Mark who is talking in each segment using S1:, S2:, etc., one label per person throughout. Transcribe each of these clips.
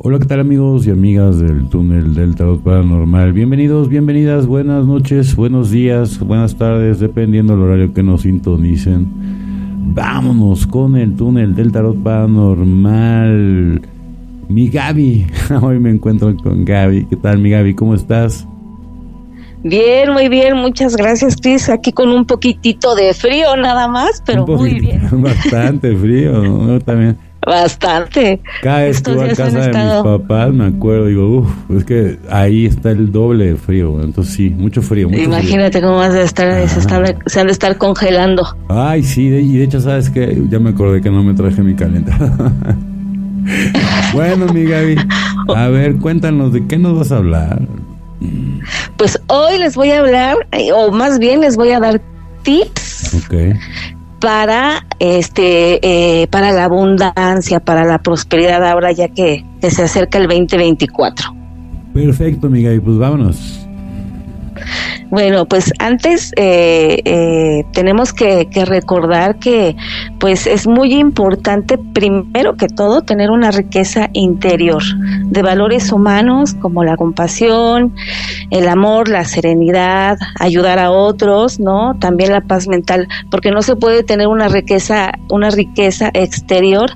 S1: Hola, ¿qué tal amigos y amigas del túnel del tarot paranormal? Bienvenidos, bienvenidas, buenas noches, buenos días, buenas tardes, dependiendo del horario que nos sintonicen. Vámonos con el túnel del tarot paranormal. Mi Gaby, hoy me encuentro con Gaby. ¿Qué tal mi Gaby? ¿Cómo estás?
S2: Bien, muy bien, muchas gracias Cris. Aquí con un poquitito de frío nada más, pero muy bien.
S1: Bastante frío, ¿no? También
S2: Bastante.
S1: Cada vez que voy a casa de mis papás, me acuerdo, digo, uff, es que ahí está el doble de frío. Entonces, sí, mucho frío.
S2: Imagínate cómo vas a estar, se, han de estar congelando.
S1: Ay, sí, y de hecho, ¿sabes que Ya me acordé que no me traje mi calentador. bueno, mi Gaby, a ver, cuéntanos, ¿de qué nos vas a hablar?
S2: Pues hoy les voy a hablar, o más bien les voy a dar tips okay para este eh, para la abundancia, para la prosperidad ahora ya que, que se acerca el 2024.
S1: Perfecto, Miguel, pues vámonos.
S2: Bueno, pues antes eh, eh, tenemos que, recordar que pues es muy importante primero que todo tener una riqueza interior de valores humanos como la compasión, el amor, la serenidad, ayudar a otros, ¿no? También la paz mental, porque no se puede tener una riqueza, una riqueza exterior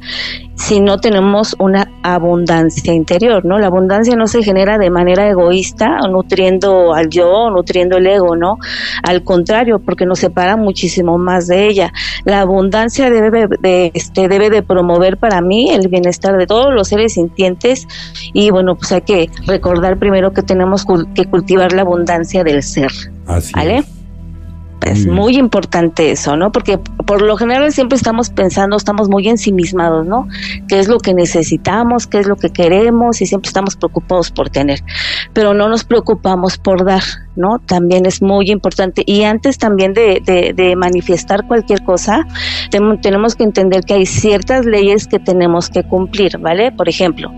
S2: si no tenemos una abundancia interior, ¿no? La abundancia no se genera de manera egoísta, nutriendo al yo, nutriendo el ego, ¿no? Al contrario, porque nos separa muchísimo más de ella. La abundancia debe de, este, debe de promover para mí el bienestar de todos los seres sintientes y bueno, pues hay que recordar primero que tenemos que cultivar la abundancia del ser.
S1: Así ¿Vale?
S2: Es muy importante eso, ¿no? Porque por lo general siempre estamos pensando, estamos muy ensimismados, ¿no? ¿Qué es lo que necesitamos? ¿Qué es lo que queremos? Y siempre estamos preocupados por tener, pero no nos preocupamos por dar, ¿no? También es muy importante. Y antes también de, de, manifestar cualquier cosa, tenemos que entender que hay ciertas leyes que tenemos que cumplir, ¿vale? Por ejemplo,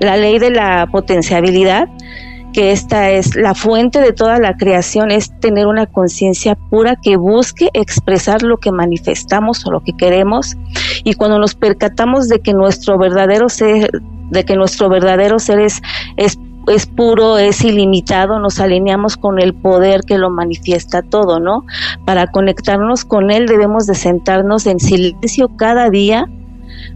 S2: la ley de la potenciabilidad que esta es la fuente de toda la creación, es tener una conciencia pura que busque expresar lo que manifestamos o lo que queremos. Y cuando nos percatamos de que nuestro verdadero ser, de que nuestro verdadero ser es, es es puro, es ilimitado, nos alineamos con el poder que lo manifiesta todo, ¿no? Para conectarnos con él debemos de sentarnos en silencio cada día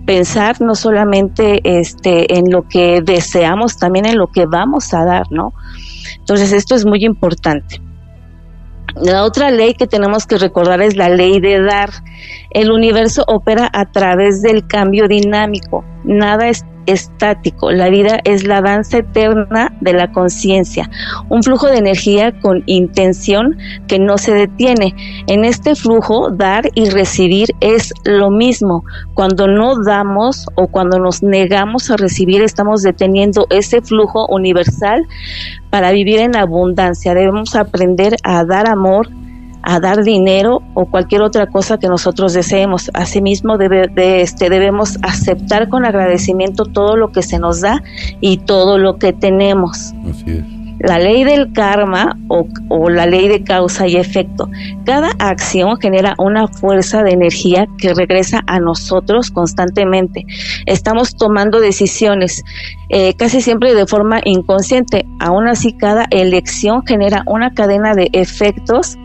S2: pensar no solamente este, en lo que deseamos, también en lo que vamos a dar, ¿no? Entonces esto es muy importante. La otra ley que tenemos que recordar es la ley de dar. El universo opera a través del cambio dinámico. Nada es estático. La vida es la danza eterna de la conciencia, un flujo de energía con intención que no se detiene. En este flujo, dar y recibir es lo mismo. Cuando no damos o cuando nos negamos a recibir, estamos deteniendo ese flujo universal para vivir en abundancia. Debemos aprender a dar amor, a dar dinero o cualquier otra cosa que nosotros deseemos. Asimismo, debe, de este, debemos aceptar con agradecimiento todo lo que se nos da y todo lo que tenemos. La ley del karma o, o, la ley de causa y efecto. Cada acción genera una fuerza de energía que regresa a nosotros constantemente. Estamos tomando decisiones eh, casi siempre de forma inconsciente. Aún así, cada elección genera una cadena de efectos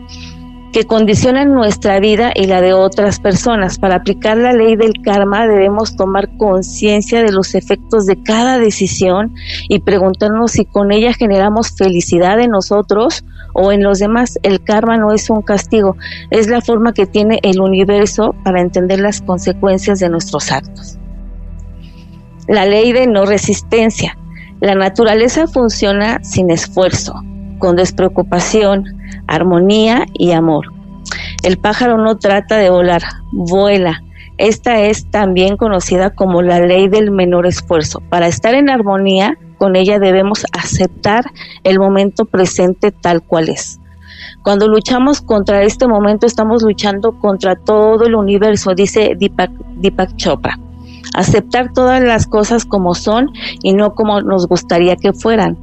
S2: que condicionan nuestra vida y la de otras personas. Para aplicar la ley del karma debemos tomar conciencia de los efectos de cada decisión y preguntarnos si con ella generamos felicidad en nosotros o en los demás. El karma no es un castigo, es la forma que tiene el universo para entender las consecuencias de nuestros actos. La ley de no resistencia. La naturaleza funciona sin esfuerzo, con despreocupación, armonía y amor. El pájaro no trata de volar, vuela. Esta es también conocida como la ley del menor esfuerzo. Para estar en armonía con ella debemos aceptar el momento presente tal cual es. Cuando luchamos contra este momento estamos luchando contra todo el universo, dice Deepak, Chopra. Aceptar todas las cosas como son y no como nos gustaría que fueran.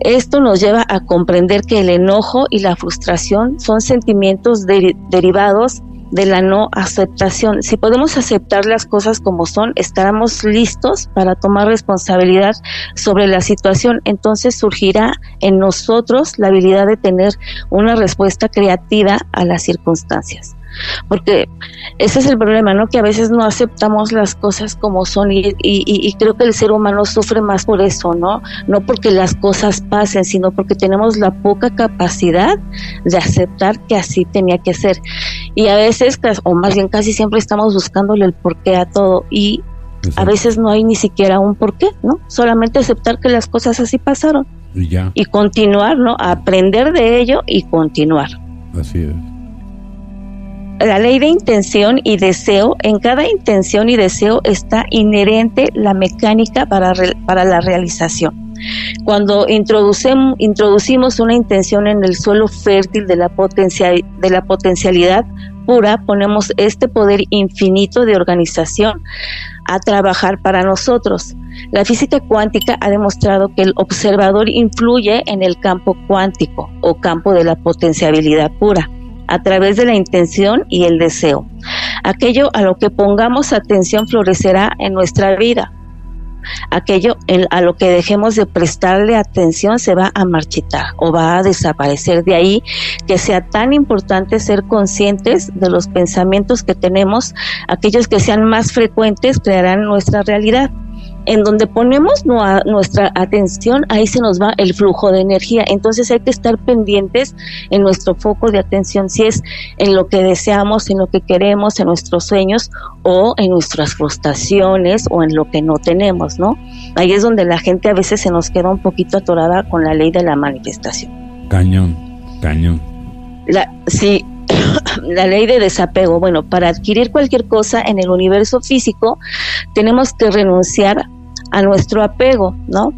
S2: Esto nos lleva a comprender que el enojo y la frustración son sentimientos derivados de la no aceptación. Si podemos aceptar las cosas como son, estaremos listos para tomar responsabilidad sobre la situación. Entonces surgirá en nosotros la habilidad de tener una respuesta creativa a las circunstancias porque ese es el problema, ¿no? Que a veces no aceptamos las cosas como son y, y, creo que el ser humano sufre más por eso, ¿no? No porque las cosas pasen, sino porque tenemos la poca capacidad de aceptar que así tenía que ser. Y a veces, o más bien casi siempre estamos buscándole el porqué a todo y a veces no hay ni siquiera un porqué, ¿no? Solamente aceptar que las cosas así pasaron. Y, ya. y continuar, ¿no? Aprender de ello y continuar.
S1: Así es
S2: la ley de intención y deseo, en cada intención y deseo está inherente la mecánica para, para la realización. Cuando introducimos una intención en el suelo fértil de la, de la potencialidad pura, ponemos este poder infinito de organización a trabajar para nosotros. La física cuántica ha demostrado que el observador influye en el campo cuántico o campo de la potencialidad pura a través de la intención y el deseo. Aquello a lo que pongamos atención florecerá en nuestra vida. Aquello a lo que dejemos de prestarle atención se va a marchitar o va a desaparecer. De ahí que sea tan importante ser conscientes de los pensamientos que tenemos, aquellos que sean más frecuentes crearán nuestra realidad en donde ponemos nuestra atención, ahí se nos va el flujo de energía. Entonces hay que estar pendientes en nuestro foco de atención, si es en lo que deseamos, en lo que queremos, en nuestros sueños o en nuestras frustraciones o en lo que no tenemos, ¿no? Ahí es donde la gente a veces se nos queda un poquito atorada con la ley de la manifestación.
S1: Cañón, cañón.
S2: La, sí, la ley de desapego. Bueno, para adquirir cualquier cosa en el universo físico tenemos que renunciar a nuestro apego, ¿no?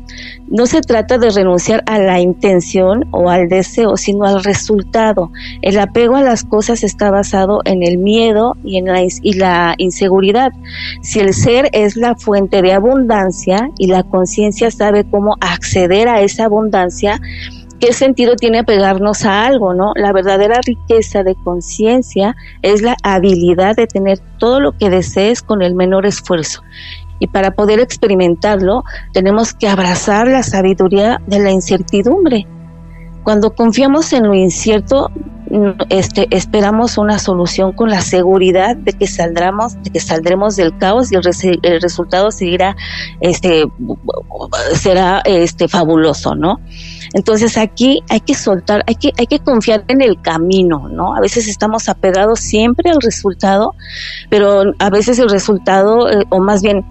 S2: No se trata de renunciar a la intención o al deseo, sino al resultado. El apego a las cosas está basado en el miedo y en la, y la inseguridad. Si el ser es la fuente de abundancia y la conciencia sabe cómo acceder a esa abundancia, ¿qué sentido tiene pegarnos a algo, no? La verdadera riqueza de conciencia es la habilidad de tener todo lo que desees con el menor esfuerzo. Y para poder experimentarlo, tenemos que abrazar la sabiduría de la incertidumbre. Cuando confiamos en lo incierto, este, esperamos una solución con la seguridad de que saldremos, de que saldremos del caos y el, resultado seguirá, este, será, este, fabuloso, ¿no? Entonces aquí hay que soltar, hay que, hay que confiar en el camino, ¿no? A veces estamos apegados siempre al resultado, pero a veces el resultado, eh, o más bien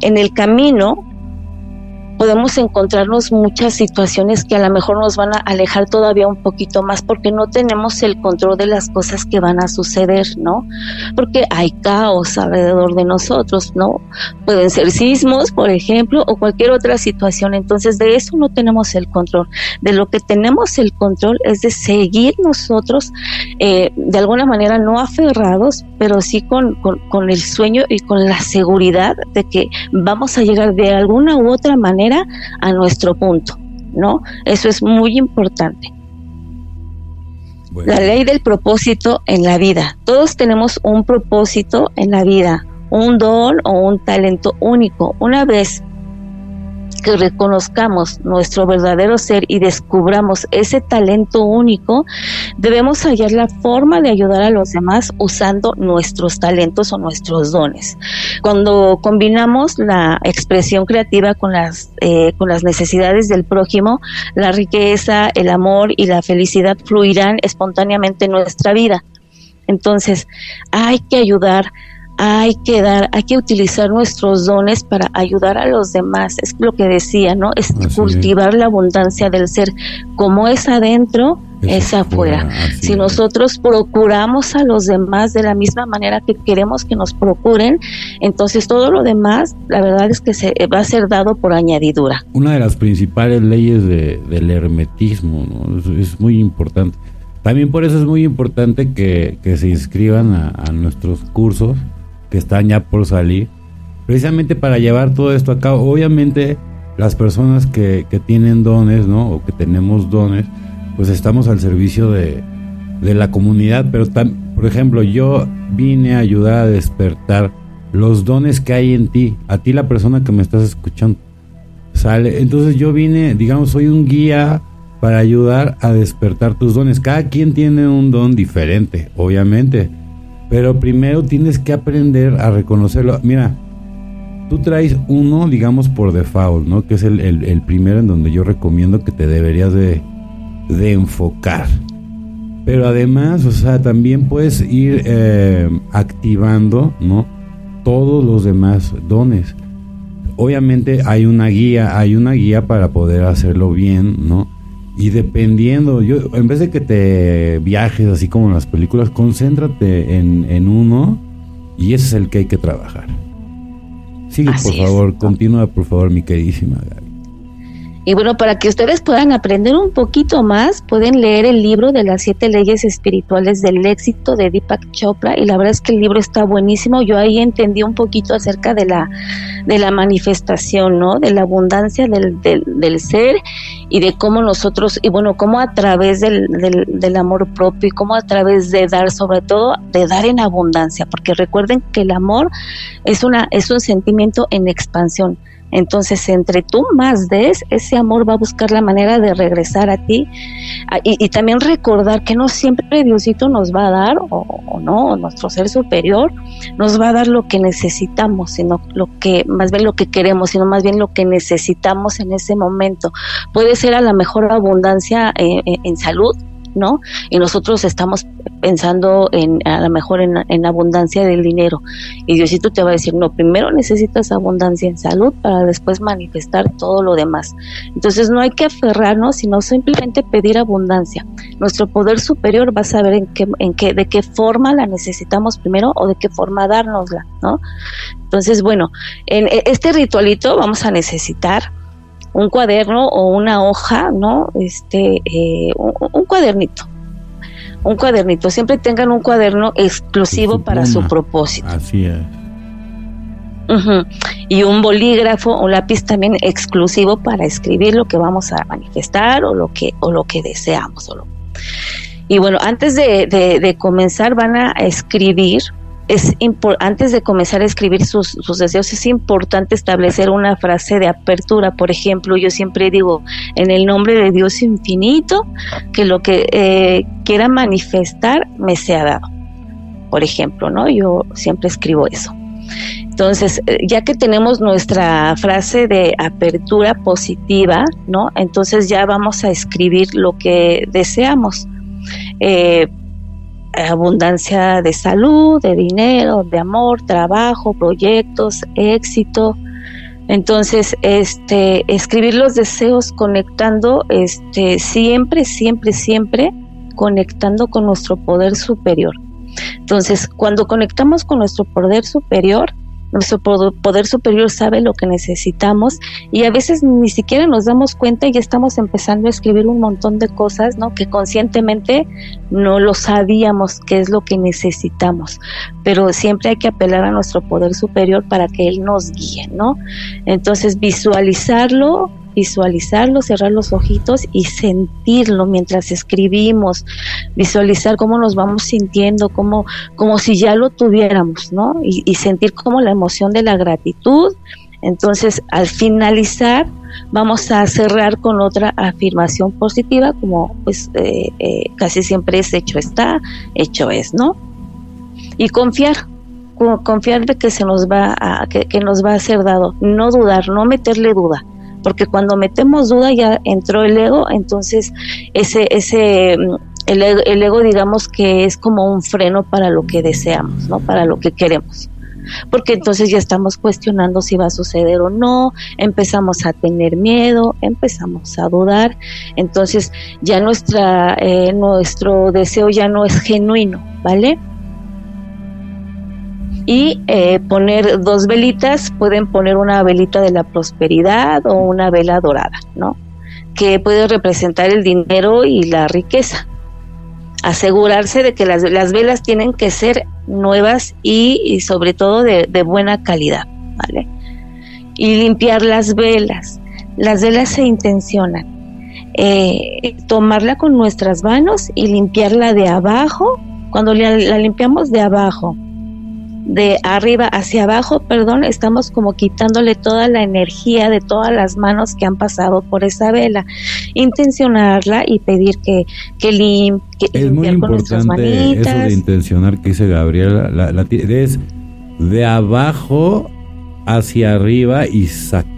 S2: en el camino, podemos encontrarnos muchas situaciones que a lo mejor nos van a alejar todavía un poquito más porque no tenemos el control de las cosas que van a suceder, ¿no? Porque hay caos alrededor de nosotros, ¿no? Pueden ser sismos, por ejemplo, o cualquier otra situación. Entonces, de eso no tenemos el control. De lo que tenemos el control es de seguir nosotros, eh, de alguna manera no aferrados, pero sí con, con, con el sueño y con la seguridad de que vamos a llegar de alguna u otra manera a nuestro punto, ¿no? Eso es muy importante. La ley del propósito en la vida. Todos tenemos un propósito en la vida, un don o un talento único. Una vez que reconozcamos nuestro verdadero ser y descubramos ese talento único, debemos hallar la forma de ayudar a los demás usando nuestros talentos o nuestros dones. Cuando combinamos la expresión creativa con las, eh, con las necesidades del prójimo, la riqueza, el amor y la felicidad fluirán espontáneamente en nuestra vida. Entonces, hay que ayudar hay que dar, hay que utilizar nuestros dones para ayudar a los demás. Es lo que decía, ¿no? Es cultivar la abundancia del ser. Como es adentro, es, afuera. Si nosotros procuramos a los demás de la misma manera que queremos que nos procuren, entonces todo lo demás, la verdad es que se va a ser dado por añadidura.
S1: Una de las principales leyes del hermetismo, ¿no? es, muy importante. También por eso es muy importante que, se inscriban a nuestros cursos que están ya por salir, precisamente para llevar todo esto a cabo. Obviamente las personas que, que tienen dones, ¿no? O que tenemos dones, pues estamos al servicio de, de la comunidad, pero Por ejemplo, yo vine a ayudar a despertar los dones que hay en ti, a ti la persona que me estás escuchando. Sale, entonces yo vine, digamos, soy un guía para ayudar a despertar tus dones. Cada quien tiene un don diferente, obviamente, pero primero tienes que aprender a reconocerlo. Mira, tú traes uno, digamos, por default, ¿no? Que es el, primero en donde yo recomiendo que te deberías de, de enfocar. Pero además, o sea, también puedes ir eh, activando, ¿no? Todos los demás dones. Obviamente hay una guía, hay una guía para poder hacerlo bien, ¿no? Y dependiendo, yo, en vez de que te viajes así como en las películas, concéntrate en, en uno y ese es el que hay que trabajar. Sigue, por favor, continúa, por favor, mi queridísima Gaby.
S2: Y bueno, para que ustedes puedan aprender un poquito más, pueden leer el libro de las siete leyes espirituales del éxito de Deepak Chopra y la verdad es que el libro está buenísimo. Yo ahí entendí un poquito acerca de la, de la manifestación, ¿no? De la abundancia del, del, ser y de cómo nosotros, y bueno, cómo a través del, del, del amor propio y cómo a través de dar, sobre todo de dar en abundancia, porque recuerden que el amor es, una, es un sentimiento en expansión entonces, entre tú más des, ese amor va a buscar la manera de regresar a ti. Ah, y, también recordar que no siempre Diosito nos va a dar, o, no, nuestro ser superior, nos va a dar lo que necesitamos, sino lo que, más bien lo que queremos, sino más bien lo que necesitamos en ese momento. Puede ser a la mejor abundancia eh, eh, en salud, ¿no? Y nosotros estamos pensando en a lo mejor en, abundancia del dinero. Y Diosito te va a decir, no, primero necesitas abundancia en salud para después manifestar todo lo demás. Entonces no hay que aferrarnos, sino simplemente pedir abundancia. Nuestro poder superior va a saber en qué, en qué, de qué forma la necesitamos primero o de qué forma dárnosla, ¿no? Entonces, bueno, en e, este ritualito vamos a necesitar un cuaderno o una hoja, ¿no? Este, eh, un, cuadernito. Un cuadernito. Siempre tengan un cuaderno exclusivo para su propósito.
S1: Así es.
S2: Y un bolígrafo, un lápiz también exclusivo para escribir lo que vamos a manifestar o lo que, o lo que deseamos. Y bueno, antes de, de comenzar van a escribir es antes de comenzar a escribir sus, deseos es importante establecer una frase de apertura. Por ejemplo, yo siempre digo, en el nombre de Dios infinito, que lo que eh, quiera manifestar me sea dado. Por ejemplo, ¿no? Yo siempre escribo eso. Entonces, eh, ya que tenemos nuestra frase de apertura positiva, ¿no? Entonces ya vamos a escribir lo que deseamos. Eh, abundancia de salud, de dinero, de amor, trabajo, proyectos, éxito. Entonces, este, escribir los deseos conectando, este, siempre, siempre, siempre conectando con nuestro poder superior. Entonces, cuando conectamos con nuestro poder superior, nuestro poder superior sabe lo que necesitamos y a veces ni siquiera nos damos cuenta y ya estamos empezando a escribir un montón de cosas, ¿no? Que conscientemente no lo sabíamos qué es lo que necesitamos, pero siempre hay que apelar a nuestro poder superior para que él nos guíe, ¿no? Entonces visualizarlo, visualizarlo, cerrar los ojitos y sentirlo mientras escribimos, visualizar cómo nos vamos sintiendo, como, si ya lo tuviéramos, ¿no? Y, sentir como la emoción de la gratitud. Entonces, al finalizar, vamos a cerrar con otra afirmación positiva, como pues eh, eh, casi siempre es hecho está, hecho es, ¿no? Y confiar, confiar de que se nos va a, que, que nos va a ser dado, no dudar, no meterle duda porque cuando metemos duda ya entró el ego, entonces ese, ese, mm, el ego, digamos que es como un freno para lo que deseamos, ¿no? Para lo que queremos porque entonces ya estamos cuestionando si va a suceder o no, empezamos a tener miedo, empezamos a dudar, entonces ya nuestra, eh, nuestro deseo ya no es genuino, ¿vale? Y eh, poner dos velitas, pueden poner una velita de la prosperidad o una vela dorada, ¿no? Que puede representar el dinero y la riqueza. Asegurarse de que las, las velas tienen que ser nuevas y, sobre todo de, buena calidad, ¿vale? Y limpiar las velas. Las velas se intencionan. Eh, tomarla con nuestras manos y limpiarla de abajo Cuando la, la limpiamos de abajo, de arriba hacia abajo, perdón, estamos como quitándole toda la energía de todas las manos que han pasado por esa vela. Intencionarla y pedir que, que limpie.
S1: Es muy importante eso de intencionar que dice Gabriela. La, la, es de abajo hacia arriba y saca.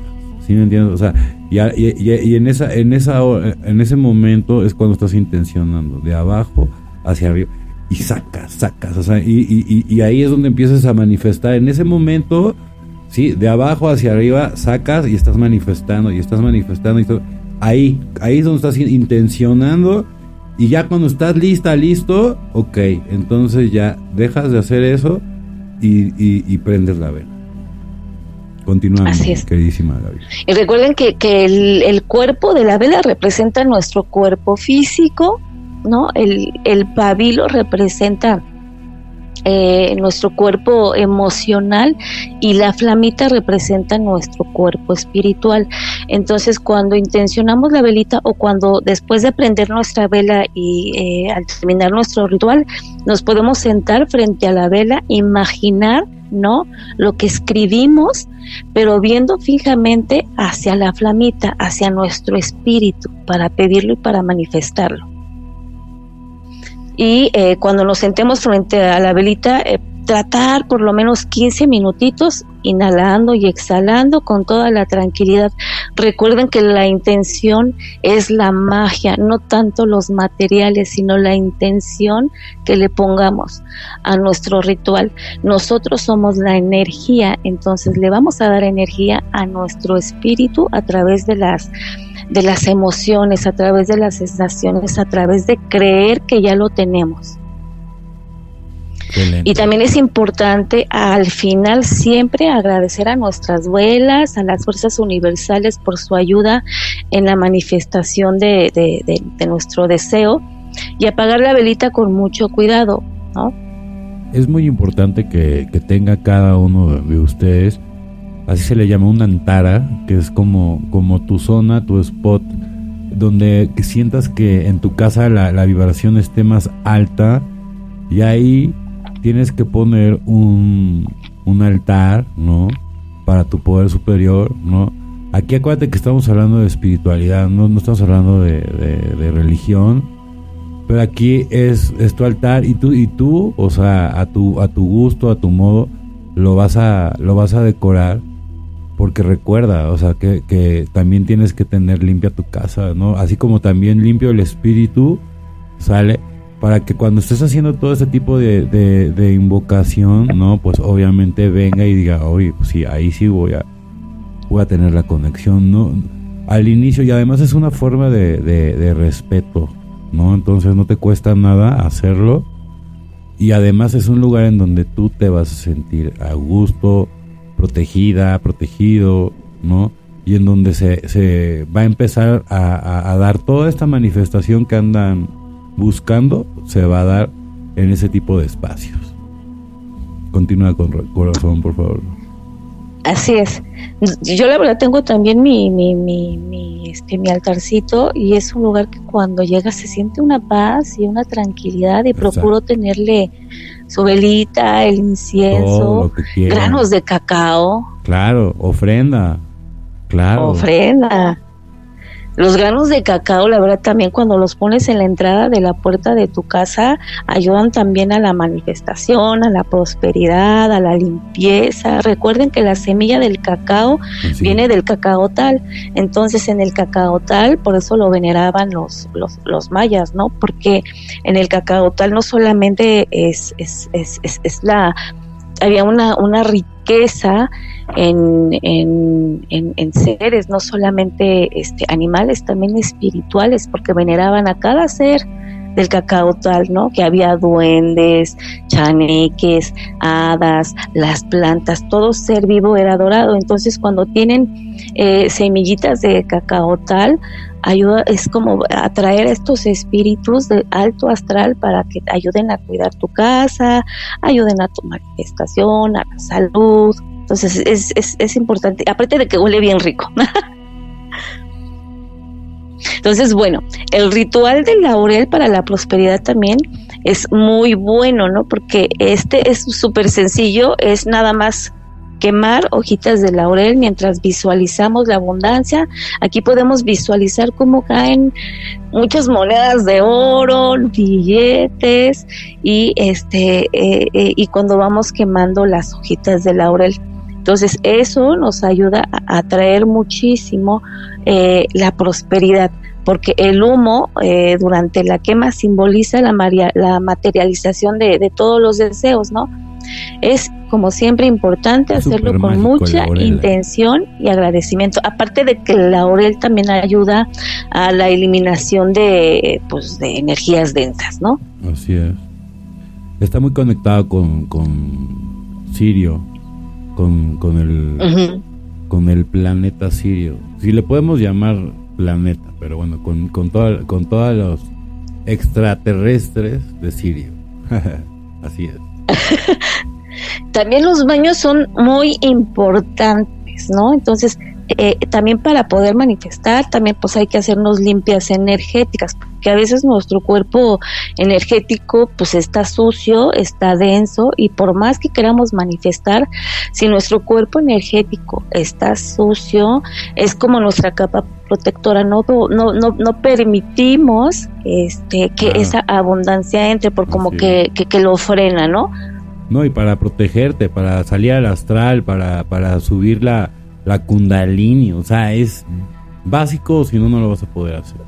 S1: ¿Sí me entiendes? O sea, y, y, en, esa, en, esa, en ese momento es cuando estás intencionando, de abajo hacia arriba y sacas, sacas, o sea, y, y, ahí es donde empiezas a manifestar. En ese momento, sí, de abajo hacia arriba, sacas y estás manifestando, y estás manifestando, y ahí, ahí es donde estás intencionando, y ya cuando estás lista, listo, ok, entonces ya dejas de hacer eso y, y prendes la vela. Continuamos, queridísima Gaby.
S2: Y recuerden que, que el, el, cuerpo de la vela representa nuestro cuerpo físico, ¿no? El, el pabilo representa eh, nuestro cuerpo emocional y la flamita representa nuestro cuerpo espiritual. Entonces, cuando intencionamos la velita o cuando después de prender nuestra vela y eh, al terminar nuestro ritual, nos podemos sentar frente a la vela, imaginar, ¿no? Lo que escribimos, pero viendo fijamente hacia la flamita, hacia nuestro espíritu, para pedirlo y para manifestarlo y eh, cuando nos sentemos frente a la velita, eh, tratar por lo menos 15 minutitos inhalando y exhalando con toda la tranquilidad. Recuerden que la intención es la magia, no tanto los materiales, sino la intención que le pongamos a nuestro ritual. Nosotros somos la energía, entonces le vamos a dar energía a nuestro espíritu a través de las de las emociones, a través de las sensaciones, a través de creer que ya lo tenemos. Y también es importante al final siempre agradecer a nuestras vuelas, a las fuerzas universales por su ayuda en la manifestación de, de, nuestro deseo y apagar la velita con mucho cuidado, ¿no?
S1: Es muy importante que, que tenga cada uno de ustedes así se le llama una antara, que es como, como tu zona, tu spot, donde sientas que en tu casa la, la vibración esté más alta y ahí tienes que poner un, un altar, ¿no? Para tu poder superior, ¿no? Aquí acuérdate que estamos hablando de espiritualidad, no, no estamos hablando de, de, religión, pero aquí es, es, tu altar y tú, y tú, o sea, a tu, a tu gusto, a tu modo, lo vas a, lo vas a decorar porque recuerda, o sea, que, que, también tienes que tener limpia tu casa, ¿no? Así como también limpio el espíritu, ¿sale? Para que cuando estés haciendo todo ese tipo de, de, invocación, ¿no? Pues obviamente venga y diga, oye, pues sí, ahí sí voy a, voy a tener la conexión, ¿no? Al inicio, y además es una forma de, de respeto, ¿no? Entonces no te cuesta nada hacerlo. Y además es un lugar en donde tú te vas a sentir a gusto, protegida, protegido, ¿no? Y en donde se, se va a empezar a, dar toda esta manifestación que andan buscando, se va a dar en ese tipo de espacios. Continúa con corazón, por favor.
S2: Así es. Yo la verdad tengo también mi, mi, mi, mi, este, mi altarcito y es un lugar que cuando llega se siente una paz y una tranquilidad y procuro tenerle su velita, el incienso, granos de cacao.
S1: Claro, ofrenda. Claro.
S2: Ofrenda. Los granos de cacao, la verdad, también cuando los pones en la entrada de la puerta de tu casa, ayudan también a la manifestación, a la prosperidad, a la limpieza. Recuerden que la semilla del cacao viene del cacao tal. Entonces, en el cacao tal, por eso lo veneraban los, los, los mayas, ¿no? Porque en el cacao tal no solamente es, es, es, es la había una, una riqueza en, en, en, seres, no solamente este, animales, también espirituales, porque veneraban a cada ser del cacao tal, ¿no? Que había duendes, chaneques, hadas, las plantas, todo ser vivo era adorado. Entonces, cuando tienen eh, semillitas de cacao tal, ayuda, es como atraer a estos espíritus de alto astral para que ayuden a cuidar tu casa, ayuden a tu manifestación, a la salud. Entonces es, es, importante, aparte de que huele bien rico. Entonces, bueno, el ritual del laurel para la prosperidad también es muy bueno, ¿no? Porque este es súper sencillo, es nada más quemar hojitas de laurel mientras visualizamos la abundancia. Aquí podemos visualizar cómo caen muchas monedas de oro, billetes y este eh, eh, y cuando vamos quemando las hojitas de laurel. Entonces eso nos ayuda a atraer muchísimo eh, la prosperidad porque el humo durante la quema simboliza la, la materialización de, de todos los deseos, ¿no? Es como siempre importante hacerlo con mucha intención y agradecimiento. Aparte de que el laurel también ayuda a la eliminación de pues de energías densas, ¿no?
S1: Así es. Está muy conectado con, con Sirio, con, con el con el planeta Sirio. Si le podemos llamar planeta, pero bueno, con, con, con todos los extraterrestres de Sirio. Así es.
S2: También los baños son muy importantes, ¿no? Entonces, eh, también para poder manifestar, también pues hay que hacernos limpias energéticas, porque a veces nuestro cuerpo energético pues está sucio, está denso y por más que queramos manifestar, si nuestro cuerpo energético está sucio, es como nuestra capa protectora, no, no, no, no permitimos este, que esa abundancia entre por como que, que, que lo frena, ¿no?
S1: No, y para protegerte, para salir al astral, para, para subir la, la kundalini, o sea, es básico, si no, no lo vas a poder hacer.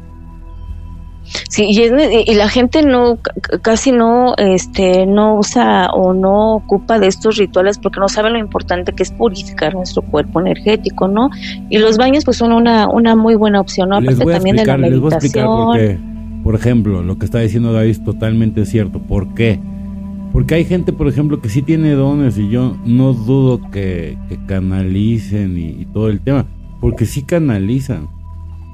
S2: Sí, y, la gente no, casi no, este, no usa o no ocupa de estos rituales porque no sabe lo importante que es purificar nuestro cuerpo energético, ¿no? Y los baños pues son una, una muy buena opción, ¿no?
S1: Aparte también de la meditación. Les voy a explicar por qué. Por ejemplo, lo que está diciendo David es totalmente cierto. ¿Por qué? Porque hay gente, por ejemplo, que sí tiene dones y yo no dudo que, canalicen y, todo el tema, porque sí canalizan.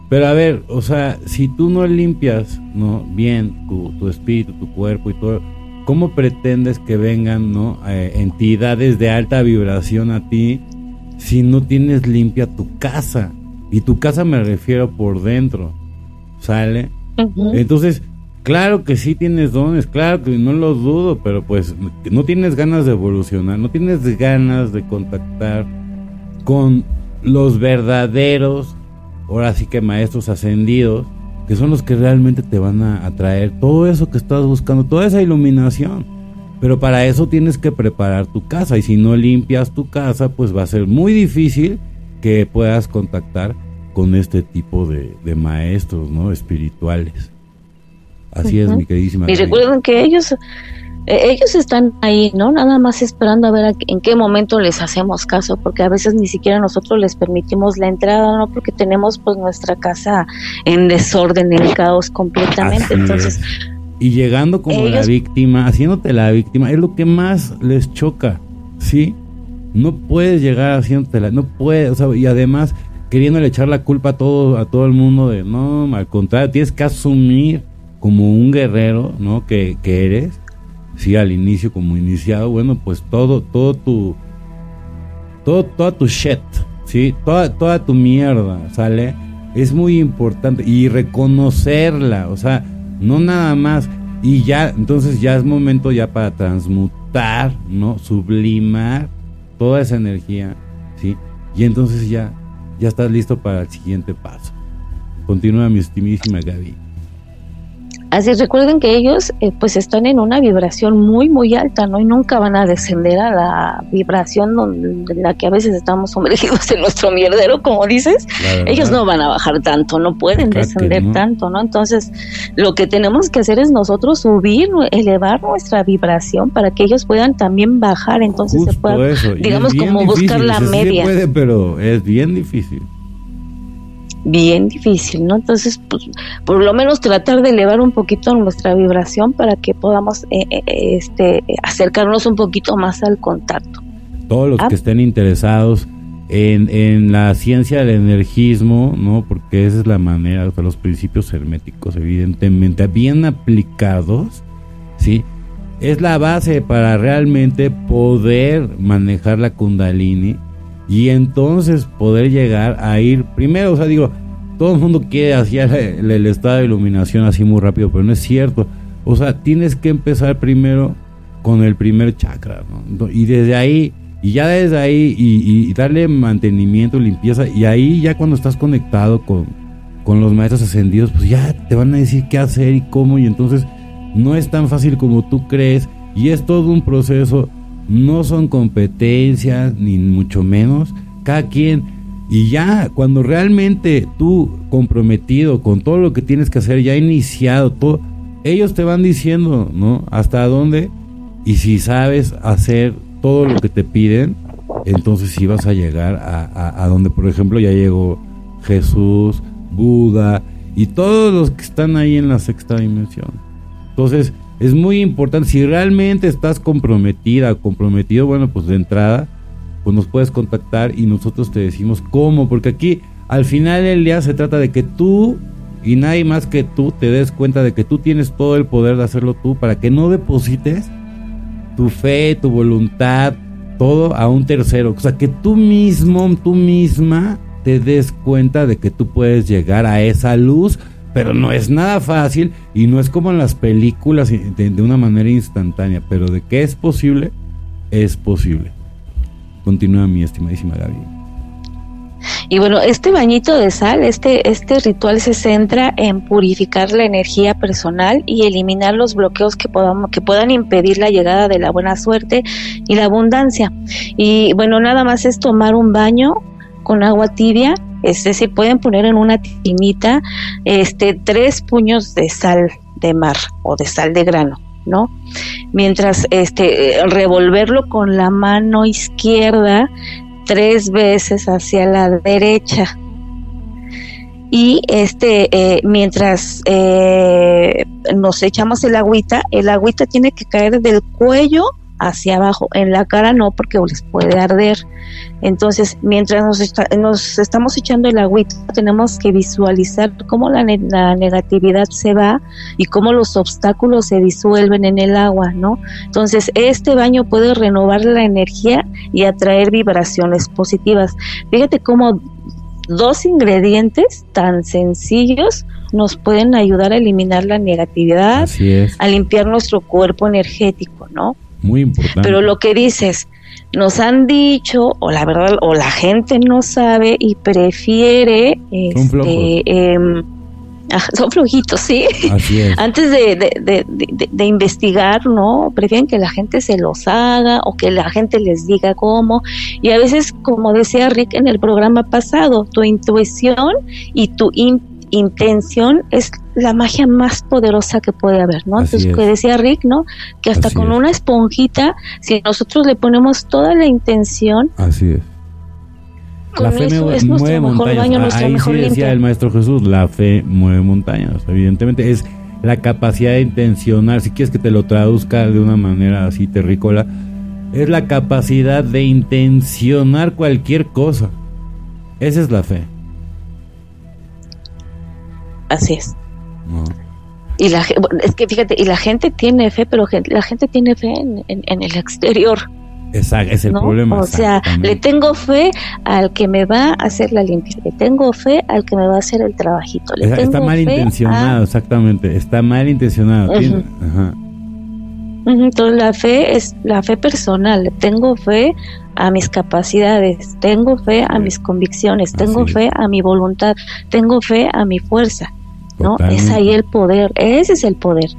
S1: Pero a ver, o sea, si tú no limpias no bien tu, espíritu, tu cuerpo y todo, ¿cómo pretendes que vengan no eh, entidades de alta vibración a ti si no tienes limpia tu casa? Y tu casa me refiero por dentro, ¿sale? Entonces, Claro que sí tienes dones, claro que no lo dudo, pero pues no tienes ganas de evolucionar, no tienes ganas de contactar con los verdaderos, ahora sí que maestros ascendidos, que son los que realmente te van a atraer todo eso que estás buscando, toda esa iluminación. Pero para eso tienes que preparar tu casa y si no limpias tu casa, pues va a ser muy difícil que puedas contactar con este tipo de, de maestros, ¿no? Espirituales. Así es, mi queridísima.
S2: Y recuerden que ellos eh, ellos están ahí, ¿no? Nada más esperando a ver en qué momento les hacemos caso, porque a veces ni siquiera nosotros les permitimos la entrada, ¿no? Porque tenemos pues nuestra casa en desorden, en caos completamente. Entonces,
S1: y llegando como la víctima, haciéndote la víctima, es lo que más les choca, ¿sí? No puedes llegar haciéndote la, no puedes, o sea, y además queriéndole echar la culpa a todo, a todo el mundo de, no, al contrario, tienes que asumir como un guerrero, ¿no? Que, que eres, sí, al inicio como iniciado, bueno, pues todo, todo tu, todo, toda tu shit, sí, toda, toda tu mierda, ¿sale? Es muy importante y reconocerla, o sea, no nada más y ya, entonces ya es momento ya para transmutar, ¿no? Sublimar toda esa energía, ¿sí? Y entonces ya, ya estás listo para el siguiente paso. Continúa mi estimísima Gaby.
S2: Así recuerden que ellos eh, pues están en una vibración muy muy alta, ¿no? Y nunca van a descender a la vibración donde, la que a veces estamos sumergidos en nuestro mierdero, como dices. Ellos no van a bajar tanto, no pueden descender tanto, ¿no? Entonces, lo que tenemos que hacer es nosotros subir, elevar nuestra vibración para que ellos puedan también bajar, entonces se pueda, digamos, como buscar la media.
S1: puede, pero es bien difícil
S2: bien difícil, ¿no? Entonces, pues, por lo menos tratar de elevar un poquito nuestra vibración para que podamos eh, eh, este, acercarnos un poquito más al contacto.
S1: Todos los ah. que estén interesados en, en, la ciencia del energismo, ¿no? Porque esa es la manera, o los principios herméticos, evidentemente, bien aplicados, ¿sí? Es la base para realmente poder manejar la kundalini y entonces poder llegar a ir primero, o sea, digo, todo el mundo quiere hacer el, estado de iluminación así muy rápido, pero no es cierto. O sea, tienes que empezar primero con el primer chakra, ¿no? Y desde ahí, y ya desde ahí, y, darle mantenimiento, limpieza, y ahí ya cuando estás conectado con, con los maestros ascendidos, pues ya te van a decir qué hacer y cómo, y entonces no es tan fácil como tú crees, y es todo un proceso, no son competencias, ni mucho menos, cada quien, y ya cuando realmente tú comprometido con todo lo que tienes que hacer, ya iniciado todo, ellos te van diciendo, ¿no? Hasta dónde y si sabes hacer todo lo que te piden, entonces sí vas a llegar a, donde, por ejemplo, ya llegó Jesús, Buda y todos los que están ahí en la sexta dimensión. Entonces, es muy importante, si realmente estás comprometida, comprometido, bueno, pues de entrada, pues nos puedes contactar y nosotros te decimos cómo, porque aquí al final del día se trata de que tú y nadie más que tú te des cuenta de que tú tienes todo el poder de hacerlo tú para que no deposites tu fe, tu voluntad, todo a un tercero. O sea, que tú mismo, tú misma te des cuenta de que tú puedes llegar a esa luz, pero no es nada fácil y no es como en las películas de, una manera instantánea, pero de que es posible, es posible. Continúa mi estimadísima Gaby.
S2: Y bueno, este bañito de sal, este, este ritual se centra en purificar la energía personal y eliminar los bloqueos que, podamos, que puedan impedir la llegada de la buena suerte y la abundancia. Y bueno, nada más es tomar un baño con agua tibia, es decir, pueden poner en una tinita este, tres puños de sal de mar o de sal de grano. ¿no? Mientras este revolverlo con la mano izquierda tres veces hacia la derecha. Y este, eh, mientras eh, nos echamos el agüita, el agüita tiene que caer del cuello hacia abajo, en la cara no porque les puede arder. Entonces, mientras nos, estamos echando el agüita, tenemos que visualizar cómo la, la, negatividad se va y cómo los obstáculos se disuelven en el agua, ¿no? Entonces, este baño puede renovar la energía y atraer vibraciones positivas. Fíjate cómo dos ingredientes tan sencillos nos pueden ayudar a eliminar la negatividad, a limpiar nuestro cuerpo energético, ¿no?
S1: Muy importante.
S2: Pero lo que dices, nos han dicho, o la verdad, o la gente no sabe y prefiere. Este, em, son flojitos, sí. Antes de, de, investigar, ¿no? Prefieren que la gente se los haga o que la gente les diga cómo. Y a veces, como decía Rick en el programa pasado, tu intuición y tu intención es la magia más poderosa que puede haber, ¿no? Entonces, que decía Rick, ¿no? Que hasta con una esponjita, si nosotros le ponemos toda la intención.
S1: Así es. la fe es mueve montañas. Ahí sí decía el Maestro Jesús, la fe mueve montañas. Evidentemente es la capacidad de intencionar, si quieres que te lo traduzca de una manera así terrícola, es la capacidad de intencionar cualquier cosa. Esa es la fe.
S2: Así es. Y la, es que fíjate, y la gente tiene fe, pero la gente tiene fe en, el exterior.
S1: Exacto, es el problema.
S2: O sea, le tengo fe al que me va a hacer la limpieza, le tengo fe al que me va a hacer el trabajito.
S1: está mal intencionado, exactamente, está mal intencionado.
S2: Entonces la fe es la fe personal, le tengo fe a mis capacidades, tengo fe a mis convicciones, tengo fe a mi voluntad, tengo fe a mi fuerza. ¿No? Es ahí el poder, ese es el poder.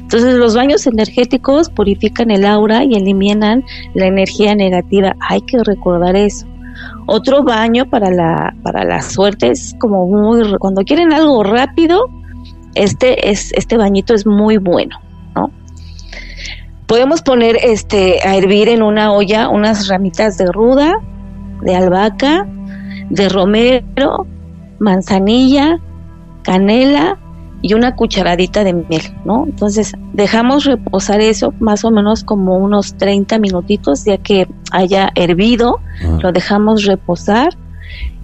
S2: Entonces los baños energéticos purifican el aura y eliminan la energía negativa. Hay que recordar eso. Otro baño para la, para la suerte es como muy, cuando quieren algo rápido, este, es, este bañito es muy bueno, ¿no? Podemos poner este, a hervir en una olla unas ramitas de ruda, de albahaca, de romero, manzanilla, canela y una cucharadita de miel, ¿no? Entonces dejamos reposar eso más o menos como unos 30 minutitos ya que haya hervido, ah. lo dejamos reposar.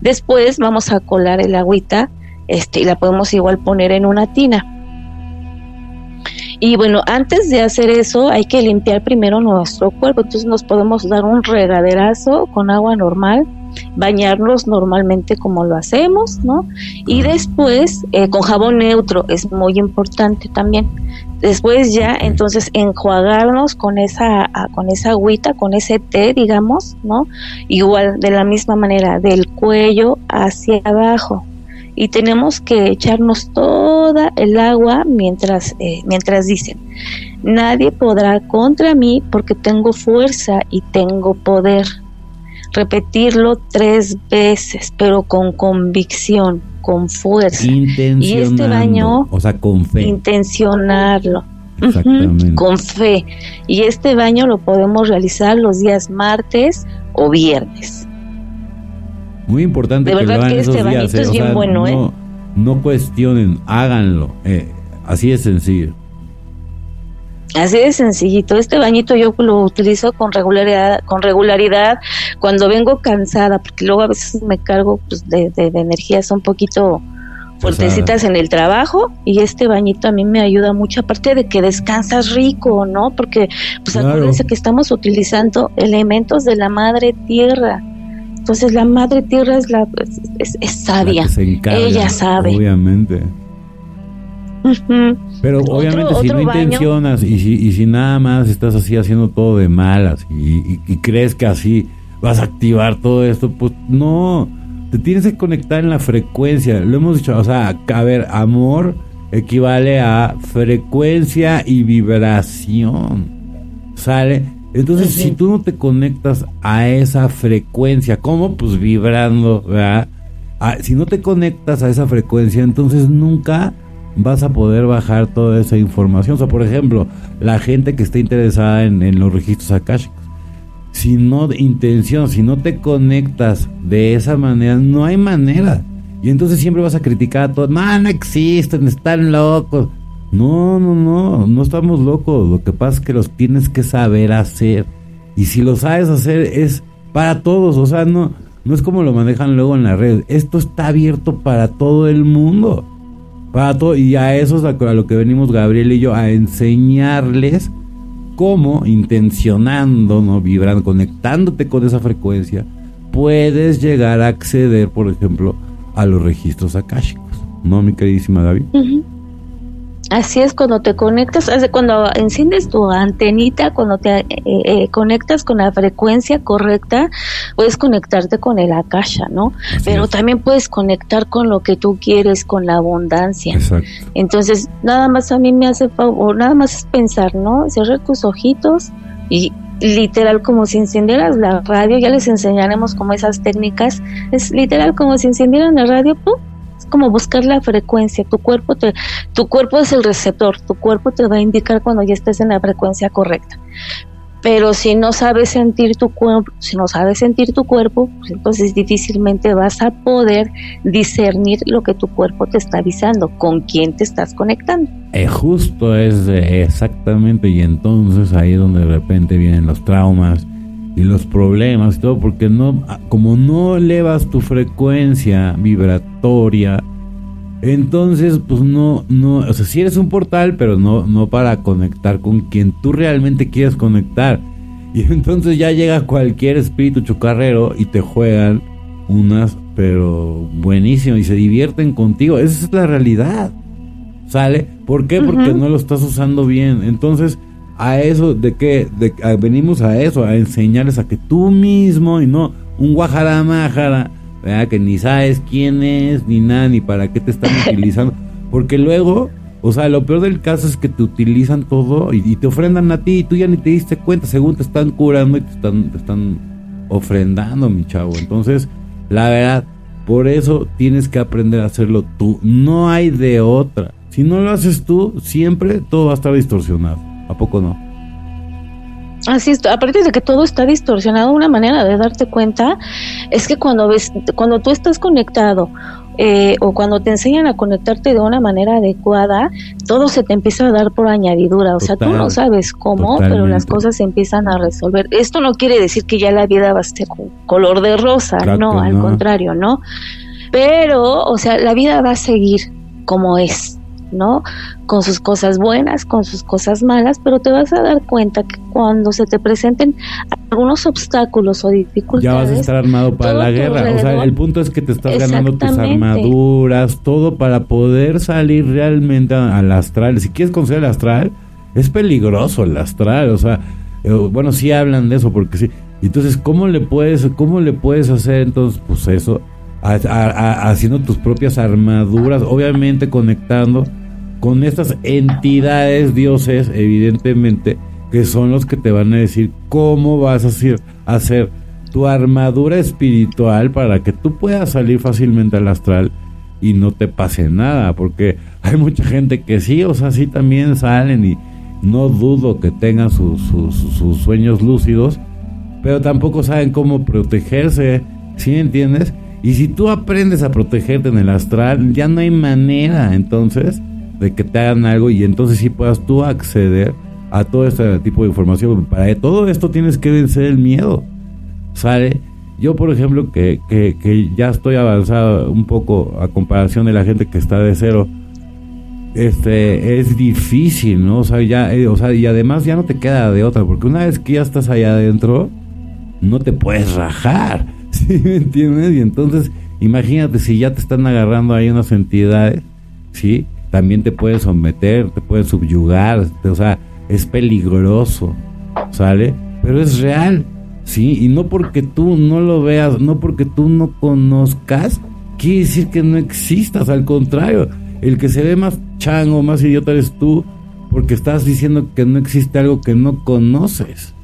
S2: Después vamos a colar el agüita este, y la podemos igual poner en una tina. Y bueno, antes de hacer eso hay que limpiar primero nuestro cuerpo, entonces nos podemos dar un regaderazo con agua normal bañarnos normalmente como lo hacemos, ¿no? Y después eh, con jabón neutro es muy importante también. Después ya, entonces, enjuagarnos con esa, con esa agüita, con ese té, digamos, ¿no? Igual, de la misma manera, del cuello hacia abajo. Y tenemos que echarnos toda el agua mientras, eh, mientras dicen, nadie podrá contra mí porque tengo fuerza y tengo poder. Repetirlo tres veces, pero con convicción con fuerza.
S1: Y este baño, o sea, con fe.
S2: Intencionarlo. con fe. Y este baño lo podemos realizar los días martes o viernes.
S1: Muy importante
S2: de verdad que, este bañito es bien bueno,
S1: no,
S2: ¿eh?
S1: No cuestionen, háganlo. Eh, así de sencillo.
S2: Así de sencillito. Este bañito yo lo utilizo con regularidad, con regularidad cuando vengo cansada, porque luego a veces me cargo pues, de, de, energías un poquito fuertecitas en el trabajo y este bañito a mí me ayuda mucho, aparte de que descansas rico, ¿no? Porque pues acuérdense que estamos utilizando elementos de la madre tierra. Entonces la madre tierra es la es, sabia, ella sabe.
S1: Obviamente. Pero obviamente si no intencionas y si, y si nada más estás así haciendo todo de malas y, crees que así vas a activar todo esto, pues no, te tienes que conectar en la frecuencia. Lo hemos dicho, o sea, a ver, amor equivale a frecuencia y vibración. ¿Sale? Entonces, si tú no te conectas a esa frecuencia, ¿cómo? Pues vibrando, ¿verdad? Ah, si no te conectas a esa frecuencia, entonces nunca vas a poder bajar toda esa información. O sea, por ejemplo, la gente que está interesada en, los registros akashicos. Si no intención, si no te conectas de esa manera, no hay manera. Y entonces siempre vas a criticar a todos. No, no existen, están locos. No, no, no, no estamos locos. Lo que pasa es que los tienes que saber hacer. Y si lo sabes hacer es para todos. O sea, no, no es como lo manejan luego en la red. Esto está abierto para todo el mundo y a eso es a, lo que venimos Gabriel y yo, a enseñarles cómo intencionando, ¿no? vibrando, conectándote con esa frecuencia, puedes llegar a acceder, por ejemplo, a los registros akáshicos. ¿No, mi queridísima Gaby?
S2: Así es cuando te conectas, cuando enciendes tu antenita, cuando te eh, eh, conectas con la frecuencia correcta, puedes conectarte con el akasha, ¿no? Pero también puedes conectar con lo que tú quieres, con la abundancia.
S1: Exacto.
S2: Entonces, nada más a mí me hace favor, nada más es pensar, ¿no? Cerrar tus ojitos y literal como si encendieras la radio, ya les enseñaremos como esas técnicas, es literal como si encendieran la radio, ¡pum! Como buscar la frecuencia. Tu cuerpo, te, tu cuerpo es el receptor, tu cuerpo te va a indicar cuando ya estés en la frecuencia correcta. Pero si no sabes sentir tu cuerpo, si no sabes sentir tu cuerpo, pues entonces difícilmente vas a poder discernir lo que tu cuerpo te está avisando, con quién te estás conectando.
S1: Eh, justo es exactamente, y entonces ahí es donde de repente vienen los traumas, y los problemas y todo, porque no, como no elevas tu frecuencia vibratoria, entonces pues no, no, o sea, si eres un portal, pero no, no para conectar con quien tú realmente quieres conectar. Y entonces ya llega cualquier espíritu chocarrero y te juegan unas, pero buenísimo, y se divierten contigo. Esa es la realidad. ¿Sale? ¿Por qué? Porque no lo estás usando bien. Entonces, a eso, de que venimos a eso, a enseñarles a que tú mismo y no un guajara que ni sabes quién es, ni nada, ni para qué te están utilizando. Porque luego, o sea, lo peor del caso es que te utilizan todo y, te ofrendan a ti y tú ya ni te diste cuenta, según te están curando y te están, te están ofrendando, mi chavo. Entonces, la verdad, por eso tienes que aprender a hacerlo tú. No hay de otra. Si no lo haces tú, siempre todo va a estar distorsionado. ¿A poco no?
S2: Así es, aparte de que todo está distorsionado, una manera de darte cuenta es que cuando ves, cuando tú estás conectado eh, o cuando te enseñan a conectarte de una manera adecuada, todo se te empieza a dar por añadidura. O sea, tú no sabes cómo, pero las cosas se empiezan a resolver. Esto no quiere decir que ya la vida va a ser color de rosa, no, al contrario, ¿no? Pero, o sea, la vida va a seguir como es ¿no? Con sus cosas buenas, con sus cosas malas, pero te vas a dar cuenta que cuando se te presenten algunos obstáculos o dificultades...
S1: Ya vas a estar armado para la guerra. O sea, el punto es que te estás ganando tus armaduras, todo para poder salir realmente al astral. Si quieres conocer el astral, es peligroso el astral, o sea, eh, bueno, sí hablan de eso porque sí. Entonces, ¿cómo le puedes, cómo le puedes hacer entonces, pues eso, haciendo tus propias armaduras, obviamente conectando con estas entidades, dioses, evidentemente, que son los que te van a decir cómo vas a hacer, tu armadura espiritual para que tú puedas salir fácilmente al astral y no te pase nada, porque hay mucha gente que sí, o sea, sí también salen y no dudo que tengan sus, sus, sueños lúcidos, pero tampoco saben cómo protegerse, ¿sí entiendes? Y si tú aprendes a protegerte en el astral, ya no hay manera entonces de que te hagan algo y entonces sí puedas tú acceder a todo este tipo de información. Para todo esto tienes que vencer el miedo, ¿sale? Yo, por ejemplo, que, que, que ya estoy avanzado un poco a comparación de la gente que está de cero, este es difícil, ¿no? O sea, ya, eh, o sea, y además ya no te queda de otra, porque una vez que ya estás allá adentro, no te puedes rajar, ¿sí me entiendes? Y entonces, imagínate si ya te están agarrando ahí unas entidades, ¿sí? También te pueden someter, te pueden subyugar, o sea, es peligroso, ¿sale? Pero es real, ¿sí? Y no porque tú no lo veas, no porque tú no conozcas, quiere decir que no existas, al contrario el que se ve más chango, más idiota eres tú, porque estás diciendo que no existe algo que no conoces.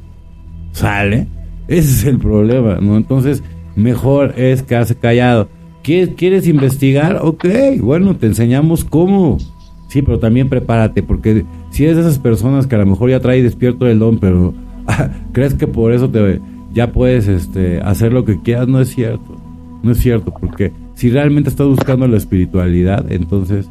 S1: ¿Sale? Ese es el problema, ¿no? Entonces, mejor es quedarse callado. ¿Quieres, ¿Quieres investigar? Ok, bueno, te enseñamos cómo. Sí, pero también prepárate, porque si eres de esas personas que a lo mejor ya trae despierto el don, pero crees que por eso te ya puedes este, hacer lo que quieras, no es cierto. No es cierto, porque si realmente estás buscando la espiritualidad, entonces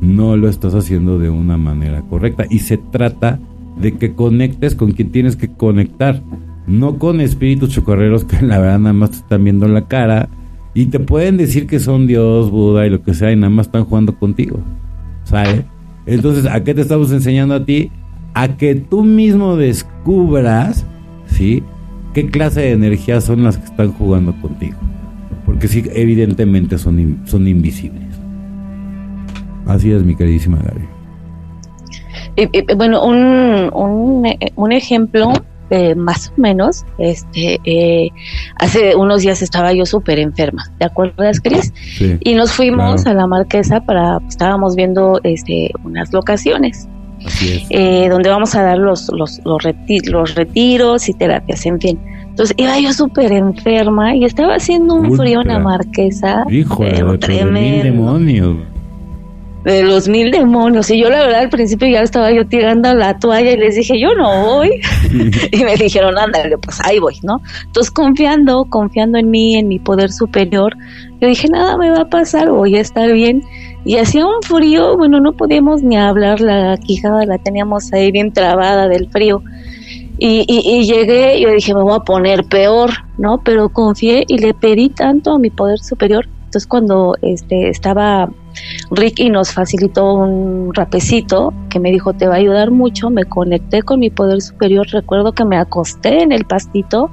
S1: no lo estás haciendo de una manera correcta. Y se trata de que conectes con quien tienes que conectar, no con espíritus chocorreros que la verdad nada más te están viendo la cara y te pueden decir que son Dios, Buda y lo que sea y nada más están jugando contigo. ¿Sabes? Entonces, ¿a qué te estamos enseñando a ti? A que tú mismo descubras, ¿sí? ¿Qué clase de energías son las que están jugando contigo? porque sí, evidentemente son, son invisibles. Así es, mi queridísima Gaby.
S2: bueno, un, un, ejemplo más o menos, este, eh, hace unos días estaba yo súper enferma, ¿te acuerdas, Cris? y nos fuimos a la Marquesa para, estábamos viendo este, unas locaciones. Eh, donde vamos a dar los, los, los, los retiros y terapias, en fin. Entonces iba yo súper enferma y estaba haciendo un frío en la marquesa.
S1: Hijo de, mil demonios.
S2: De los mil demonios. Y yo la verdad al principio ya estaba yo tirando la toalla y les dije, yo no voy. y me dijeron, ándale, pues ahí voy, ¿no? Entonces confiando, confiando en mí, en mi poder superior, yo dije, nada me va a pasar, voy a estar bien. Y hacía un frío, bueno, no podíamos ni hablar, la quijada la teníamos ahí bien trabada del frío. Y, y, llegué, yo dije, me voy a poner peor, ¿no? Pero confié y le pedí tanto a mi poder superior. Entonces cuando este, estaba Rick y nos facilitó un rapecito que me dijo, te va a ayudar mucho, me conecté con mi poder superior. Recuerdo que me acosté en el pastito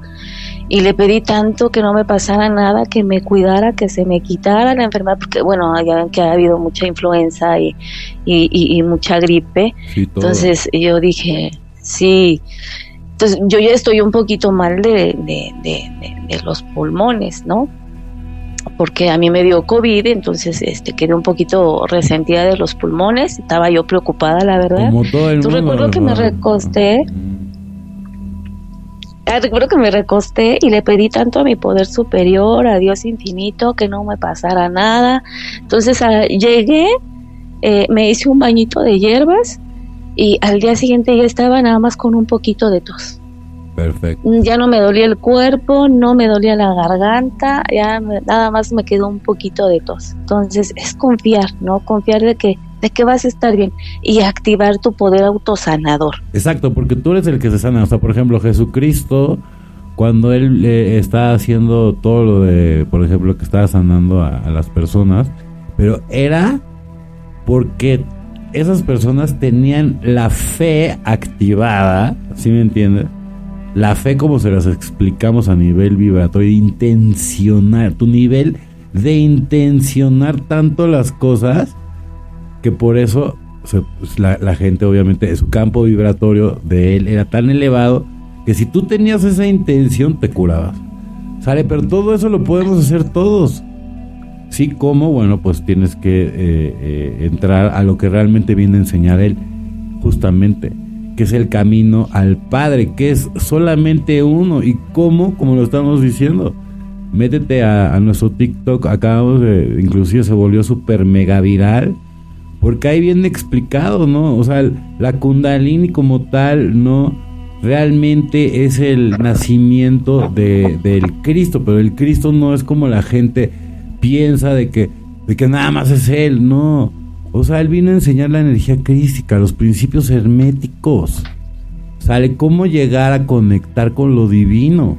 S2: y le pedí tanto que no me pasara nada, que me cuidara, que se me quitara la enfermedad, porque bueno, ya ven que ha habido mucha influenza y, y, mucha gripe. Entonces yo dije, sí. Entonces yo ya estoy un poquito mal de, de, los pulmones, ¿no? Porque a mí me dio COVID, entonces este quedé un poquito resentida de los pulmones, estaba yo preocupada, la verdad. Como recuerdo que me recosté. Ah, recuerdo que me recosté y le pedí tanto a mi poder superior, a Dios infinito, que no me pasara nada. Entonces ah, llegué, eh, me hice un bañito de hierbas y al día siguiente ya estaba nada más con un poquito de tos.
S1: Perfecto.
S2: Ya no me dolía el cuerpo, no me dolía la garganta, ya nada más me quedó un poquito de tos. Entonces es confiar, ¿no? Confiar de que de que vas a estar bien y activar tu poder autosanador.
S1: Exacto, porque tú eres el que se sana. O sea, por ejemplo, Jesucristo, cuando él eh, está haciendo todo lo de, por ejemplo, que estaba sanando a las personas, pero era porque esas personas tenían la fe activada, ¿sí me entiendes? La fe como se las explicamos a nivel vibratorio, intencionar, tu nivel de intencionar tanto las cosas que por eso pues, la, gente obviamente su campo vibratorio de él era tan elevado que si tú tenías esa intención te curabas. Sale, pero todo eso lo podemos hacer todos. Sí, como, bueno, pues tienes que eh, eh, entrar a lo que realmente viene a enseñar él, justamente, que es el camino al Padre, que es solamente uno. ¿Y cómo? Como lo estamos diciendo. Métete a, nuestro TikTok, acabamos de, inclusive se volvió súper mega viral, porque ahí viene explicado, ¿no? O sea, la kundalini como tal, ¿no? Realmente es el nacimiento de, del Cristo, pero el Cristo no es como la gente piensa de que, de que nada más es él, no. O sea, él vino a enseñar la energía crística, los principios herméticos. Sale cómo llegar a conectar con lo divino.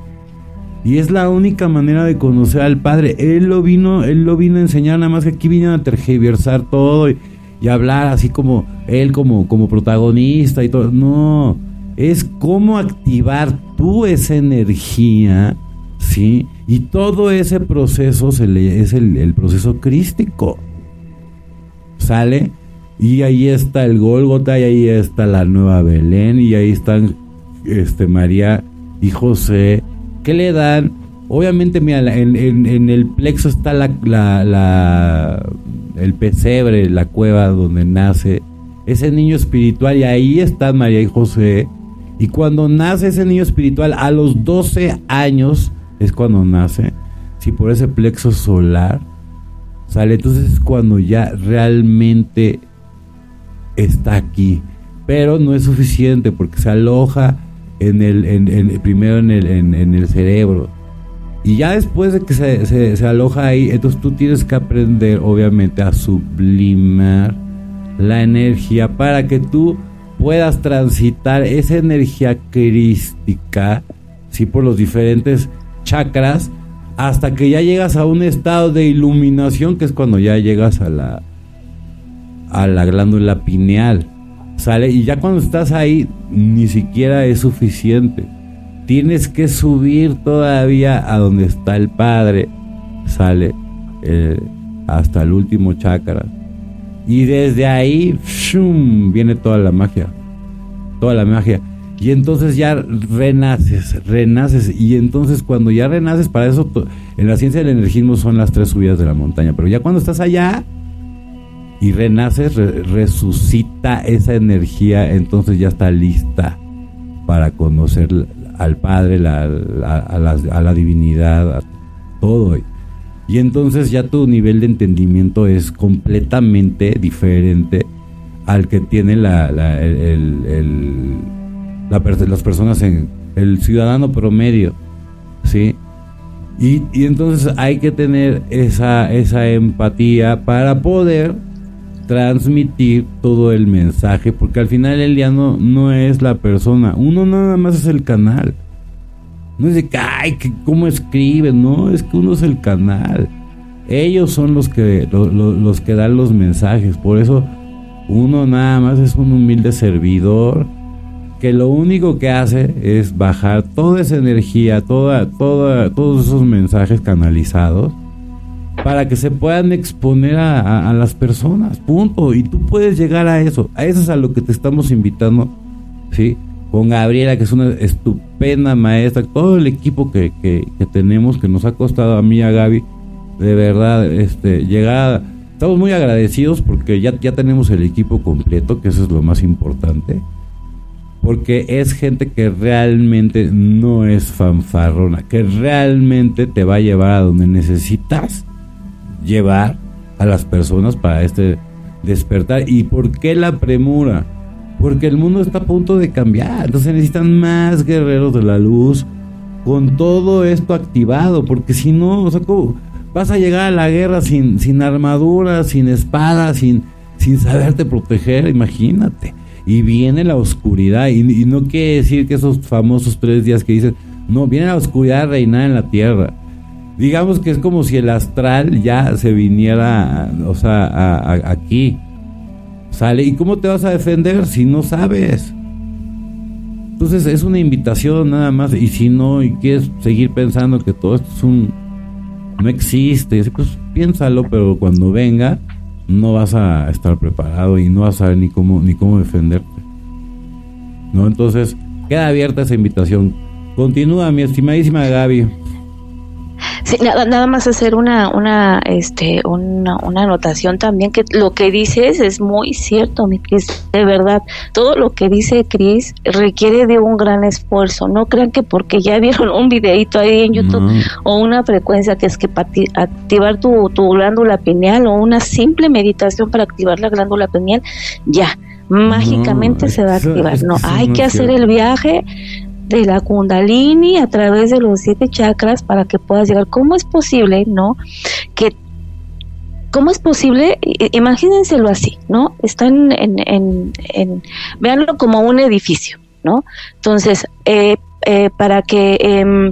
S1: Y es la única manera de conocer al Padre. Él lo vino, él lo vino a enseñar, nada más que aquí vino a tergiversar todo y, y hablar así como él como, como protagonista y todo. No, es cómo activar tú esa energía, ¿sí? Y todo ese proceso se le, es el, proceso crístico. Sale y ahí está el Gólgota y ahí está la Nueva Belén y ahí están este, María y José. Que le dan, obviamente mira, en, el plexo está la, la, la, el pesebre, la cueva donde nace ese niño espiritual y ahí están María y José. Y cuando nace ese niño espiritual a los 12 años, es cuando nace, si por ese plexo solar sale, entonces es cuando ya realmente está aquí. Pero no es suficiente porque se aloja en el, en, primero en el, en, el cerebro. Y ya después de que se, se, aloja ahí, entonces tú tienes que aprender, obviamente, a sublimar la energía para que tú puedas transitar esa energía crística, ¿sí? por los diferentes chakras hasta que ya llegas a un estado de iluminación que es cuando ya llegas a la a la glándula pineal. Sale y ya cuando estás ahí ni siquiera es suficiente. Tienes que subir todavía a donde está el padre sale eh, hasta el último chakra. Y desde ahí viene toda la magia toda la magia y entonces ya renaces, renaces. Y entonces cuando ya renaces, para eso en la ciencia del energismo son las tres subidas de la montaña. Pero ya cuando estás allá y renaces, resucita esa energía, entonces ya está lista para conocer al Padre, a, la, divinidad, a todo. Y entonces ya tu nivel de entendimiento es completamente diferente al que tiene la, el las personas en el ciudadano promedio, ¿sí? Y, entonces hay que tener esa, esa empatía para poder transmitir todo el mensaje, porque al final el día no, es la persona, uno nada más es el canal. No es de que, ay, que cómo escribe, no, es que uno es el canal. Ellos son los que, los que dan los mensajes, por eso uno nada más es un humilde servidor que lo único que hace es bajar toda esa energía, toda, toda, todos esos mensajes canalizados para que se puedan exponer a, las personas, punto. Y tú puedes llegar a eso, a eso es a lo que te estamos invitando, ¿sí? Con Gabriela, que es una estupenda maestra, todo el equipo que, que, tenemos, que nos ha costado a mí a Gaby, de verdad, este, llegar, estamos muy agradecidos porque ya, ya tenemos el equipo completo, que eso es lo más importante porque es gente que realmente no es fanfarrona, que realmente te va a llevar a donde necesitas llevar a las personas para este despertar. ¿Y por qué la premura? Porque el mundo está a punto de cambiar, entonces necesitan más guerreros de la luz con todo esto activado, porque si no, o sea, vas a llegar a la guerra sin, sin armadura, sin espada, sin, sin saberte proteger, imagínate y viene la oscuridad. Y, no quiere decir que esos famosos tres días que dicen, no, viene la oscuridad a reinar en la tierra. Digamos que es como si el astral ya se viniera, o sea, aquí. ¿Sale? ¿Y cómo te vas a defender si no sabes? Entonces es una invitación nada más. Y si no, y quieres seguir pensando que todo esto es un. No existe, pues piénsalo, pero cuando venga, no vas a estar preparado y no vas a saber ni cómo, ni cómo defenderte. ¿No? Entonces, queda abierta esa invitación. Continúa, mi estimadísima Gaby.
S2: Sí, nada, nada más hacer una, una, este, una, una anotación también que lo que dices es muy cierto, mi Cris, de verdad. Todo lo que dice Cris requiere de un gran esfuerzo. No crean que porque ya vieron un videito ahí en YouTube o una frecuencia que es que para activar tu, tu glándula pineal o una simple meditación para activar la glándula pineal, ya mágicamente se va a activar. no, hay que hacer el viaje de la kundalini a través de los siete chakras para que puedas llegar. ¿Cómo es posible, no? Que ¿Cómo es posible? Imagínenselo así, ¿no? Están en, en, en véanlo como un edificio, ¿no? Entonces, eh, eh, para que em,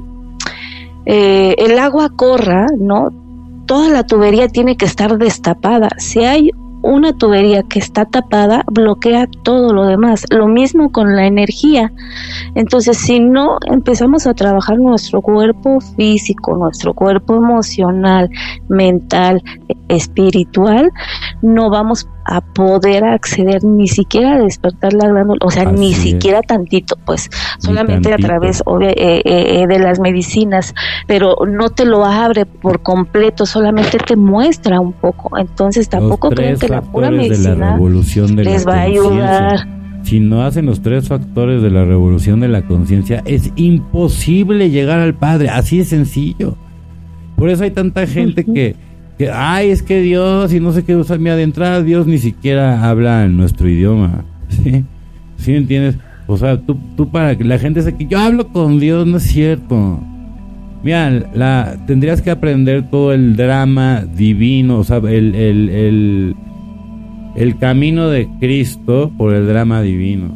S2: eh, el agua corra, ¿no? Toda la tubería tiene que estar destapada. Si hay una tubería que está tapada bloquea todo lo demás. Lo mismo con la energía. Entonces, si no empezamos a trabajar nuestro cuerpo físico, nuestro cuerpo emocional, mental, espiritual, no vamos a poder acceder ni siquiera a despertar la glándula, o sea, ni siquiera tantito, pues solamente a través eh, eh, eh, de las medicinas, pero no te lo abre por completo, solamente te muestra un poco. Entonces tampoco creo que la pura medicina les va a ayudar.
S1: Si no hacen los tres factores de la revolución de la conciencia, es imposible llegar al Padre, así de sencillo. Por eso hay tanta gente que ay es que Dios y no sé qué usa mi adentrada Dios ni siquiera habla en nuestro idioma sí sí entiendes o sea tú, tú para que la gente sepa que yo hablo con Dios no es cierto. Mira la tendrías que aprender todo el drama divino o sea el, el, el, el camino de Cristo por el drama divino.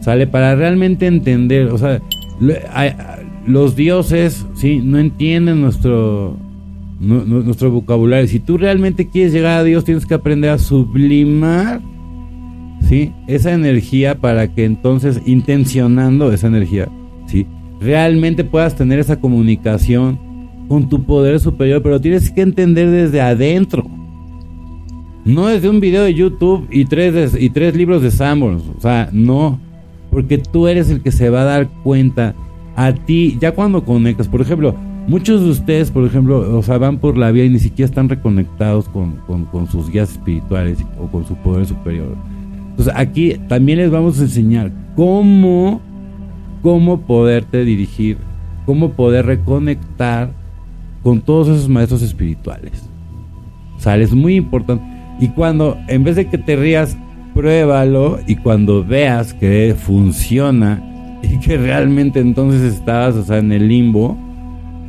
S1: Sale para realmente entender o sea los dioses sí no entienden nuestro nuestro vocabulario. Si tú realmente quieres llegar a Dios, tienes que aprender a sublimar ¿sí? esa energía para que entonces, intencionando esa energía, ¿sí? realmente puedas tener esa comunicación con tu poder superior, pero tienes que entender desde adentro. No desde un video de YouTube y tres, y tres libros de Samuels. O sea, no. Porque tú eres el que se va a dar cuenta a ti, ya cuando conectas. Por ejemplo, Muchos de ustedes, por ejemplo, o sea, van por la vía y ni siquiera están reconectados con, sus guías espirituales o con su poder superior. Entonces aquí también les vamos a enseñar cómo, cómo poderte dirigir, cómo poder reconectar con todos esos maestros espirituales. ¿Sale? Es muy importante. Y cuando, en vez de que te rías, pruébalo y cuando veas que funciona y que realmente entonces estabas, o sea, en el limbo,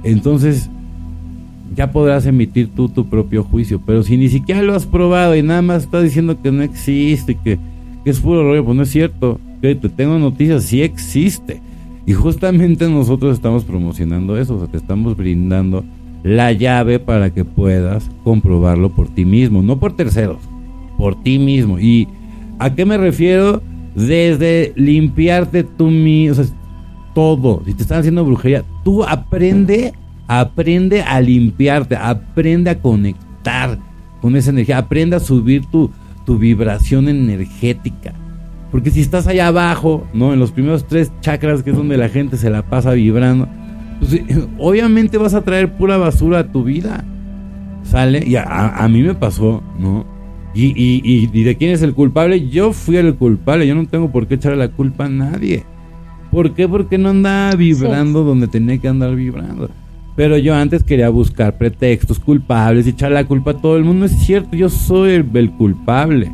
S1: entonces ya podrás emitir tú tu propio juicio. Pero si ni siquiera lo has probado y nada más estás diciendo que no existe, que, que es puro rollo, pues no es cierto. Que te tengo noticias, sí existe. Y justamente nosotros estamos promocionando eso, o sea, te estamos brindando la llave para que puedas comprobarlo por ti mismo, no por terceros, por ti mismo. ¿Y a qué me refiero? Desde limpiarte tú mismo, o sea, todo. Si te están haciendo brujería, tú aprende, aprende a limpiarte, aprende a conectar con esa energía, aprende a subir tu, tu vibración energética. Porque si estás allá abajo, ¿no? En los primeros tres chakras, que es donde la gente se la pasa vibrando, pues, obviamente vas a traer pura basura a tu vida. ¿Sale? Y a, mí me pasó, ¿no? Y, y, y, de quién es el culpable? Yo fui el culpable, yo no tengo por qué echarle la culpa a nadie. ¿Por qué? Porque no andaba vibrando donde tenía que andar vibrando. Pero yo antes quería buscar pretextos culpables y echar la culpa a todo el mundo. Es cierto, yo soy el, culpable.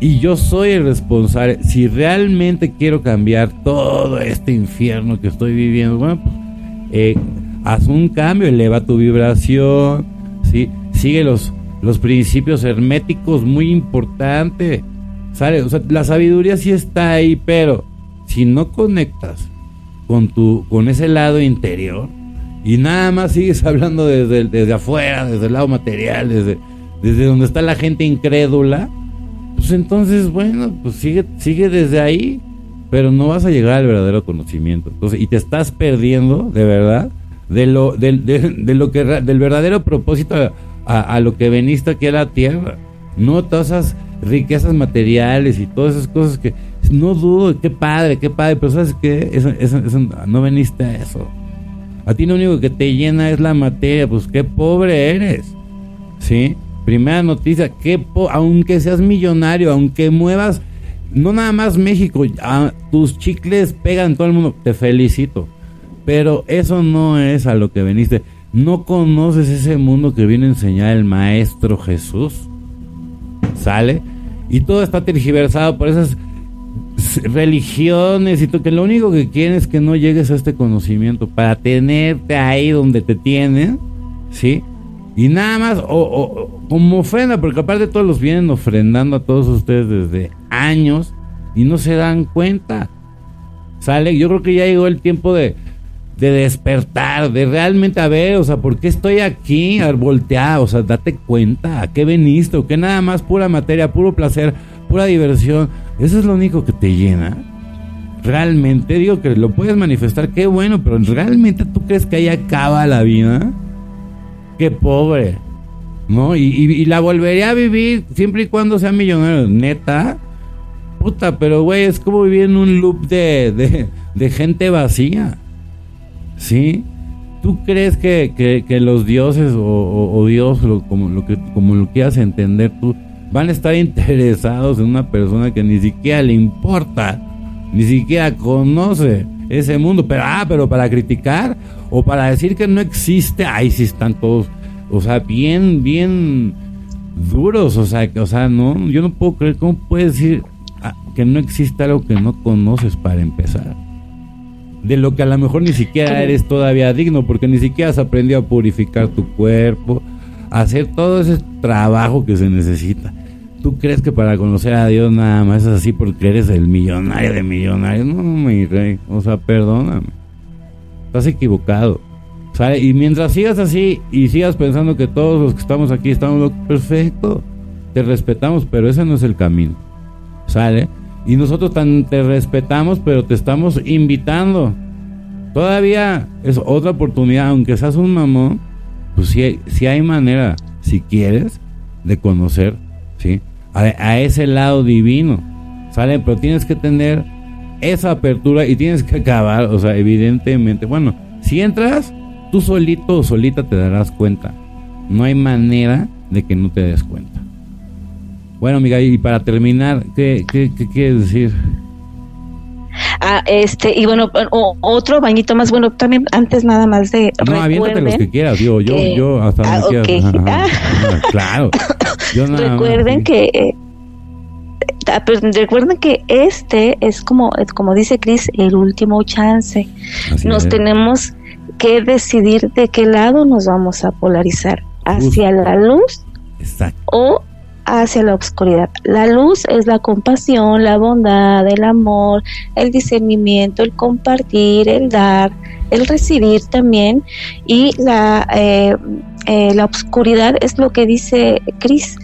S1: Y yo soy el responsable. Si realmente quiero cambiar todo este infierno que estoy viviendo, bueno, pues, eh, haz un cambio, eleva tu vibración, ¿sí? sigue los, los principios herméticos, muy importante. ¿Sale? O sea, la sabiduría sí está ahí, pero si no conectas con tu con ese lado interior y nada más sigues hablando desde, desde afuera, desde el lado material, desde, desde donde está la gente incrédula, pues entonces, bueno, pues sigue, sigue desde ahí, pero no vas a llegar al verdadero conocimiento. Entonces, y te estás perdiendo, de verdad, de lo, de, lo que, del verdadero propósito a, a, lo que veniste aquí a la tierra. No todas esas riquezas materiales y todas esas cosas que no dudo, qué padre, qué padre, pero sabes que eso, no veniste a eso. A ti lo único que te llena es la materia, pues qué pobre eres. ¿Sí? Primera noticia, que aunque seas millonario, aunque muevas, no nada más México, tus chicles pegan todo el mundo, te felicito. Pero eso no es a lo que veniste. No conoces ese mundo que viene a enseñar el Maestro Jesús. ¿Sale? Y todo está tergiversado por esas religiones y todo, que lo único que quieren es que no llegues a este conocimiento para tenerte ahí donde te tienen, ¿sí? Y nada más, o, como ofrenda, porque aparte todos los vienen ofrendando a todos ustedes desde años y no se dan cuenta. ¿Sale? Yo creo que ya llegó el tiempo de, de despertar, de realmente a ver, o sea, ¿por qué estoy aquí al? O sea, date cuenta, ¿a qué veniste? ¿O qué nada más pura materia, puro placer, pura diversión? Eso es lo único que te llena. Realmente, digo que lo puedes manifestar, qué bueno, pero realmente tú crees que ahí acaba la vida qué pobre. ¿No? Y, la volvería a vivir siempre y cuando sea millonario. Neta. Puta, pero güey, es como vivir en un loop de, de, gente vacía. ¿Sí? ¿Tú crees que, que, los dioses o, Dios, como, lo que, como lo quieras entender tú, van a estar interesados en una persona que ni siquiera le importa, ni siquiera conoce ese mundo? Pero, ah, pero para criticar o para decir que no existe, ahí sí están todos, o sea, bien, bien duros, o sea, o sea, no, yo no puedo creer, ¿cómo puedes decir ah, que no existe algo que no conoces para empezar? De lo que a lo mejor ni siquiera eres todavía digno, porque ni siquiera has aprendido a purificar tu cuerpo, a hacer todo ese trabajo que se necesita. ¿Tú crees que para conocer a Dios nada más es así porque eres el millonario de millonarios? No, mi rey, o sea, perdóname estás equivocado. ¿Sale? Y mientras sigas así y sigas pensando que todos los que estamos aquí estamos perfecto, te respetamos, pero ese no es el camino. ¿Sale? Y nosotros te respetamos, pero te estamos invitando. Todavía es otra oportunidad, aunque seas un mamón, pues hay, si hay manera, si quieres, de conocer, ¿sí? A, ese lado divino. ¿Sale? Pero tienes que tener esa apertura y tienes que acabar, o sea, evidentemente, bueno, si entras, tú solito o solita te darás cuenta. No hay manera de que no te des cuenta. Bueno, amiga, y para terminar, ¿qué, qué, qué quieres decir?
S2: Ah, este, y bueno, otro bañito más bueno, también antes nada más de.
S1: No, aviéntate los que quieras, yo, yo, yo hasta ah, claro.
S2: recuerden que eh, recuerden que este es como, como dice Chris, el último chance. nos tenemos que decidir de qué lado nos vamos a polarizar, hacia la luz o hacia la oscuridad. La luz es la compasión, la bondad, el amor, el discernimiento, el compartir, el dar, el recibir también. Y la, eh, eh, la oscuridad es lo que dice Cris,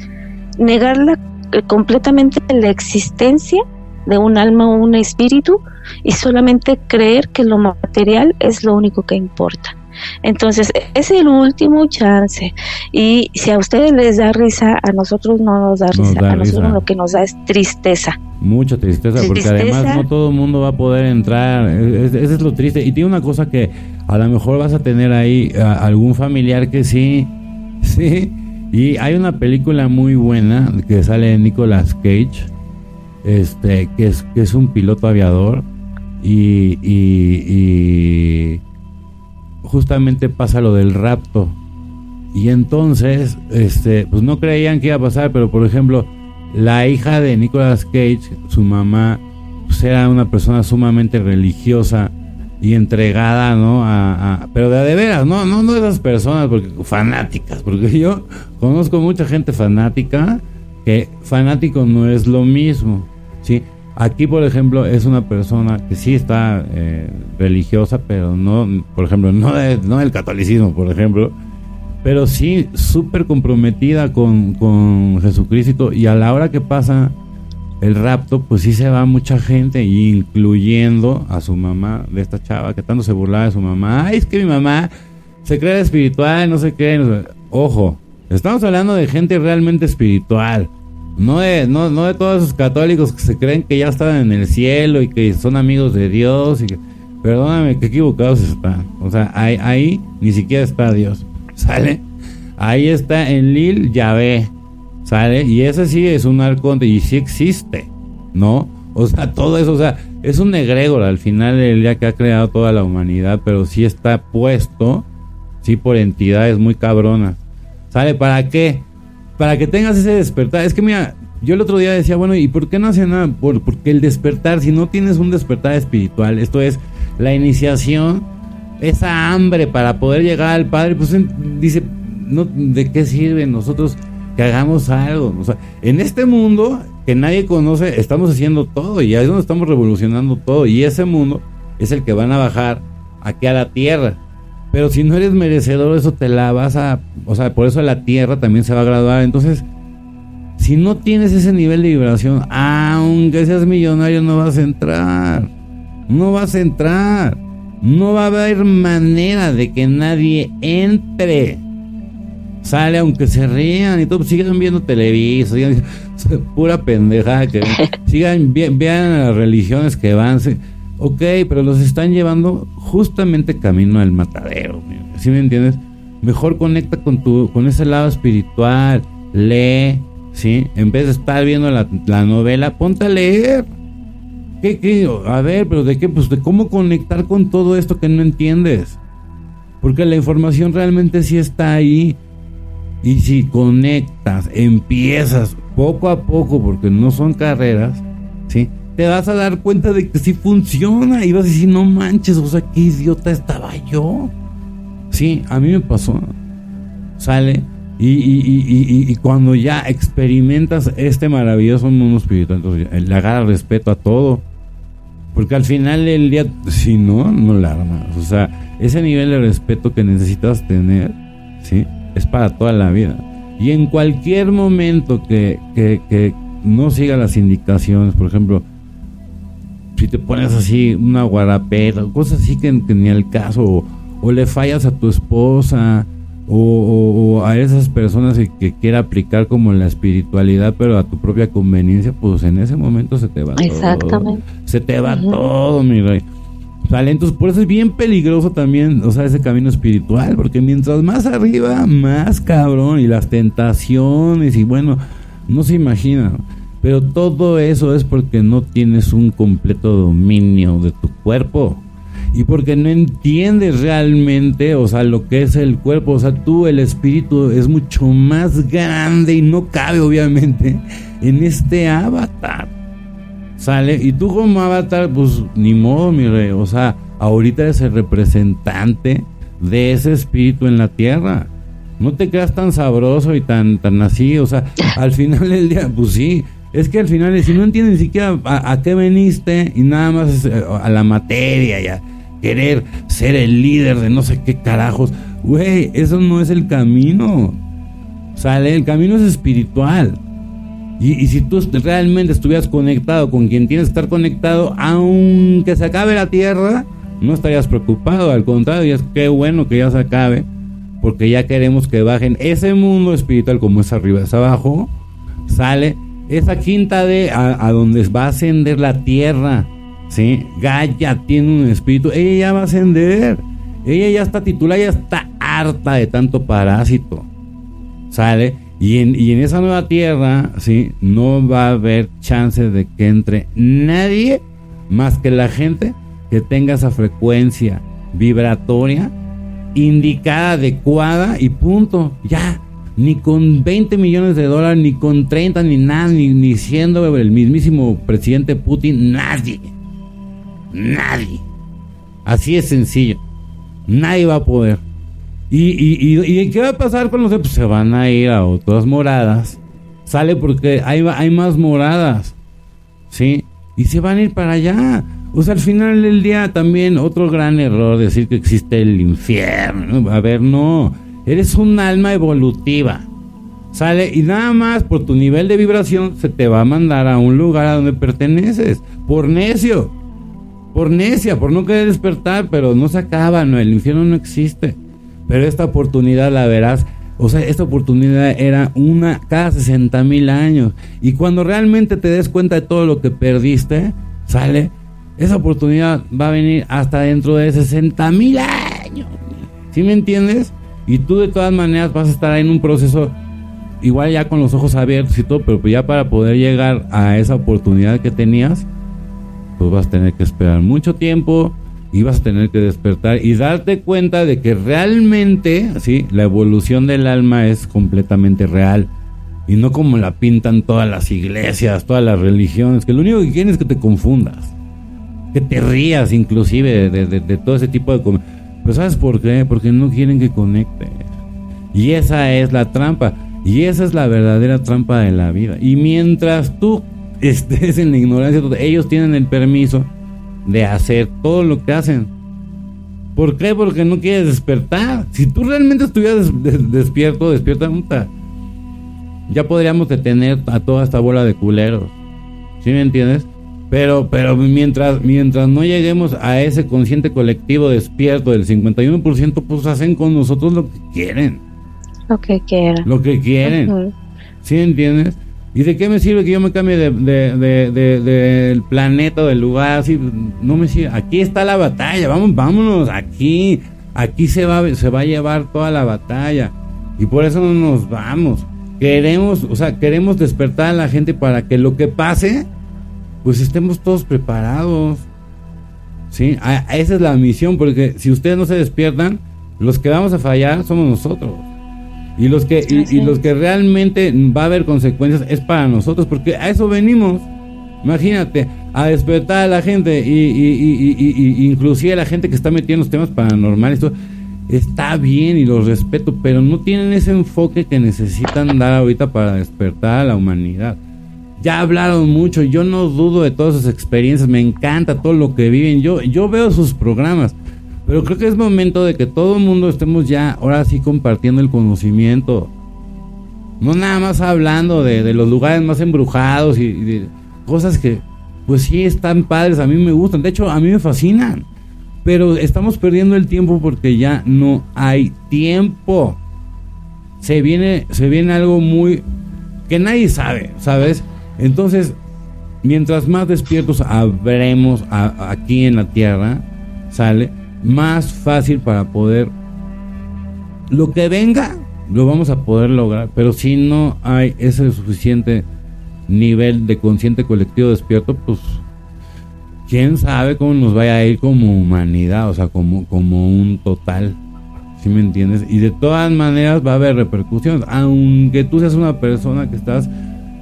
S2: negar la eh, completamente la existencia de un alma o un espíritu y solamente creer que lo material es lo único que importa. Entonces, es el último chance. Y si a ustedes les da risa, a nosotros no nos da risa. a nosotros lo que nos da es tristeza.
S1: Mucha tristeza, porque además no todo el mundo va a poder entrar. Eso es lo triste. Y tiene una cosa que a lo mejor vas a tener ahí algún familiar que sí, sí, y hay una película muy buena que sale de Nicolas Cage, este, que es, que es un piloto aviador y, y, justamente pasa lo del rapto. Y entonces, este, pues no creían que iba a pasar, pero por ejemplo, la hija de Nicolas Cage, su mamá, pues era una persona sumamente religiosa y entregada, ¿no? A, pero de, de veras, no, no, no esas personas porque fanáticas, porque yo conozco mucha gente fanática que fanático no es lo mismo, ¿sí? Aquí, por ejemplo, es una persona que sí está eh, religiosa, pero no, por ejemplo, no, no del catolicismo, por ejemplo, pero sí súper comprometida con, con Jesucristo y a la hora que pasa el rapto, pues sí se va mucha gente, incluyendo a su mamá de esta chava que tanto se burlaba de su mamá. Ay, es que mi mamá se cree espiritual, no sé qué. Ojo, estamos hablando de gente realmente espiritual. No de, no, no de todos esos católicos que se creen que ya están en el cielo y que son amigos de Dios. Y perdóname, qué equivocados están. O sea, ahí, ahí ni siquiera está Dios. ¿Sale? Ahí está en Lil Yahvé. ¿Sale? Y ese sí es un arconte y sí existe, ¿no? O sea, todo eso, o sea, es un egregor al final del día que ha creado toda la humanidad, pero sí está puesto, sí, por entidades muy cabronas. ¿Sale? ¿Para qué? Para que tengas ese despertar. Es que mira, yo el otro día decía, bueno, ¿y por qué no hace nada? Por, porque el despertar, si no tienes un despertar espiritual, esto es la iniciación, esa hambre para poder llegar al Padre, pues dice, ¿de qué sirve nosotros que hagamos algo. En este mundo que nadie conoce, estamos haciendo todo y ahí es donde estamos revolucionando todo. Y ese mundo es el que van a bajar aquí a la tierra. Pero si no eres merecedor, eso te la vas a. O sea, por eso la tierra también se va a graduar. Entonces, si no tienes ese nivel de vibración, aunque seas millonario, no vas a entrar. No vas a entrar. No va a haber manera de que nadie entre sale aunque se rían y todo, pues sigan viendo televisión, sigan, pura pendeja que sigan, vean las religiones que van, ok, pero los están llevando justamente camino al matadero, ¿sí me entiendes? Mejor conecta con tu, con ese lado espiritual, lee, ¿sí? En vez de estar viendo la, la novela, ponte a leer. ¿Qué, ¿Qué, A ver, pero ¿de qué? Pues de cómo conectar con todo esto que no entiendes. Porque la información realmente sí está ahí. Y si conectas, empiezas poco a poco, porque no son carreras, ¿sí? Te vas a dar cuenta de que sí funciona y vas a decir, no manches, o sea, qué idiota estaba yo. Sí, a mí me pasó. Sale y, cuando ya experimentas este maravilloso mundo espiritual, entonces le agarra respeto a todo. Porque al final del día, si no, no la armas. O sea, ese nivel de respeto que necesitas tener, ¿sí? es para toda la vida. Y en cualquier momento que, que, no siga las indicaciones, por ejemplo, si te pones así una guarapeta, cosas así que, ni el caso, o, le fallas a tu esposa, o, a esas personas que, quiera aplicar como la espiritualidad, pero a tu propia conveniencia, pues en ese momento se te va
S2: Exactamente.
S1: todo. Se te va todo, mi rey. Entonces por eso es bien peligroso también, o sea, ese camino espiritual, porque mientras más arriba, más cabrón, y las tentaciones, y bueno, no se imagina. Pero todo eso es porque no tienes un completo dominio de tu cuerpo. Y porque no entiendes realmente, o sea, lo que es el cuerpo. O sea, tú, el espíritu, es mucho más grande y no cabe, obviamente, en este avatar. Sale, y tú como avatar, pues ni modo, mi rey. O sea, ahorita eres el representante de ese espíritu en la tierra. No te creas tan sabroso y tan, tan así. O sea, al final del día, pues sí. Es que al final, si no entiendes ni siquiera a, qué veniste y nada más eh, a la materia y a querer ser el líder de no sé qué carajos, güey, eso no es el camino. Sale, el camino es espiritual. Y, si tú realmente estuvieras conectado con quien tienes que estar conectado, aunque se acabe la tierra, no estarías preocupado. Al contrario, es que bueno que ya se acabe, porque ya queremos que bajen ese mundo espiritual como es arriba, es abajo, sale esa quinta de a, donde va a ascender la tierra. ¿sí? Gaia tiene un espíritu, ella ya va a ascender. Ella ya está titulada, ya está harta de tanto parásito. ¿Sale? Y en, y en esa nueva tierra, ¿sí? No va a haber chance de que entre nadie más que la gente que tenga esa frecuencia vibratoria indicada, adecuada y punto. Ya. Ni con 20 millones de dólares, ni con 30, ni nada, ni, ni siendo el mismísimo presidente Putin, nadie. Nadie. Así es sencillo. Nadie va a poder. ¿Y, y, y, qué va a pasar con los pues se van a ir a otras moradas. Sale porque hay, hay más moradas. ¿Sí? Y se van a ir para allá. O sea, al final del día también otro gran error decir que existe el infierno. A ver, no. Eres un alma evolutiva. Sale y nada más por tu nivel de vibración se te va a mandar a un lugar a donde perteneces. Por necio. Por necia, por no querer despertar, pero no se acaba, no, el infierno no existe. Pero esta oportunidad la verás. O sea, esta oportunidad era una cada 60 mil años. Y cuando realmente te des cuenta de todo lo que perdiste, sale, esa oportunidad va a venir hasta dentro de 60 mil años. ¿Sí me entiendes? Y tú de todas maneras vas a estar en un proceso igual ya con los ojos abiertos y todo, pero ya para poder llegar a esa oportunidad que tenías, pues vas a tener que esperar mucho tiempo y vas a tener que despertar y darte cuenta de que realmente, sí, la evolución del alma es completamente real y no como la pintan todas las iglesias, todas las religiones, que lo único que quieren es que te confundas, que te rías inclusive de, todo ese tipo de... Pero ¿sabes por qué? Porque no quieren que conectes. Y esa es la trampa. Y esa es la verdadera trampa de la vida. Y mientras tú estés en la ignorancia, ellos tienen el permiso de hacer todo lo que hacen. ¿Por qué? Porque no quieres despertar. Si tú realmente estuvieras despierto, despierta. Ya podríamos detener a toda esta bola de culeros. ¿Sí me entiendes? Pero, pero mientras, mientras no lleguemos a ese consciente colectivo despierto del 51%, pues hacen con nosotros lo que quieren.
S2: Lo que quieran.
S1: Lo que quieren. ¿Sí entiendes? ¿Y de qué me sirve que yo me cambie del de, planeta, del lugar? Así, no me sirve. Aquí está la batalla, vamos, vámonos, aquí, aquí se va, se va a llevar toda la batalla. Y por eso no nos vamos. Queremos, o sea, queremos despertar a la gente para que lo que pase, pues estemos todos preparados. ¿Sí? esa es la misión, porque si ustedes no se despiertan, los que vamos a fallar somos nosotros. Y los que y, los que realmente va a haber consecuencias es para nosotros, porque a eso venimos. Imagínate, a despertar a la gente y, y, inclusive a la gente que está metiendo los temas paranormales. está bien y los respeto, pero no tienen ese enfoque que necesitan dar ahorita para despertar a la humanidad. Ya hablaron mucho, yo no dudo de todas sus experiencias, me encanta todo lo que viven. Yo, yo veo sus programas, pero creo que es momento de que todo el mundo estemos ya ahora sí compartiendo el conocimiento. No nada más hablando de, los lugares más embrujados y, de cosas que, pues sí, están padres, a mí me gustan. De hecho, a mí me fascinan. Pero estamos perdiendo el tiempo porque ya no hay tiempo. Se viene, se viene algo muy que nadie sabe, ¿sabes? Entonces, mientras más despiertos habremos aquí en la tierra, ¿sale? más fácil para poder lo que venga lo vamos a poder lograr pero si no hay ese suficiente nivel de consciente colectivo despierto pues quién sabe cómo nos vaya a ir como humanidad o sea como como un total si me entiendes? Y de todas maneras va a haber repercusiones, aunque tú seas una persona que estás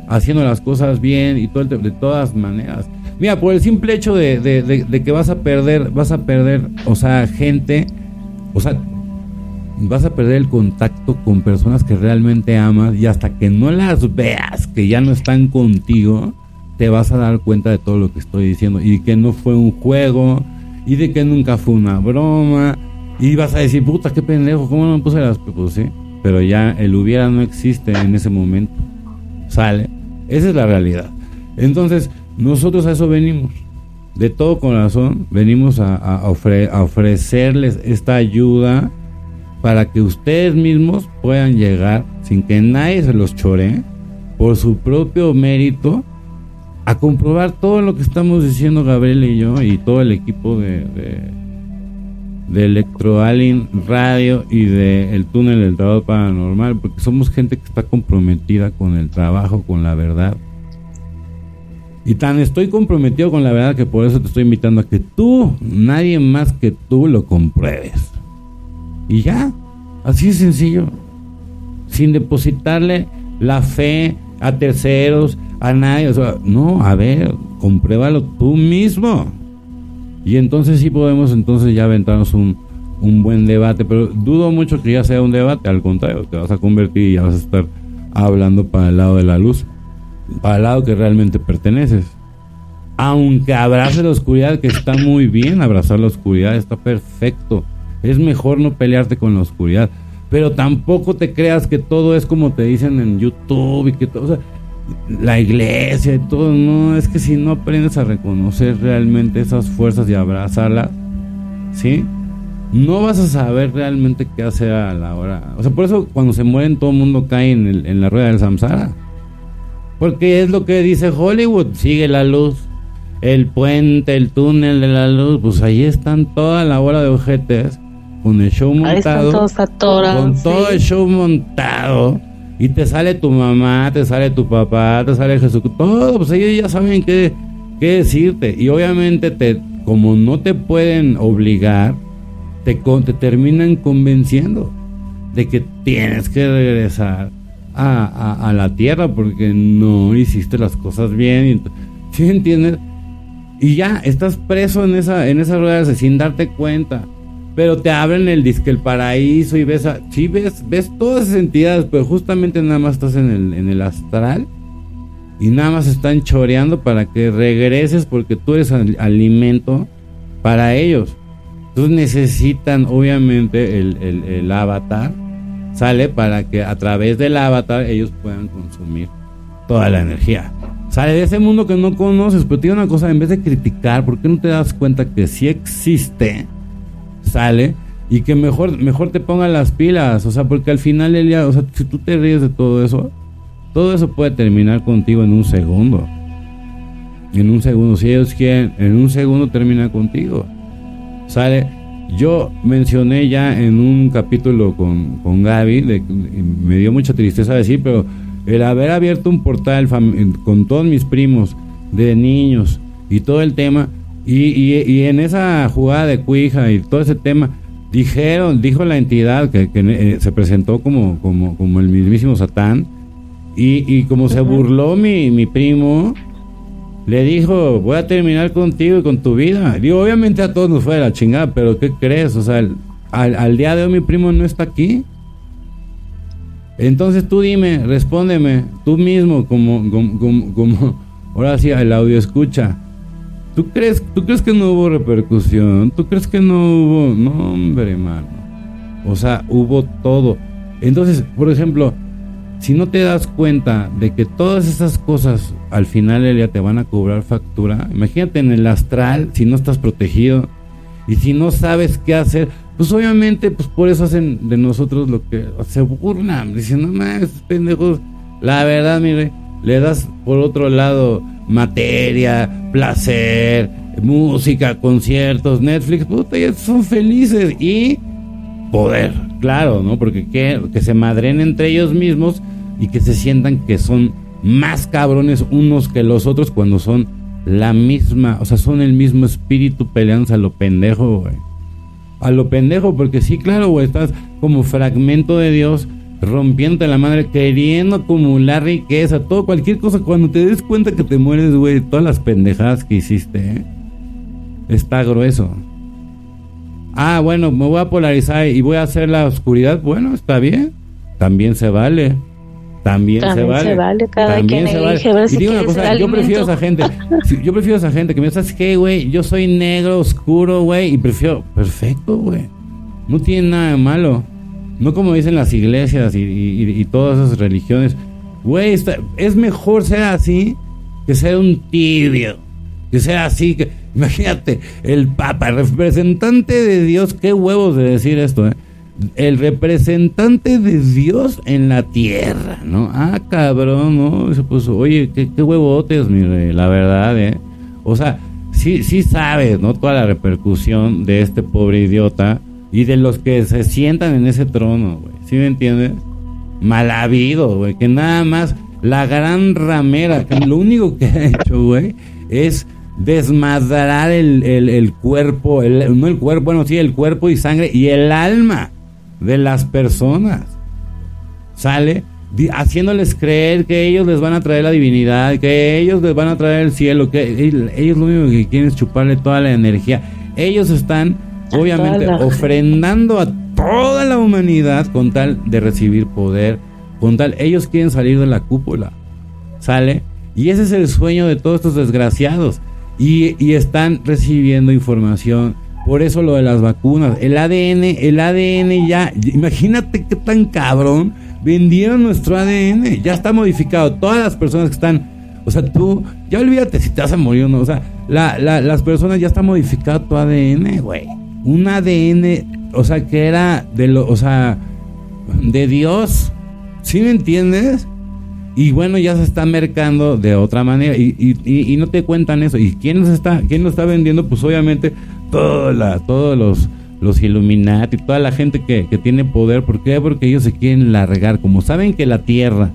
S1: haciendo las cosas bien y todo de todas maneras Mira, por el simple hecho de, que vas a perder, vas a perder, o sea, gente, o sea, vas a perder el contacto con personas que realmente amas y hasta que no las veas, que ya no están contigo, te vas a dar cuenta de todo lo que estoy diciendo y que no fue un juego y de que nunca fue una broma y vas a decir, puta, qué pendejo, ¿cómo no me puse las... Pues sí, pero ya el hubiera no existe en ese momento. Sale. Esa es la realidad. Entonces, nosotros a eso venimos. De todo corazón venimos a, ofrecerles esta ayuda para que ustedes mismos puedan llegar sin que nadie se los chore por su propio mérito a comprobar todo lo que estamos diciendo Gabriel y yo y todo el equipo de, de, de Electroalien Radio y de El Túnel del Trabajo Paranormal, porque somos gente que está comprometida con el trabajo, con la verdad y tan estoy comprometido con la verdad que por eso te estoy invitando a que tú, nadie más que tú, lo compruebes. Y ya, así es sencillo. Sin depositarle la fe a terceros, a nadie. No, a ver, compruébalo tú mismo. Y entonces sí podemos entonces ya aventarnos un, un buen debate. Pero dudo mucho que ya sea un debate. Al contrario, te vas a convertir y ya vas a estar hablando para el lado de la luz para el lado que realmente perteneces. Aunque abrace la oscuridad, que está muy bien abrazar la oscuridad, está perfecto. Es mejor no pelearte con la oscuridad. Pero tampoco te creas que todo es como te dicen en YouTube y que todo, la iglesia y todo, no, es que si no aprendes a reconocer realmente esas fuerzas y abrazarlas, ¿sí? No vas a saber realmente qué hacer a la hora. O sea, por eso cuando se mueren todo el mundo cae en, el, en la rueda del samsara. Porque es lo que dice Hollywood, sigue la luz. El puente, el túnel de la luz, pues ahí están toda la hora de ojetes con el show montado. con todo el show montado y te sale tu mamá, te sale tu papá, te sale Jesús, todo, pues ellos ya saben qué, qué decirte. Y obviamente, te, como no te pueden obligar, te, te terminan convenciendo de que tienes que regresar a, a, la tierra porque no hiciste las cosas bien. ¿Sí entiendes? Y ya estás preso en esa, en esa rueda sin darte cuenta pero te abren el disque el paraíso y ves, a, sí ves, ves todas esas entidades, pero justamente nada más estás en el, en el astral y nada más están choreando para que regreses porque tú eres alimento para ellos. Entonces necesitan obviamente el, el, el avatar, sale para que a través del avatar ellos puedan consumir toda la energía. Sale de ese mundo que no conoces, pero tiene una cosa, en vez de criticar, ¿por qué no te das cuenta que sí existe? Sale y que mejor, mejor te pongan las pilas, o sea, porque al final el día, o sea, si tú te ríes de todo eso, todo eso puede terminar contigo en un segundo. En un segundo, si ellos quieren, en un segundo termina contigo. Sale, yo mencioné ya en un capítulo con, con Gaby, de, me dio mucha tristeza decir, pero el haber abierto un portal con todos mis primos de niños y todo el tema, y, y, en esa jugada de cuija y todo ese tema, dijeron, dijo la entidad que, eh, se presentó como, como, como el mismísimo Satán, y, y como se burló mi, mi primo, le dijo, voy a terminar contigo y con tu vida. Digo, obviamente a todos nos fue de la chingada, pero ¿qué crees? O sea, al, al, día de hoy mi primo no está aquí. Entonces tú dime, respóndeme, tú mismo, como, como, como, como ahora sí, el audio escucha. ¿Tú crees, ¿Tú crees que no hubo repercusión? ¿Tú crees que no hubo? No, hombre, hermano. O sea, hubo todo. Entonces, por ejemplo, si no te das cuenta de que todas esas cosas al final del día te van a cobrar factura, imagínate en el astral, si no estás protegido y si no sabes qué hacer, pues obviamente, pues por eso hacen de nosotros lo que se burlan, dicen, no pendejos. La verdad, mire, le das por otro lado materia, placer, música, conciertos, Netflix, puta, son felices y poder, claro, ¿no? Porque que, que se madren entre ellos mismos y que se sientan que son más cabrones unos que los otros cuando son la misma, o sea, son el mismo espíritu peleándose a lo pendejo, güey. A lo pendejo, porque sí, claro, güey, estás como fragmento de Dios rompiendo la madre, queriendo acumular riqueza, todo, cualquier cosa. Cuando te des cuenta que te mueres, güey, todas las pendejadas que hiciste, ¿eh? está grueso. Ah, bueno, me voy a polarizar y voy a hacer la oscuridad. Bueno, está bien. También se vale. También, se vale. También se vale. Y digo una cosa, yo prefiero a esa gente. yo prefiero a esa gente que me dice, que, güey? Yo soy negro, oscuro, güey, y prefiero. Perfecto, güey. No tiene nada de malo. No como dicen las iglesias y, todas esas religiones. Güey, es mejor ser así que ser un tibio. Que ser así. Que, imagínate, el Papa, representante de Dios. Qué huevos de decir esto, ¿eh? El representante de Dios en la tierra, ¿no? Ah, cabrón, ¿no? Oye, qué, qué huevotes, mire, la verdad, ¿eh? O sea, sí, sí sabes, ¿no? Toda la repercusión de este pobre idiota y de los que se sientan en ese trono, güey. ¿Sí me entiendes? Mal habido, güey. Que nada más la gran ramera, que lo único que ha hecho, güey, es desmadrar el, el, cuerpo, el, no el cuerpo, bueno, sí, el cuerpo y sangre y el alma de las personas. ¿Sale? Haciéndoles creer que ellos les van a traer la divinidad, que ellos les van a traer el cielo, que ellos lo único que quieren es chuparle toda la energía. Ellos están obviamente ofrendando a toda la humanidad con tal de recibir poder, con tal, ellos quieren salir de la cúpula, ¿sale? Y ese es el sueño de todos estos desgraciados. Y, están recibiendo información Por eso lo de las vacunas. El ADN, el ADN ya, imagínate qué tan cabrón. Vendieron nuestro ADN. Ya está modificado. Todas las personas que están. O sea, tú, ya olvídate si te vas a morir o no. O sea, las personas ya están modificado tu ADN, güey. Un ADN, o sea, que era de lo, o sea, de Dios. ¿Sí me entiendes? Y bueno, ya se está mercando de otra manera y, y, y, no te cuentan eso. ¿Y quién nos está, quién lo está vendiendo? Pues obviamente toda todos los, los Illuminati, toda la gente que, que tiene poder. ¿Por qué? Porque ellos se quieren largar. Como saben que la Tierra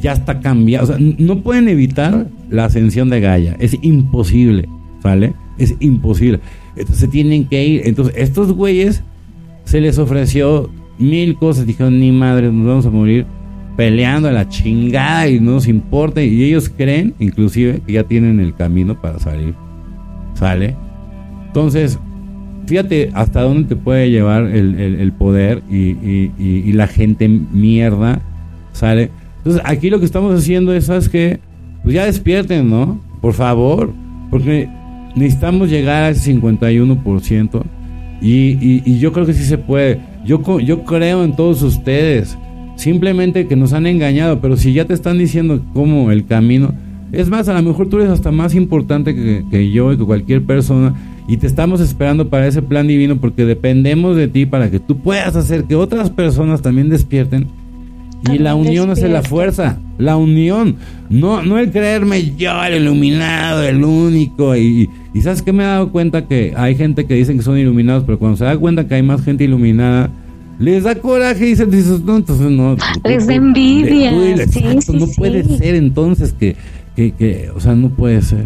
S1: ya está cambiada, o sea, no pueden evitar la ascensión de Gaia. Es imposible, ¿vale? Es imposible. Entonces tienen que ir. Entonces, estos güeyes se les ofreció mil cosas. Dijeron, ni madre, nos vamos a morir peleando a la chingada y no nos importa. Y ellos creen, inclusive, que ya tienen el camino para salir. ¿Sale? Entonces, fíjate hasta dónde te puede llevar el, poder y, la gente mierda. ¿Sale? Entonces, aquí lo que estamos haciendo es, ¿sabes qué? Pues ya despierten, ¿no? Por favor. Porque necesitamos llegar a ese 51%. Y, y, yo creo que sí se puede. Yo, yo creo en todos ustedes. Simplemente que nos han engañado, pero si ya te están diciendo cómo el camino, es más, a lo mejor tú eres hasta más importante que, yo y que cualquier persona y te estamos esperando para ese plan divino porque dependemos de ti para que tú puedas hacer que otras personas también despierten y la unión hace la fuerza, la unión, no, no el creerme yo el iluminado, el único. Y, y sabes que me he dado cuenta que hay gente que dicen que son iluminados, pero cuando se da cuenta que hay más gente iluminada, les da coraje y dicen, no, entonces no.
S2: Les da envidia.
S1: no puede ser entonces que, que, que, o sea, no puede ser.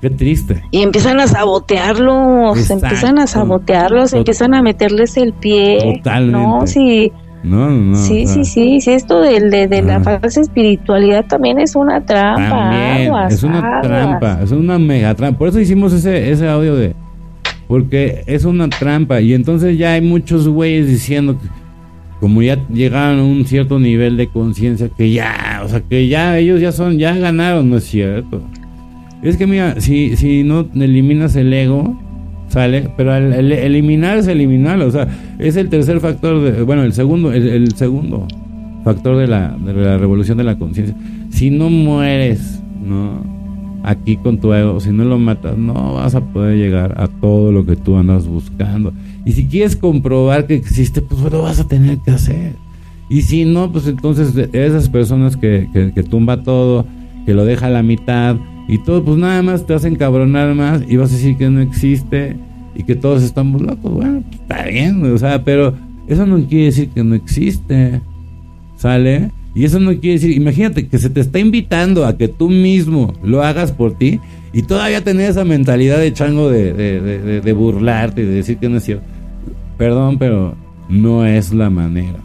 S1: Qué triste.
S2: Y empiezan a sabotearlos, empiezan a sabotearlos, empiezan a meterles el pie. Totalmente. No, sí. No, no, sí, sí, sí, sí, esto de, de, la falsa espiritualidad también es una trampa.
S1: es una trampa, es una mega trampa. Por eso hicimos ese, ese audio de, porque es una trampa. Y entonces ya hay muchos güeyes diciendo que como ya llegaron a un cierto nivel de conciencia, que ya, o sea, que ya ellos ya son, ya ganaron, no es cierto. Es que mira, si, si no eliminas el ego, sale, pero el, eliminar es eliminar, o sea, es el tercer factor, de, bueno, el segundo, el, segundo factor de la, de la revolución de la conciencia. Si no mueres, no, aquí con tu ego, si no lo matas, no vas a poder llegar a todo lo que tú andas buscando. Y si quieres comprobar que existe, pues lo vas a tener que hacer. Y si no, pues entonces esas personas que, que, tumba todo, que lo deja a la mitad y todo, pues nada más te hacen cabronar más y vas a decir que no existe y que todos estamos locos. Bueno, pues, está bien, o sea, pero eso no quiere decir que no existe. ¿Sale? Y eso no quiere decir, imagínate que se te está invitando a que tú mismo lo hagas por ti y todavía tener esa mentalidad de chango de, de, de, burlarte y de decir que no es cierto. Perdón, pero no es la manera.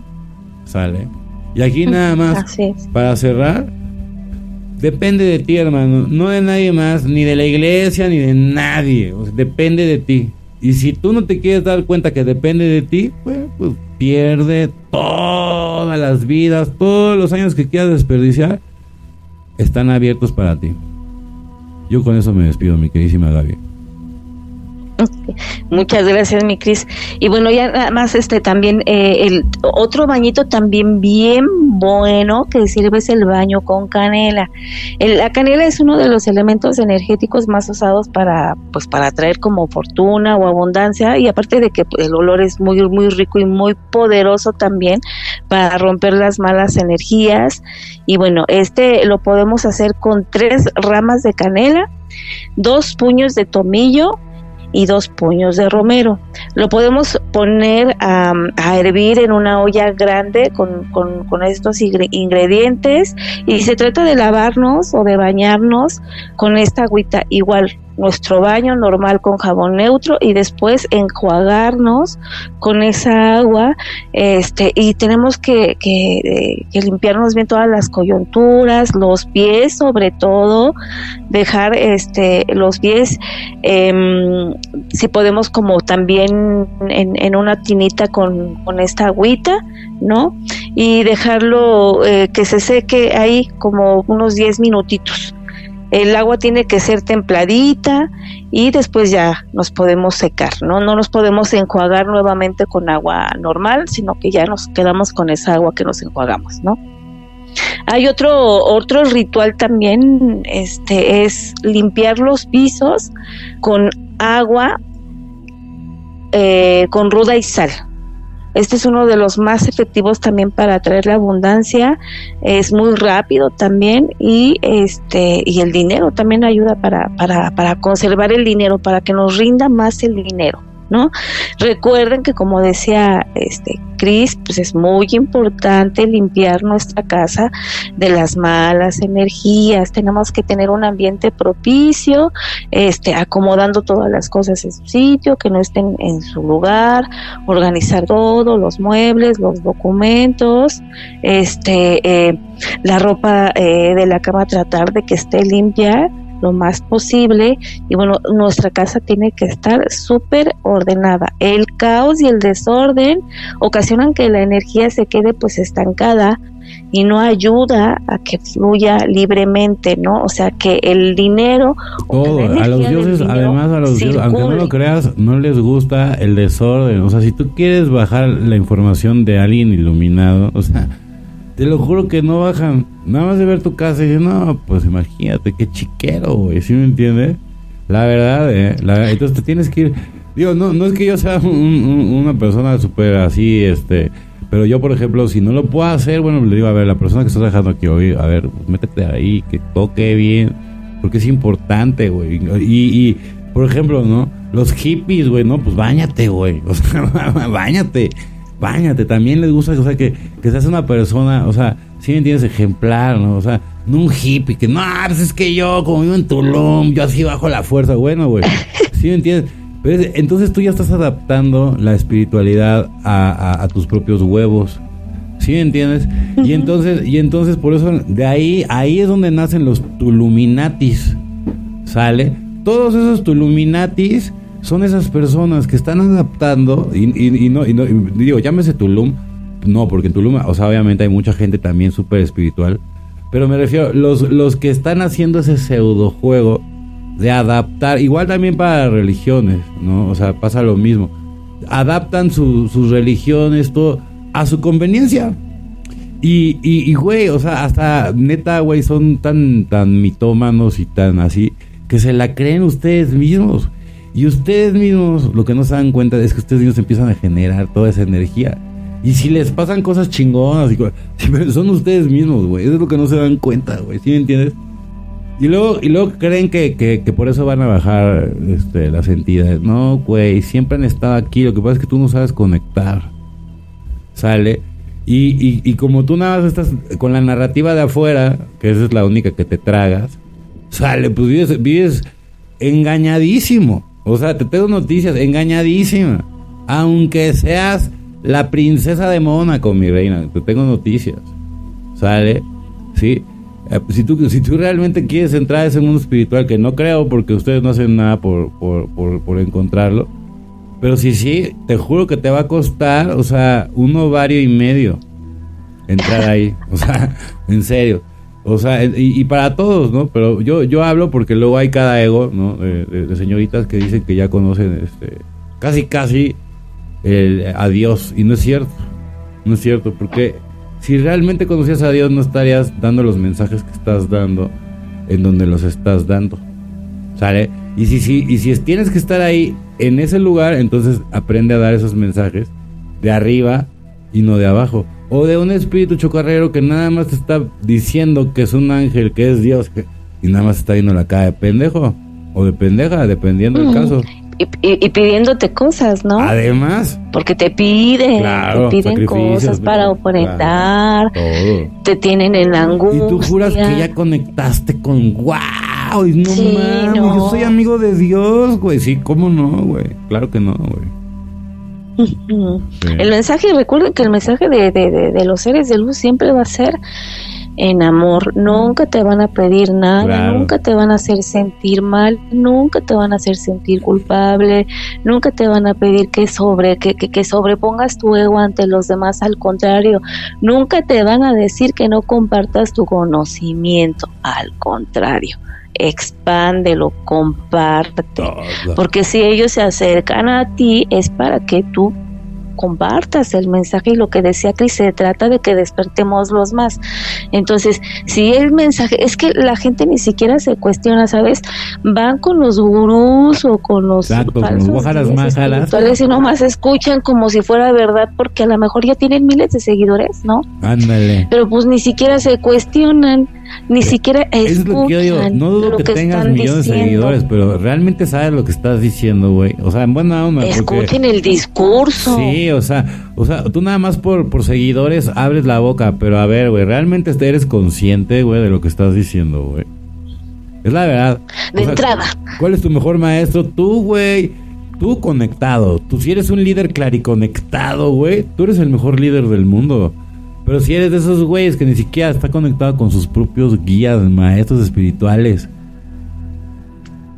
S1: ¿Sale? Y aquí nada más, para cerrar, depende de ti, hermano, no de nadie más, ni de la iglesia, ni de nadie. depende de ti. Y si tú no te quieres dar cuenta que depende de ti, pues, pues pierde todas las vidas, todos los años que quieras desperdiciar, están abiertos para ti. Yo con eso me despido, mi queridísima Gaby.
S2: Muchas gracias, mi Cris. Y bueno, ya nada más este también eh, el otro bañito también bien bueno que sirve es el baño con canela. la canela es uno de los elementos energéticos más usados para pues para atraer como fortuna o abundancia y aparte de que el olor es muy muy rico y muy poderoso también para romper las malas energías y bueno, este lo podemos hacer con tres ramas de canela, dos puños de tomillo y dos puños de romero. Lo podemos poner a, hervir en una olla grande con, con, con, estos ingredientes y se trata de lavarnos o de bañarnos con esta agüita igual nuestro baño normal con jabón neutro y después enjuagarnos con esa agua este y tenemos que, que, limpiarnos bien todas las coyunturas los pies sobre todo dejar este los pies em, si podemos como también en, una tinita con, con, esta agüita no y dejarlo eh, que se seque ahí como unos 10 minutitos el agua tiene que ser templadita y después ya nos podemos secar, ¿no? No nos podemos enjuagar nuevamente con agua normal, sino que ya nos quedamos con esa agua que nos enjuagamos, ¿no? Hay otro, otro ritual también, este, es limpiar los pisos con agua, eh, con ruda y sal. Este es uno de los más efectivos también para atraer la abundancia. Es muy rápido también y este y el dinero también ayuda para, para, para conservar el dinero, para que nos rinda más el dinero. ¿No? Recuerden que como decía este Cris, pues es muy importante limpiar nuestra casa de las malas energías. Tenemos que tener un ambiente propicio, este, acomodando todas las cosas en su sitio, que no estén en su lugar, organizar todo, los muebles, los documentos, este, eh, la ropa eh, de la cama, tratar de que esté limpia lo más posible y bueno, nuestra casa tiene que estar súper ordenada. El caos y el desorden ocasionan que la energía se quede pues estancada y no ayuda a que fluya libremente, ¿no? O sea, que el dinero...
S1: Todo, a los dioses, además a los dioses, aunque no lo creas, no les gusta el desorden. O sea, si tú quieres bajar la información de alguien iluminado, o sea, te lo juro que no bajan. Nada más de ver tu casa y dicen, no, pues imagínate, qué chiquero, güey. ¿Sí me entiendes? La verdad, ¿eh? entonces te tienes que ir. Digo, no, no es que yo sea una persona súper así, este. Pero yo, por ejemplo, si no lo puedo hacer, bueno, le digo, a ver, la persona que está dejando aquí hoy, a ver, métete ahí, que toque bien. Porque es importante, güey. Y, y, por ejemplo, ¿no? Los hippies, güey, ¿no? Pues bañate, güey. O sea, bañate báñate, también les gusta, o sea, que, que seas una persona, o sea, si me entiendes, ejemplar, ¿no? O sea, no un hippie que, no, pues es que yo, como vivo en Tulum, yo así bajo la fuerza, bueno, güey, ¿sí me entiendes? Pero entonces tú ya estás adaptando la espiritualidad a, a, tus propios huevos. ¿Sí me entiendes? Y entonces, y entonces por eso de ahí, ahí es donde nacen los Tuluminatis. ¿Sale? Todos esos Tuluminatis son esas personas que están adaptando y, no, y no digo, llámese Tulum, no, porque en Tulum, o sea, obviamente hay mucha gente también súper espiritual, pero me refiero, los, los que están haciendo ese pseudo juego de adaptar, igual también para religiones, ¿no? O sea, pasa lo mismo. Adaptan sus religiones, todo, a su conveniencia. Y, y, y, güey, o sea, hasta neta, güey, son tan, tan mitómanos y tan así, que se la creen ustedes mismos. Y ustedes mismos, lo que no se dan cuenta es que ustedes mismos empiezan a generar toda esa energía. Y si les pasan cosas chingonas, son ustedes mismos, güey. Eso es lo que no se dan cuenta, güey. ¿Sí me entiendes? Y luego, y luego creen que, que, por eso van a bajar este, las entidades. No, güey, siempre han estado aquí. Lo que pasa es que tú no sabes conectar. ¿Sale? Y, y, como tú nada más estás con la narrativa de afuera, que esa es la única que te tragas, sale, pues vives, vives engañadísimo. O sea, te tengo noticias, engañadísima. Aunque seas la princesa de Mónaco, mi reina, te tengo noticias. ¿Sale? Sí. Eh, si, tú, si tú realmente quieres entrar a ese mundo espiritual, que no creo porque ustedes no hacen nada por, por, por, encontrarlo, pero sí, sí, te juro que te va a costar, o sea, un ovario y medio entrar ahí. O sea, en serio. O sea, y, para todos, ¿no? Pero yo, yo hablo porque luego hay cada ego, ¿no? De, señoritas que dicen que ya conocen este, casi, casi el, a Dios. Y no es cierto. No es cierto, porque si realmente conocías a Dios, no estarías dando los mensajes que estás dando en donde los estás dando. ¿Sale? Y si, si, y si tienes que estar ahí en ese lugar, entonces aprende a dar esos mensajes de arriba y no de abajo o de un espíritu chocarrero que nada más te está diciendo que es un ángel, que es Dios, y nada más está yendo la cara de pendejo o de pendeja, dependiendo del caso.
S2: Y, pidiéndote cosas, ¿no?
S1: Además.
S2: Porque te piden, te piden cosas para oponentar, te tienen en la angustia.
S1: Y tú juras que ya conectaste con wow, y no mames, yo soy amigo de Dios, güey. Sí, ¿cómo no, güey? Claro que no, güey.
S2: El mensaje, recuerden que el mensaje de, de, los seres de luz siempre va a ser en amor, nunca te van a pedir nada, nunca te van a hacer sentir mal, nunca te van a hacer sentir culpable, nunca te van a pedir que sobre que, que, que sobrepongas tu ego ante los demás, al contrario, nunca te van a decir que no compartas tu conocimiento, al contrario expándelo, comparte. Porque si ellos se acercan a ti es para que tú compartas el mensaje y lo que decía Cris, se trata de que despertemos los más. Entonces, si el mensaje, es que la gente ni siquiera se cuestiona, ¿sabes? Van con los gurús o con los
S1: falsos
S2: y nomás escuchan como si fuera verdad porque a lo mejor ya tienen miles de seguidores, ¿no?
S1: Ándale.
S2: Pero pues ni siquiera se cuestionan ni siquiera es
S1: lo que yo digo, no dudo que, tengas millones de seguidores, pero realmente sabes lo que estás diciendo, güey. O sea, en buena onda.
S2: Escuchen el discurso.
S1: Sí, o sea, o sea, tú nada más por, por seguidores abres la boca, pero a ver, güey, realmente eres consciente, güey, de lo que estás diciendo, güey. Es la verdad.
S2: De entrada.
S1: ¿Cuál es tu mejor maestro? Tú, güey. Tú conectado. Tú si eres un líder clariconectado, güey. Tú eres el mejor líder del mundo. Pero si eres de esos güeyes que ni siquiera está conectado con sus propios guías, maestros espirituales.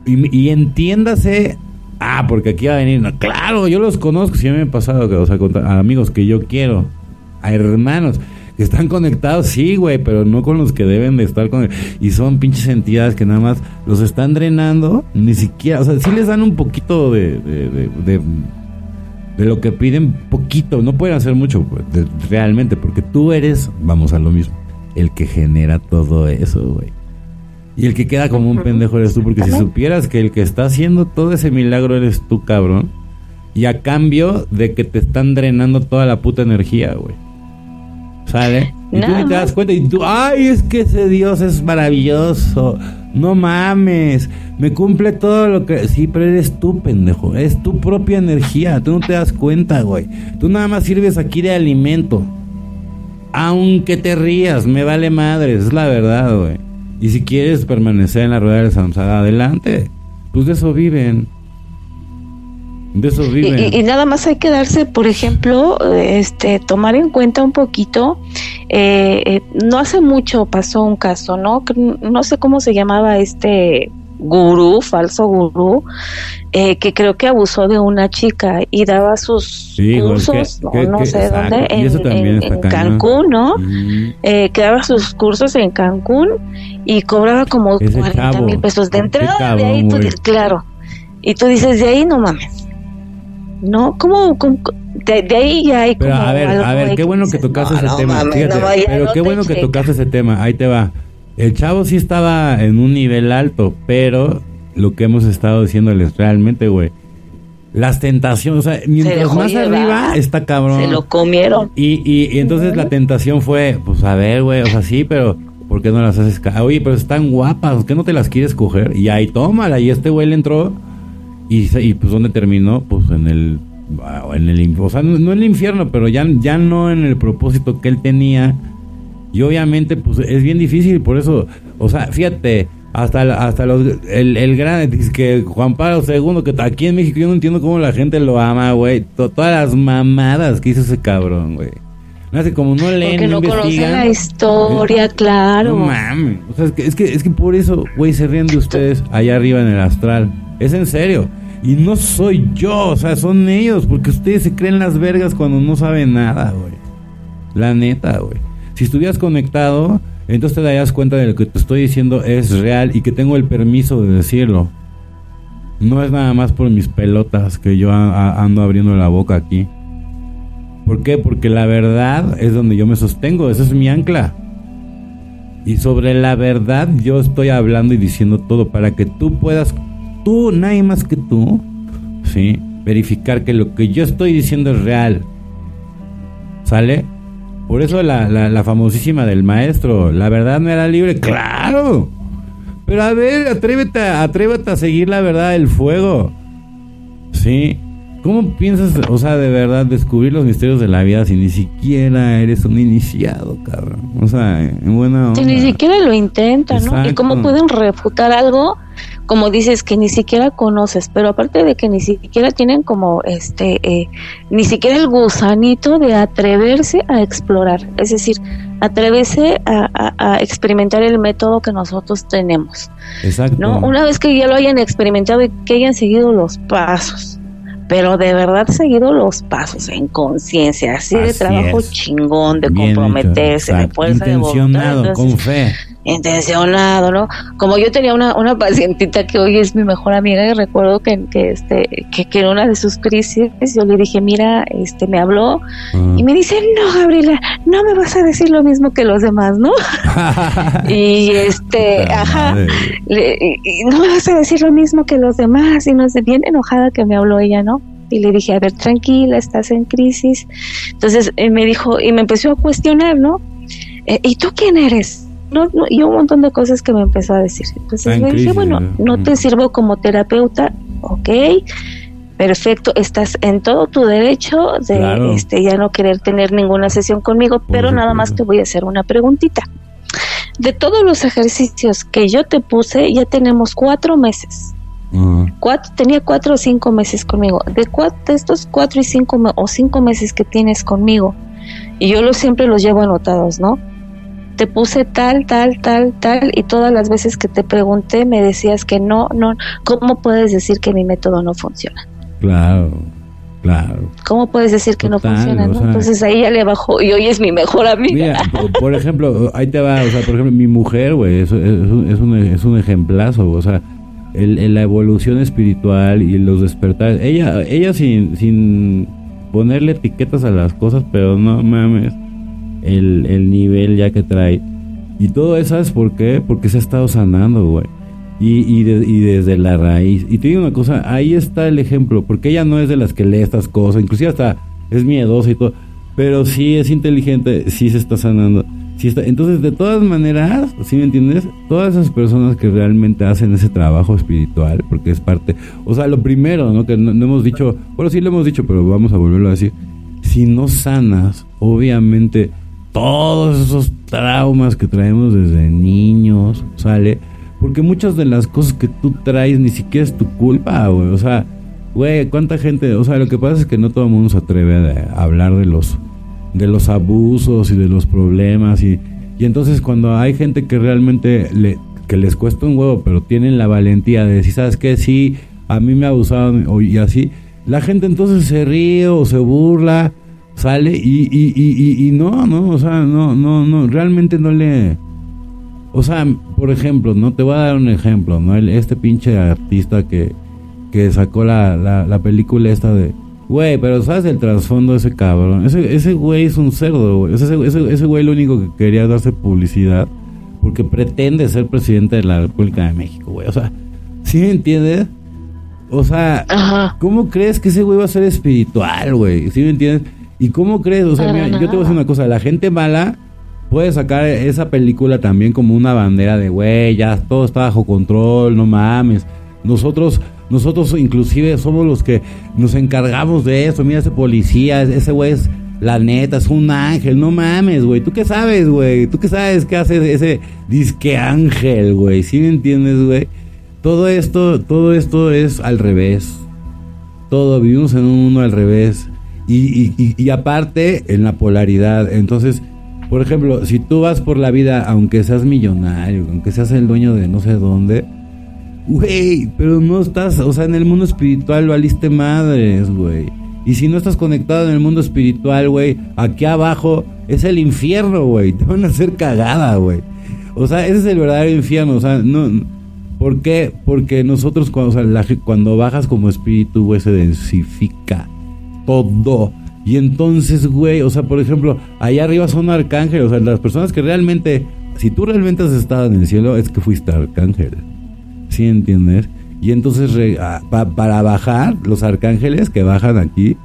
S1: Y, entiéndase. Ah, porque aquí va a venir. claro, yo los conozco. Si me han pasado, o sea, a amigos que yo quiero. A hermanos que están conectados, sí, güey, pero no con los que deben de estar con. Y son pinches entidades que nada más los están drenando. Ni siquiera. O sea, sí les dan un poquito de de lo que piden poquito, no pueden hacer mucho pues, realmente, porque tú eres, vamos a lo mismo, el que genera todo eso, güey. Y el que queda como un pendejo eres tú, porque si supieras que el que está haciendo todo ese milagro eres tú, cabrón, y a cambio de que te están drenando toda la puta energía, güey. ¿Sale? Y tú ni te das cuenta y tú, ay, es que ese Dios es maravilloso. No mames, me cumple todo lo que... Sí, pero eres tú, pendejo. Es tu propia energía. Tú no te das cuenta, güey. Tú nada más sirves aquí de alimento. Aunque te rías, me vale madre. Es la verdad, güey. Y si quieres permanecer en la rueda de Samsara, adelante. Pues de eso viven. De eso viven.
S2: Y, nada más hay que darse, por ejemplo, este, tomar en cuenta un poquito. Eh, eh, no hace mucho pasó un caso, ¿no? No sé cómo se llamaba este gurú, falso gurú, eh, que creo que abusó de una chica y daba sus cursos, no, sé dónde, en, Cancún, ¿no? que daba sus cursos en Cancún y cobraba como 40 mil pesos de entrada. de ahí tú, claro. Y tú dices, de ahí no mames. ¿No? ¿Cómo, de, ahí ya hay
S1: pero a ver, a ver, qué bueno que tocaste ese tema. pero qué bueno que tocaste ese tema. Ahí te va. El chavo sí estaba en un nivel alto, pero lo que hemos estado diciéndoles realmente, güey. Las tentaciones, o sea, mientras más arriba está cabrón.
S2: Se lo comieron.
S1: Y, y, entonces la tentación fue, pues a ver, güey, o sea, sí, pero ¿por qué no las haces? Oye, pero están guapas, ¿por qué no te las quieres coger? Y ahí tómala, y este güey le entró y, pues ¿dónde terminó? Pues en el en el o sea, no, en el infierno, pero ya, ya no en el propósito que él tenía. Y obviamente, pues es bien difícil, por eso, o sea, fíjate, hasta, hasta los, el, el gran, que Juan Pablo II, que aquí en México yo no entiendo cómo la gente lo ama, güey. todas las mamadas que hizo ese cabrón, güey. No hace como no leen, Porque no, no conocen
S2: la historia, claro.
S1: No mames. O sea, es que, es que, es que por eso, güey, se ríen de ustedes allá arriba en el astral. Es en serio. Y no soy yo, o sea, son ellos, porque ustedes se creen las vergas cuando no saben nada, güey. La neta, güey. Si estuvieras conectado, entonces te darías cuenta de lo que te estoy diciendo es real y que tengo el permiso de decirlo. No es nada más por mis pelotas que yo ando abriendo la boca aquí. ¿Por qué? Porque la verdad es donde yo me sostengo, esa es mi ancla. Y sobre la verdad yo estoy hablando y diciendo todo para que tú puedas tú, nadie más que tú, ¿sí? Verificar que lo que yo estoy diciendo es real. ¿Sale? Por eso la, la, famosísima del maestro, la verdad no era libre, claro. Pero a ver, atrévete, atrévete a seguir la verdad del fuego. ¿Sí? ¿Cómo piensas, o sea, de verdad, descubrir los misterios de la vida si ni siquiera eres un iniciado, cabrón? O sea, en buena
S2: Si ni siquiera lo intentan, ¿no? ¿Y cómo pueden refutar algo como dices, que ni siquiera conoces, pero aparte de que ni siquiera tienen como este, eh, ni siquiera el gusanito de atreverse a explorar, es decir, atreverse a, experimentar el método que nosotros tenemos. Exacto. ¿no? Una vez que ya lo hayan experimentado y que hayan seguido los pasos, pero de verdad seguido los pasos en conciencia, así, de trabajo chingón, de comprometerse, de fuerza de voluntad.
S1: con fe
S2: intencionado, ¿no? Como yo tenía una, una pacientita que hoy es mi mejor amiga y recuerdo que, que este que, que, en una de sus crisis yo le dije, mira, este me habló y ah. me dice, no, Gabriela, no me vas a decir lo mismo que los demás, ¿no? y este, ajá, no me vas a decir lo mismo que los demás y no sé, bien enojada que me habló ella, ¿no? y le dije, a ver, tranquila, estás en crisis. Entonces eh, me dijo, y me empezó a cuestionar, ¿no? Eh, ¿Y tú quién eres? No, y un montón de cosas que me empezó a decir. Entonces le dije, bueno, no te sirvo como terapeuta, ok, perfecto, estás en todo tu derecho de este, ya no querer tener ninguna sesión conmigo, pero nada más te voy a hacer una preguntita. De todos los ejercicios que yo te puse, ya tenemos cuatro meses. Cuatro, tenía cuatro o cinco meses conmigo. De, cuatro, de estos cuatro y cinco o cinco meses que tienes conmigo, y yo lo, siempre los llevo anotados, ¿no? Te puse tal, tal, tal, tal, y todas las veces que te pregunté me decías que no, no, ¿cómo puedes decir que mi método no funciona?
S1: Claro, claro.
S2: ¿Cómo puedes decir que no funciona? Entonces ahí ya le bajó y hoy es mi mejor amiga.
S1: Mira, por, ejemplo, ahí te va, o sea, por ejemplo, mi mujer, güey, es, es, un, es, un, es un ejemplazo, o sea, el, la evolución espiritual y los despertares, ella, ella sin, sin ponerle etiquetas a las cosas, pero no mames el, el nivel ya que trae. Y todo eso, ¿sabes por? Porque se ha estado sanando, güey. Y, y, y, desde la raíz. Y te digo una cosa, ahí está el ejemplo, porque ella no es de las que lee estas cosas, inclusive hasta es miedosa y todo, pero sí es inteligente, sí se está sanando. Sí está, entonces, de todas maneras, ¿sí me entiendes? Todas esas personas que realmente hacen ese trabajo espiritual, porque es parte, o sea, lo primero, ¿no? Que no, no hemos dicho, bueno, sí lo hemos dicho, pero vamos a volverlo a decir, si no sanas, obviamente todos esos traumas que traemos desde niños, ¿sale? Porque muchas de las cosas que tú traes ni siquiera es tu culpa, güey. O sea, güey, ¿cuánta gente? O sea, lo que pasa es que no todo el mundo se atreve a, hablar de los, de los abusos y de los problemas. Y, y entonces cuando hay gente que realmente le, que les cuesta un huevo, pero tienen la valentía de decir, ¿sabes qué? Sí, a mí me abusaron y así. La gente entonces se ríe o se burla sale y, y, y, y, no, no, o sea, no, no, no, realmente no le... O sea, por ejemplo, no te voy a dar un ejemplo, ¿no? El, este pinche artista que, que sacó la, la, película esta de... Güey, pero ¿sabes el trasfondo de ese cabrón? Ese, ese güey es un cerdo, güey. Ese, ese, ese güey lo único que quería darse publicidad porque pretende ser presidente de la República de México, güey. O sea, ¿sí me entiendes? O sea, ¿cómo crees que ese güey va a ser espiritual, güey? ¿Sí me entiendes? ¿Y cómo crees? O sea, mira, yo te voy a decir una cosa, la gente mala puede sacar esa película también como una bandera de, güey, ya todo está bajo control, no mames. Nosotros, nosotros inclusive somos los que nos encargamos de eso. Mira ese policía, ese güey es la neta, es un ángel, no mames, güey. ¿Tú qué sabes, güey? ¿Tú qué sabes qué hace ese disque ángel, güey? ¿Sí me entiendes, güey? Todo esto, todo esto es al revés. Todo, vivimos en un mundo al revés. Y, y, aparte, en la polaridad. Entonces, por ejemplo, si tú vas por la vida, aunque seas millonario, aunque seas el dueño de no sé dónde, güey, pero no estás, o sea, en el mundo espiritual valiste madres, güey. Y si no estás conectado en el mundo espiritual, güey, aquí abajo es el infierno, güey. Te van a hacer cagada, güey. O sea, ese es el verdadero infierno. O sea, no. ¿Por qué? Porque nosotros cuando, cuando bajas como espíritu, güey, se densifica todo. Y entonces, güey, o sea, por ejemplo, allá arriba son arcángeles, o sea, las personas que realmente, si tú realmente has estado en el cielo, es que fuiste arcángel. ¿Sí entiendes? Y entonces, ah, para bajar, los arcángeles que bajan aquí,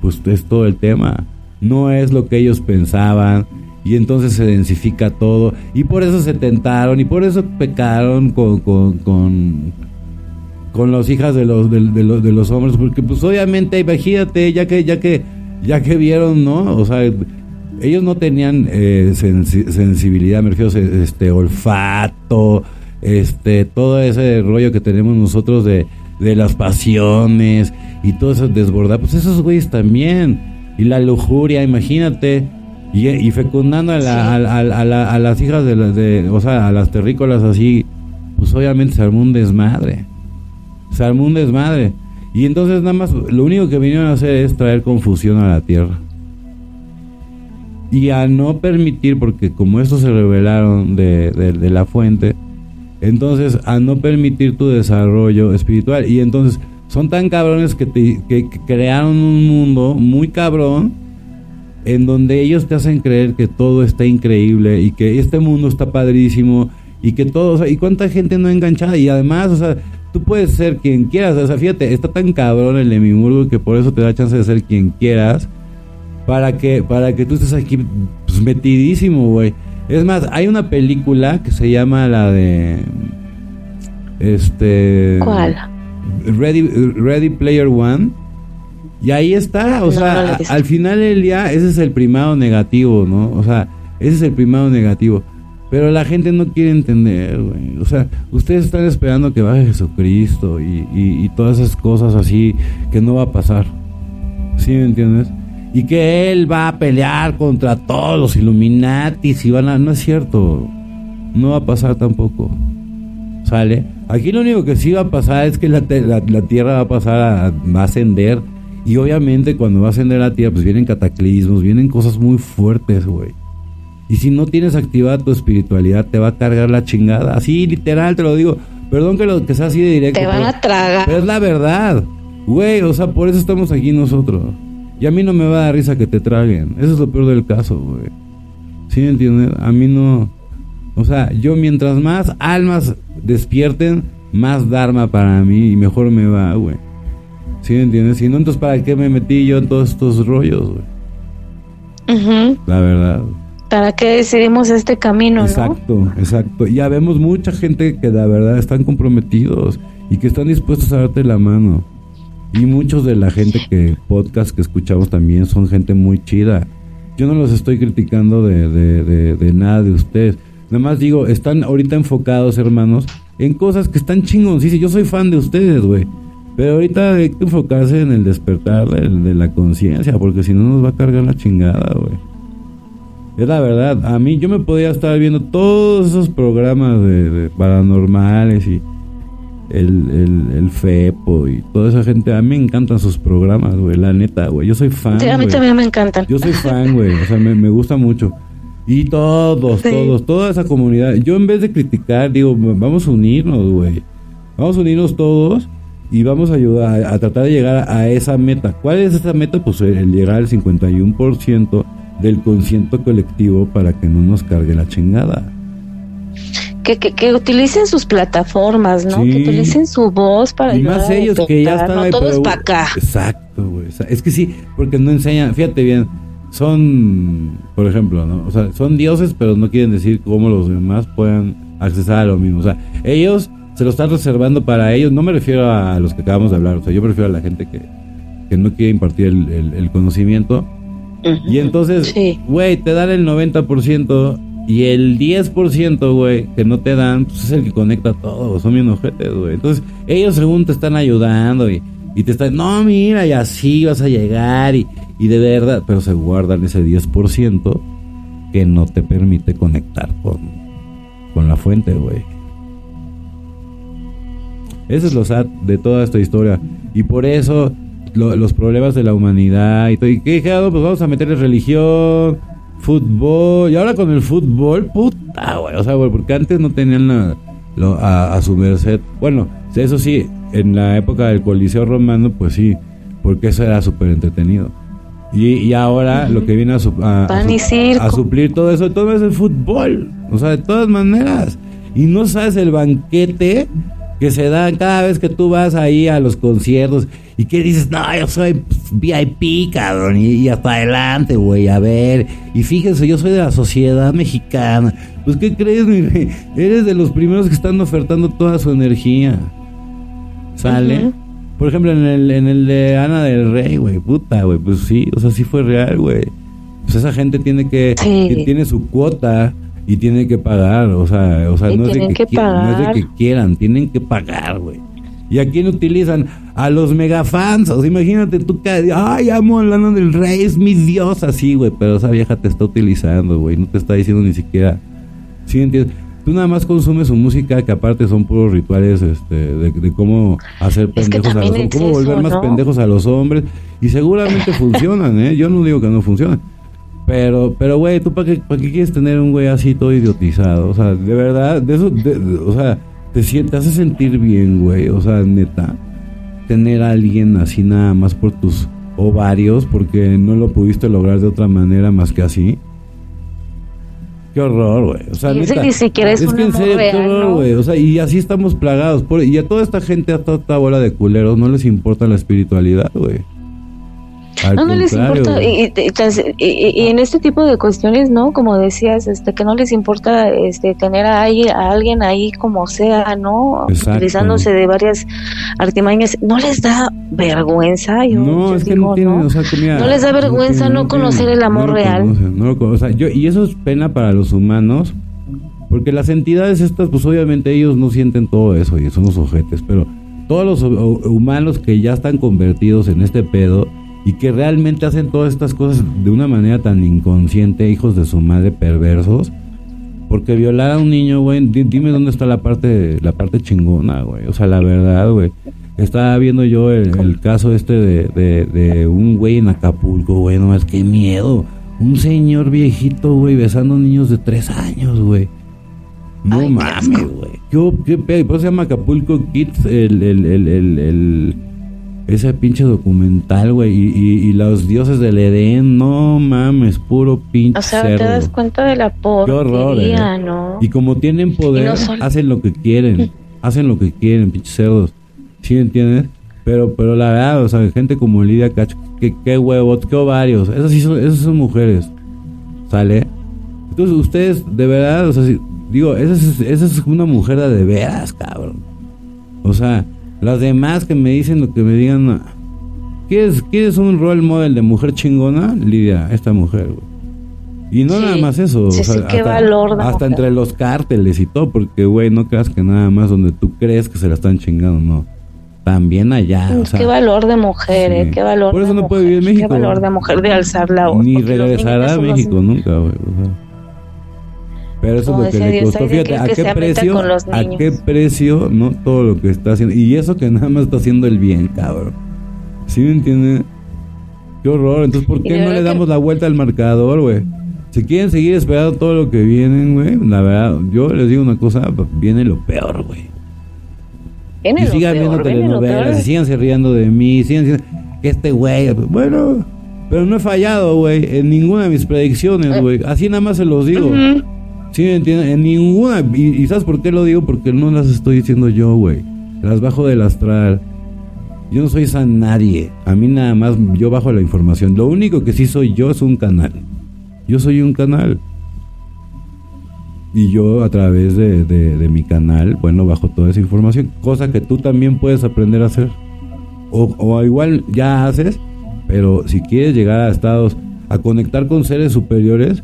S1: pues es todo el tema. No es lo que ellos pensaban. Y entonces se densifica todo. Y por eso se tentaron. Y por eso pecaron con, con con las hijas de los de, los de los hombres porque pues obviamente imagínate ya que ya que ya que vieron no o sea ellos no tenían eh, sensibilidad me refiero este olfato este, todo ese rollo que tenemos nosotros de, de las pasiones y todo eso desbordar, pues esos güeyes también. Y la lujuria, imagínate. Y, fecundando a, a, las hijas de, de, o sea, a las terrícolas así, pues obviamente se armó un desmadre. Se armó un desmadre. Y entonces nada más, lo único que vinieron a hacer es traer confusión a la tierra. Y a no permitir, porque como estos se revelaron de, de, la fuente, entonces a no permitir tu desarrollo espiritual. Y entonces son tan cabrones que, te, que, crearon un mundo muy cabrón en donde ellos te hacen creer que todo está increíble y que este mundo está padrísimo y que todo, o sea, y cuánta gente no enganchada y además, o sea, tú puedes ser quien quieras. O sea, fíjate, está tan cabrón el Lemimurgo que por eso te da chance de ser quien quieras. Para que, para que tú estés aquí pues, metidísimo, güey. Es más, hay una película que se llama la de. Este.
S2: ¿Cuál?
S1: Ready, Ready Player One. Y ahí está, o sea, al final del día, ese es el primado negativo, ¿no? O sea, ese es el primado negativo. Pero la gente no quiere entender, güey. O sea, ustedes están esperando que baje Jesucristo y, y, todas esas cosas así que no va a pasar. ¿Sí me entiendes? Y que Él va a pelear contra todos los Illuminatis y van a... No es cierto. No va a pasar tampoco. ¿Sale? Aquí lo único que sí va a pasar es que la, la, Tierra va a pasar a, va a ascender. Y obviamente cuando va a ascender la Tierra, pues vienen cataclismos, vienen cosas muy fuertes, güey. Y si no tienes activada tu espiritualidad, te va a cargar la chingada. Así, literal, te lo digo. Perdón que, lo, que sea así de directo.
S2: Te van a tragar.
S1: Pero es la verdad. Güey, o sea, por eso estamos aquí nosotros. Y a mí no me va a dar risa que te traguen. Eso es lo peor del caso, güey. ¿Sí me entiendes? A mí no... O sea, yo mientras más almas despierten, más dharma para mí y mejor me va, güey. ¿Sí me entiendes? Si no, entonces ¿para qué me metí yo en todos estos rollos, güey? La verdad.
S2: ¿Para qué decidimos este camino?
S1: Exacto, exacto. Ya vemos mucha gente que la verdad están comprometidos y que están dispuestos a darte la mano. Y muchos de la gente que podcast que escuchamos también son gente muy chida. Yo no los estoy criticando de, de, de, nada de ustedes. Nada más digo, están ahorita enfocados, hermanos, en cosas que están chingos. Sí, yo soy fan de ustedes, güey. Pero ahorita hay que enfocarse en el despertar de, de la conciencia, porque si no nos va a cargar la chingada, güey. Es la verdad, a mí yo me podía estar viendo todos esos programas de, paranormales y el, el, FEPO y toda esa gente. A mí me encantan sus programas, güey, la neta, güey. Yo soy fan.
S2: Sí, a mí también me encantan.
S1: Yo soy fan, güey, o sea, me, me gusta mucho. Y todos, todos, toda esa comunidad. Yo en vez de criticar, digo, vamos a unirnos, güey. Vamos a unirnos todos y vamos a ayudar a, tratar de llegar a, a, esa meta. ¿Cuál es esa meta? Pues el llegar al 51% del consciente colectivo para que no nos cargue la chingada.
S2: Que, que, utilicen sus plataformas, ¿no? Que utilicen su voz para
S1: y más ellos que ya están
S2: no todos para acá.
S1: Exacto, güey. Es que sí, porque no enseñan, fíjate bien, son, por ejemplo, ¿no? O sea, son dioses, pero no quieren decir cómo los demás puedan accesar a lo mismo. O sea, ellos se lo están reservando para ellos. No me refiero a los que acabamos de hablar, o sea, yo me refiero a la gente que, que no quiere impartir el, el conocimiento y entonces, güey, te dan el 90% y el 10%, güey, que no te dan, pues es el que conecta todo, son bien ojetes, güey. Entonces, ellos según te están ayudando y, y te están, no, mira, y así vas a llegar y, y de verdad, pero se guardan ese 10% que no te permite conectar con, con la fuente, güey. Ese es lo sad de toda esta historia. Y por eso los problemas de la humanidad y todo. ¿Y dije? Pues vamos a meterle religión, fútbol. Y ahora con el fútbol, puta, güey. O sea, güey, porque antes no tenían a, su merced. Bueno, eso sí, en la época del Coliseo Romano, pues sí, porque eso era súper entretenido. Y, y, ahora lo que viene a, a, suplir todo eso, todo es el fútbol. O sea, de todas maneras. Y no sabes el banquete que se dan cada vez que tú vas ahí a los conciertos y que dices, no, yo soy VIP, cabrón, y, hasta adelante, güey, a ver. Y fíjense, yo soy de la sociedad mexicana. Pues, ¿qué crees, mi Eres de los primeros que están ofertando toda su energía. ¿Sale? Por ejemplo, en el, en el de Ana del Rey, güey, puta, güey, pues sí, o sea, sí fue real, güey. Pues esa gente tiene que, tiene su cuota y tienen que pagar, o sea, o sea no, es de que, no es de que quieran, tienen que pagar, güey. ¿Y a quién utilizan? A los megafans. O sea, imagínate tú que, ay, amo a Lana del Rey, es mi dios, así, güey. Pero esa vieja te está utilizando, güey. No te está diciendo ni siquiera. ¿Sí entiendes? Tú nada más consumes su música, que aparte son puros rituales este, de, cómo hacer pendejos a los hombres, cómo volver más pendejos a los hombres. Y seguramente funcionan, ¿eh? Yo no digo que no funcionen. Pero, pero, güey, ¿tú para qué, para qué quieres tener un güey así todo idiotizado? O sea, de verdad, de eso, o sea te, te hace sentir bien, güey. O sea, neta, tener a alguien así nada más por tus ovarios, porque no lo pudiste lograr de otra manera más que así. Qué horror, güey. O sea, neta,
S2: ni siquiera es, es que en serio, qué horror,
S1: güey. O sea, y así estamos plagados. Por, y a toda esta gente, a toda esta bola de culeros, no les importa la espiritualidad, güey
S2: no, no les importa. Y, en este tipo de cuestiones, ¿no? Como decías, este, que no les importa este, tener a, a alguien ahí como sea, ¿no? Utilizándose de varias artimañas. ¿No les da vergüenza? Yo,
S1: no, es que no tienen,
S2: ¿no?
S1: O sea,
S2: no les da vergüenza no, conocer el amor real.
S1: o sea, yo, y eso es pena para los humanos, porque las entidades estas, pues obviamente ellos no sienten todo eso y son los ojetes, pero todos los humanos que ya están convertidos en este pedo, y que realmente hacen todas estas cosas de una manera tan inconsciente, hijos de su madre perversos. Porque violar a un niño, güey, dime dónde está la parte la parte chingona, güey. O sea, la verdad, güey. Estaba viendo yo el, caso este de, de, un güey en Acapulco, güey, no más qué miedo. Un señor viejito, güey, besando niños de tres años, güey. No mames, güey. ¿Qué, qué, Por eso se llama Acapulco Kids el, el, el, el ese pinche documental, güey, y, los dioses del Edén, no mames, puro pinche O sea,
S2: te das cuenta de la porquería, ¿eh? ¿no?
S1: Y como tienen poder, hacen lo que quieren, hacen lo que quieren, pinches cerdos, ¿sí entiendes? Pero, pero la verdad, o sea, gente como Lidia Cacho, que qué huevos, qué ovarios, esas sí son, esas son mujeres, ¿sale? Entonces ustedes, de verdad, o sea, digo, esa es, esa es una mujer de, de veras, cabrón. O sea, las demás que me dicen lo que me digan. ¿Quieres, ¿Quieres un role model de mujer chingona? Lidia, esta mujer, güey. Y no nada más eso.
S2: Sí, o qué hasta, valor
S1: hasta entre los cárteles y todo, porque, güey, no creas que nada más donde tú crees que se la están chingando, no. También allá. O sea,
S2: qué valor de mujer, eh, qué valor.
S1: Por eso no puede vivir en México.
S2: Qué valor de mujer de alzar la voz.
S1: Ni regresará a México nunca, güey. O sea. Pero eso es lo que le costó. Fíjate, ¿a qué precio? ¿A qué precio? No todo lo que está haciendo. Y eso que nada más está haciendo el bien, cabrón. ¿Sí me entienden? Qué horror. Entonces, ¿por qué no le damos la vuelta al marcador, güey? Si quieren seguir esperando todo lo que vienen, güey, la verdad, yo les digo una cosa, viene lo peor, güey. Y sigan viendo telenovelas, y sigan riendo de mí, sigan diciendo que este güey, bueno, pero no he fallado, güey, en ninguna de mis predicciones, güey. Así nada más se los digo. Sí, entiendo. En ninguna. Y, ¿sabes por qué lo digo? Porque no las estoy diciendo yo, güey. Las bajo del astral. Yo no soy san nadie. A mí nada más yo bajo la información. Lo único que sí soy yo es un canal. Yo soy un canal. Y yo a través de, de, mi canal, bueno, bajo toda esa información. Cosa que tú también puedes aprender a hacer. O, o igual ya haces. Pero si quieres llegar a estados, a conectar con seres superiores,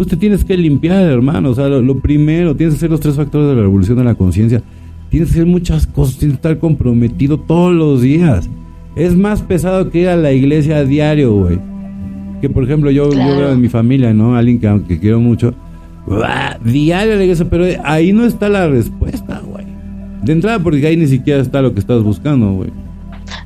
S1: pues te tienes que limpiar, hermano. O sea, lo, primero, tienes que hacer los tres factores de la revolución de la conciencia. Tienes que hacer muchas cosas, tienes que estar comprometido todos los días. Es más pesado que ir a la iglesia a diario, güey. Que por ejemplo, yo, veo en mi familia, ¿no? Alguien que, que quiero mucho. Diario a la iglesia, pero ahí no está la respuesta, güey. De entrada, porque ahí ni siquiera está lo que estás buscando, güey.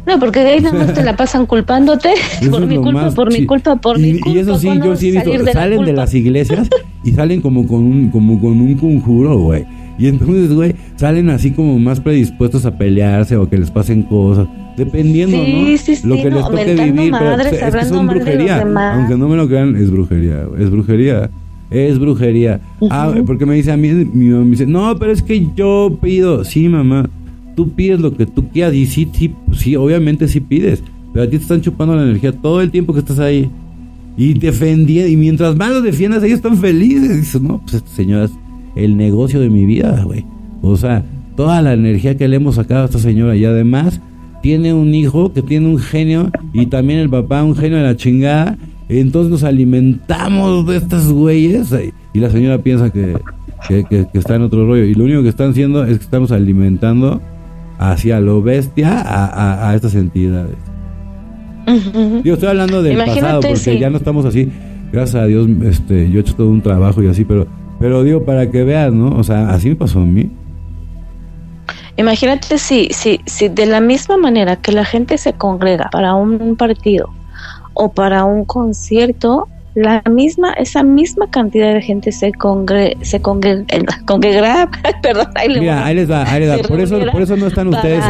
S2: No, porque de ahí nada más te la pasan culpándote por mi culpa, por mi culpa, por mi culpa.
S1: Y eso sí, yo sí he visto, salen de las iglesias y salen como con un, como con un conjuro, güey. Y entonces, güey, salen así como más predispuestos a pelearse o que les pasen cosas. Dependiendo, ¿no? Sí, sí, lo que les toque vivir. pero es que son brujería. Aunque no me lo crean, es brujería, es brujería. Es brujería. Ah, porque me dice a mí, mi mamá me dice, no, pero es que yo pido. Sí, mamá tú pides lo que tú quieras y sí, sí, sí, obviamente sí pides, pero a ti te están chupando la energía todo el tiempo que estás ahí. Y defendiendo, y mientras más lo defiendas, ellos están felices. Dices, no, pues señora es el negocio de mi vida, güey. O sea, toda la energía que le hemos sacado a esta señora y además tiene un hijo que tiene un genio y también el papá un genio de la chingada Entonces nos alimentamos de estas güeyes y la señora piensa que, que, está en otro rollo. Y lo único que están haciendo es que estamos alimentando hacia lo bestia a, a, estas entidades. Yo estoy hablando del pasado porque ya no estamos así. Gracias a Dios, este, yo he hecho todo un trabajo y así, pero, pero digo para que veas, ¿no? O sea, así me pasó a mí.
S2: Imagínate si, si, si de la misma manera que la gente se congrega para un partido o para un concierto, la misma, esa misma cantidad de gente se congre, se congre, congregará, perdón,
S1: ahí, Mira, ahí les va, ahí les va. Por eso, por eso no están ustedes,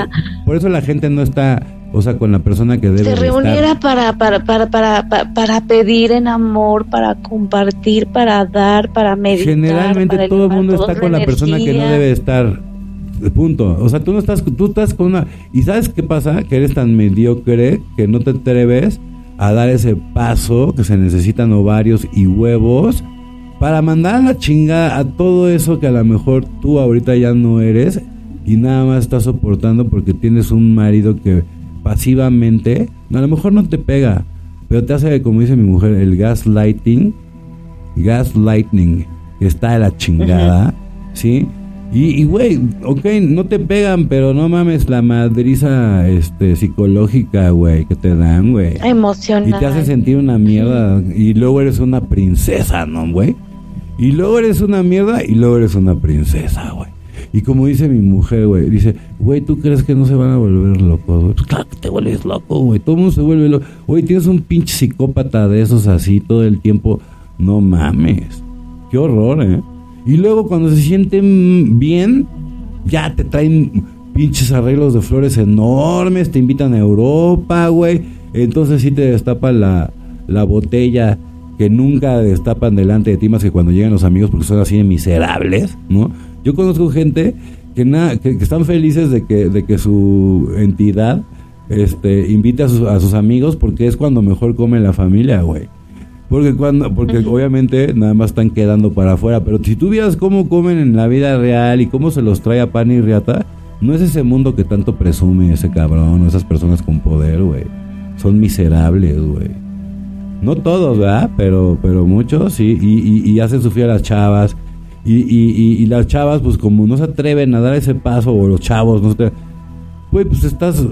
S1: por eso la gente no está, o sea, con la persona que debe
S2: Se reuniera Para, para, para, para, para, pedir en amor, para compartir, para dar, para meditar.
S1: Generalmente todo el mundo está con la persona que no debe estar punto. O sea, tú no estás, tú estás con una... ¿Y sabes qué pasa? Que eres tan mediocre que no te atreves a dar ese paso que se necesitan ovarios y huevos para mandar a la chinga a todo eso que a lo mejor tú ahorita ya no eres y nada más estás soportando porque tienes un marido que pasivamente, a lo mejor no te pega, pero te hace, como dice mi mujer, el gaslighting, gaslighting, que está de la chingada, ¿sí? Y, güey, ok, no te pegan, pero no mames la madriza este, psicológica, güey, que te dan, güey.
S2: Emocional.
S1: Y te hace sentir una mierda. Y luego eres una princesa, ¿no, güey? Y luego eres una mierda y luego eres una princesa, güey. Y como dice mi mujer, güey, dice, güey, ¿tú crees que no se van a volver locos, güey? Pues claro que te vuelves loco, güey. Todo el mundo se vuelve loco. Güey, tienes un pinche psicópata de esos así todo el tiempo. No mames. Qué horror, ¿eh? Y luego cuando se sienten bien, ya te traen pinches arreglos de flores enormes, te invitan a Europa, güey. Entonces sí te destapan la, la botella que nunca destapan delante de ti más que cuando llegan los amigos porque son así de miserables, ¿no? Yo conozco gente que, que, están felices de que, de que su entidad este, invite a sus, a sus amigos porque es cuando mejor come la familia, güey. Porque cuando, porque obviamente nada más están quedando para afuera. Pero si tú vieras cómo comen en la vida real y cómo se los trae a pan y riata, no es ese mundo que tanto presume ese cabrón, esas personas con poder, güey. Son miserables, güey. No todos, ¿verdad? Pero, pero muchos, sí. Y, y, hacen sufrir a las chavas. Y, y, las chavas, pues como no se atreven a dar ese paso, o los chavos, no se Güey, pues estás,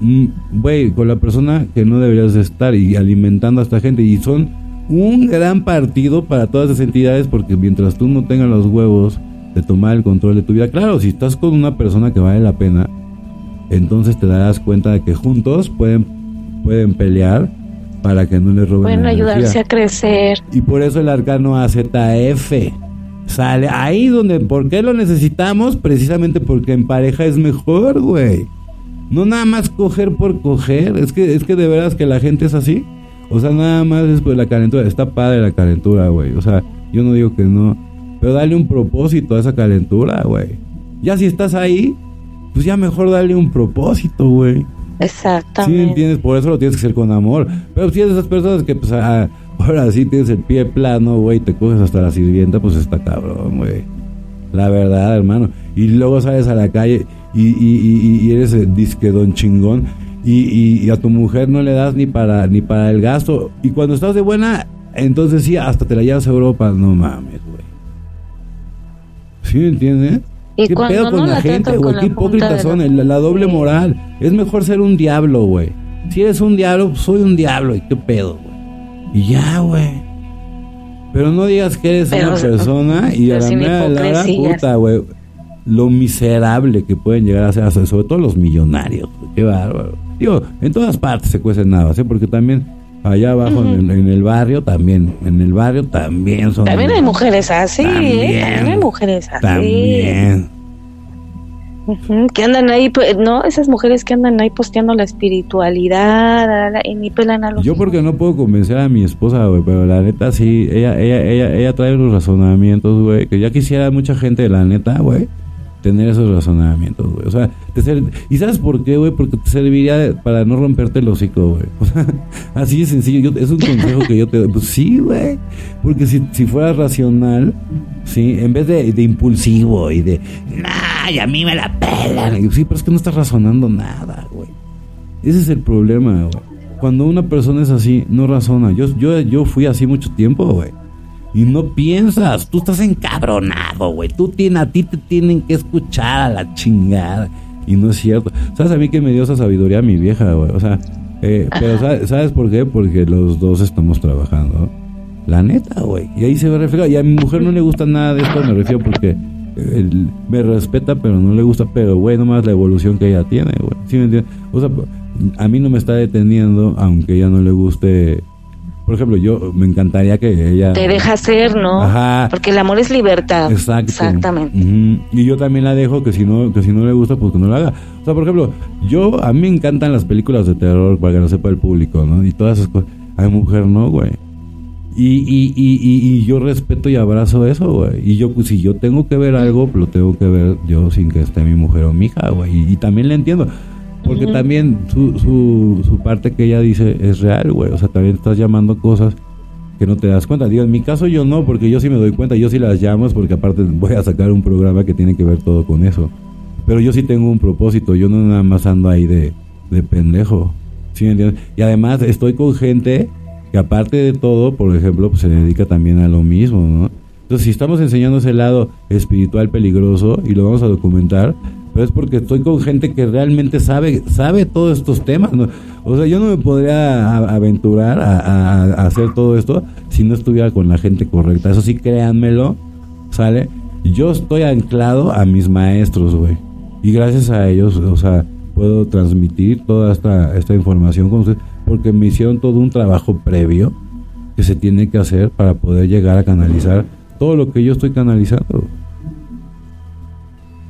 S1: mm, güey, con la persona que no deberías estar y alimentando a esta gente. Y son un gran partido para todas esas entidades porque mientras tú no tengas los huevos de tomar el control de tu vida, claro, si estás con una persona que vale la pena, entonces te darás cuenta de que juntos pueden, pueden pelear para que no les roben.
S2: Pueden ayudarse a crecer.
S1: Y por eso el arcano AZF sale ahí donde, ¿por qué lo necesitamos? Precisamente porque en pareja es mejor, güey. No nada más coger por coger, es que, es que de veras que la gente es así. O sea, nada más es pues la calentura. Está padre la calentura, güey. O sea, yo no digo que no. Pero dale un propósito a esa calentura, güey. Ya si estás ahí, pues ya mejor dale un propósito, güey.
S2: Exactamente.
S1: Sí, entiendes, por eso lo tienes que hacer con amor. Pero si eres esas personas que, pues, ah, ahora sí tienes el pie plano, güey, te coges hasta la sirvienta, pues está cabrón, güey. La verdad, hermano. Y luego sales a la calle y, y, y, y eres el disque don chingón y, y, a tu mujer no le das ni para ni para el gasto y cuando estás de buena entonces sí hasta te la llevas a Europa no mames güey ¿sí me entiendes? ¿Qué pedo con la, gente güey? ¿Qué hipócritas son? La, doble moral es mejor ser un diablo güey si eres un diablo pues soy un diablo y qué pedo güey y ya güey pero no digas que eres una persona y a la mera la puta güey lo miserable que pueden llegar a ser, sobre todo los millonarios. Qué bárbaro. Digo, en todas partes se cuecen nada, ¿sí? Porque también allá abajo en, el, barrio también, en el barrio también son...
S2: También hay mujeres así, ¿eh? también, hay mujeres así.
S1: También.
S2: que andan ahí, pues, no, esas mujeres que andan ahí posteando la espiritualidad y ni pelan a los.
S1: Yo porque no puedo convencer a mi esposa, güey, pero la neta sí, ella, ella, ella, ella trae unos razonamientos, güey, que ya quisiera mucha gente, la neta, güey, tener esos razonamientos, güey. O sea, te ¿y sabes por qué, güey? Porque te serviría para no romperte el hocico, güey. O sea, así de sencillo. Yo, es un consejo que yo te doy. Pues sí, güey. Porque si, si fueras racional, sí, en vez de, de impulsivo y de, nah, y a mí me la pelan. sí, pero es que no estás razonando nada, güey. Ese es el problema, güey. cuando una persona es así, no razona. Yo, yo, yo fui así mucho tiempo, güey. Y no piensas, tú estás encabronado, güey. Tú tienes, a ti te tienen que escuchar a la chingada. Y no es cierto. ¿Sabes a mí que me dio esa sabiduría mi vieja, güey? O sea, eh, pero ¿sabes, por qué? Porque los dos estamos trabajando. La neta, güey. Y ahí se ve reflejado. Y a mi mujer no le gusta nada de esto, me refiero porque me respeta, pero no le gusta. Pero, güey, nomás la evolución que ella tiene, güey. ¿Sí me entiendes? O sea, a mí no me está deteniendo, aunque ella no le guste por ejemplo, yo me encantaría que ella...
S2: Te deja ser, ¿no? Ajá. Porque el amor es libertad.
S1: Exacto.
S2: Exactamente.
S1: Y yo también la dejo que si no que si no le gusta, pues que no lo haga. O sea, por ejemplo, yo... A mí me encantan las películas de terror, para que lo sepa el público, ¿no? Y todas esas cosas. Hay mujer, ¿no, güey? Y, y, y, y, yo respeto y abrazo eso, güey. Y yo, si yo tengo que ver algo, lo tengo que ver yo sin que esté mi mujer o mi hija, güey. Y, también le entiendo. Porque también su, su, su parte que ella dice es real, güey. O sea, también estás llamando cosas que no te das cuenta. Digo, en mi caso yo no, porque yo sí me doy cuenta, yo sí las llamo, porque aparte voy a sacar un programa que tiene que ver todo con eso. Pero yo sí tengo un propósito, yo no nada más ando ahí de, de pendejo. ¿Sí me entiendes? Y además estoy con gente que aparte de todo, por ejemplo, pues se dedica también a lo mismo, ¿no? Entonces, si estamos enseñando ese lado espiritual peligroso y lo vamos a documentar, pero es porque estoy con gente que realmente sabe sabe todos estos temas. O sea, yo no me podría aventurar a, hacer todo esto si no estuviera con la gente correcta. Eso sí, créanmelo, ¿sale? Yo estoy anclado a mis maestros, güey. Y gracias a ellos, o sea, puedo transmitir toda esta, esta información con ustedes porque me hicieron todo un trabajo previo que se tiene que hacer para poder llegar a canalizar todo lo que yo estoy canalizando.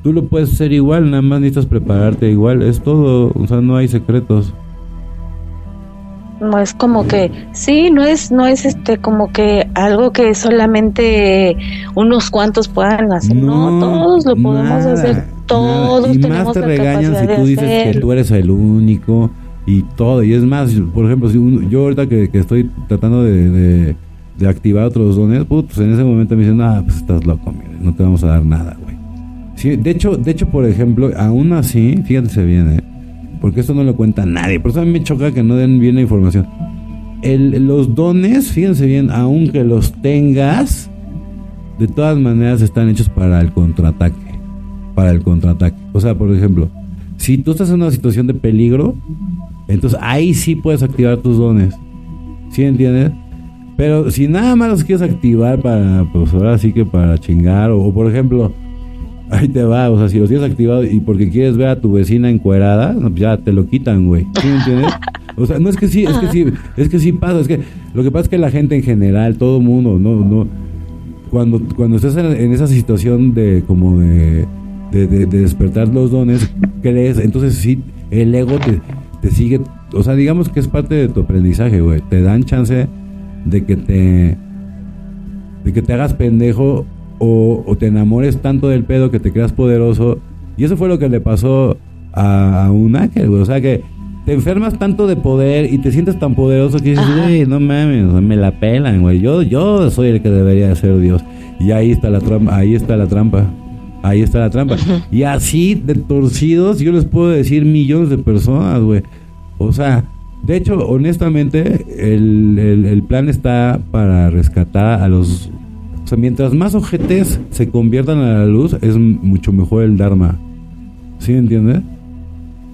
S1: Tú lo puedes hacer igual, nada más necesitas prepararte igual, es todo, o sea, no hay secretos.
S2: No es como que, sí, no es, no es este como que algo que solamente unos cuantos puedan hacer, no, todos lo podemos hacer, todos
S1: Y más te regañan si tú dices que tú eres el único y todo, y es más, por ejemplo, si yo ahorita que, estoy tratando de, de, activar otros dones, pues en ese momento me dicen, ah, pues estás loco, mire, no te vamos a dar nada, güey de hecho, de hecho, por ejemplo, aún así, fíjense bien, porque esto no lo cuenta nadie, por eso a mí me choca que no den bien la información. El, los dones, fíjense bien, aunque los tengas, de todas maneras están hechos para el contraataque. Para el contraataque. O sea, por ejemplo, si tú estás en una situación de peligro, entonces ahí sí puedes activar tus dones. ¿Sí entiendes? Pero si nada más los quieres activar para, pues ahora sí que para chingar, o por ejemplo, Ahí te va, o sea, si los tienes activado y porque quieres ver a tu vecina encuerada, pues ya te lo quitan, güey. ¿Sí me entiendes? O sea, no es que sí, es que sí, es que sí pasa, es que lo que pasa es que la gente en general, todo mundo, no, no, cuando, cuando estás en, esa situación de como de, de, despertar los dones, crees, entonces sí, el ego te sigue, o sea, digamos que es parte de tu aprendizaje, güey. Te dan chance de que te, de que te hagas pendejo o, te enamores tanto del pedo que te creas poderoso. Y eso fue lo que le pasó a, un ángel, güey. O sea que te enfermas tanto de poder y te sientes tan poderoso que dices, güey, no mames, me la pelan, güey. Yo, yo soy el que debería ser Dios. Y ahí está la trampa, ahí está la trampa. Ahí está la trampa. Y así de torcidos, yo les puedo decir millones de personas, güey. O sea, de hecho, honestamente, el, el plan está para rescatar a los mientras más ojetes se conviertan a la luz, es mucho mejor el Dharma. ¿Sí entiendes?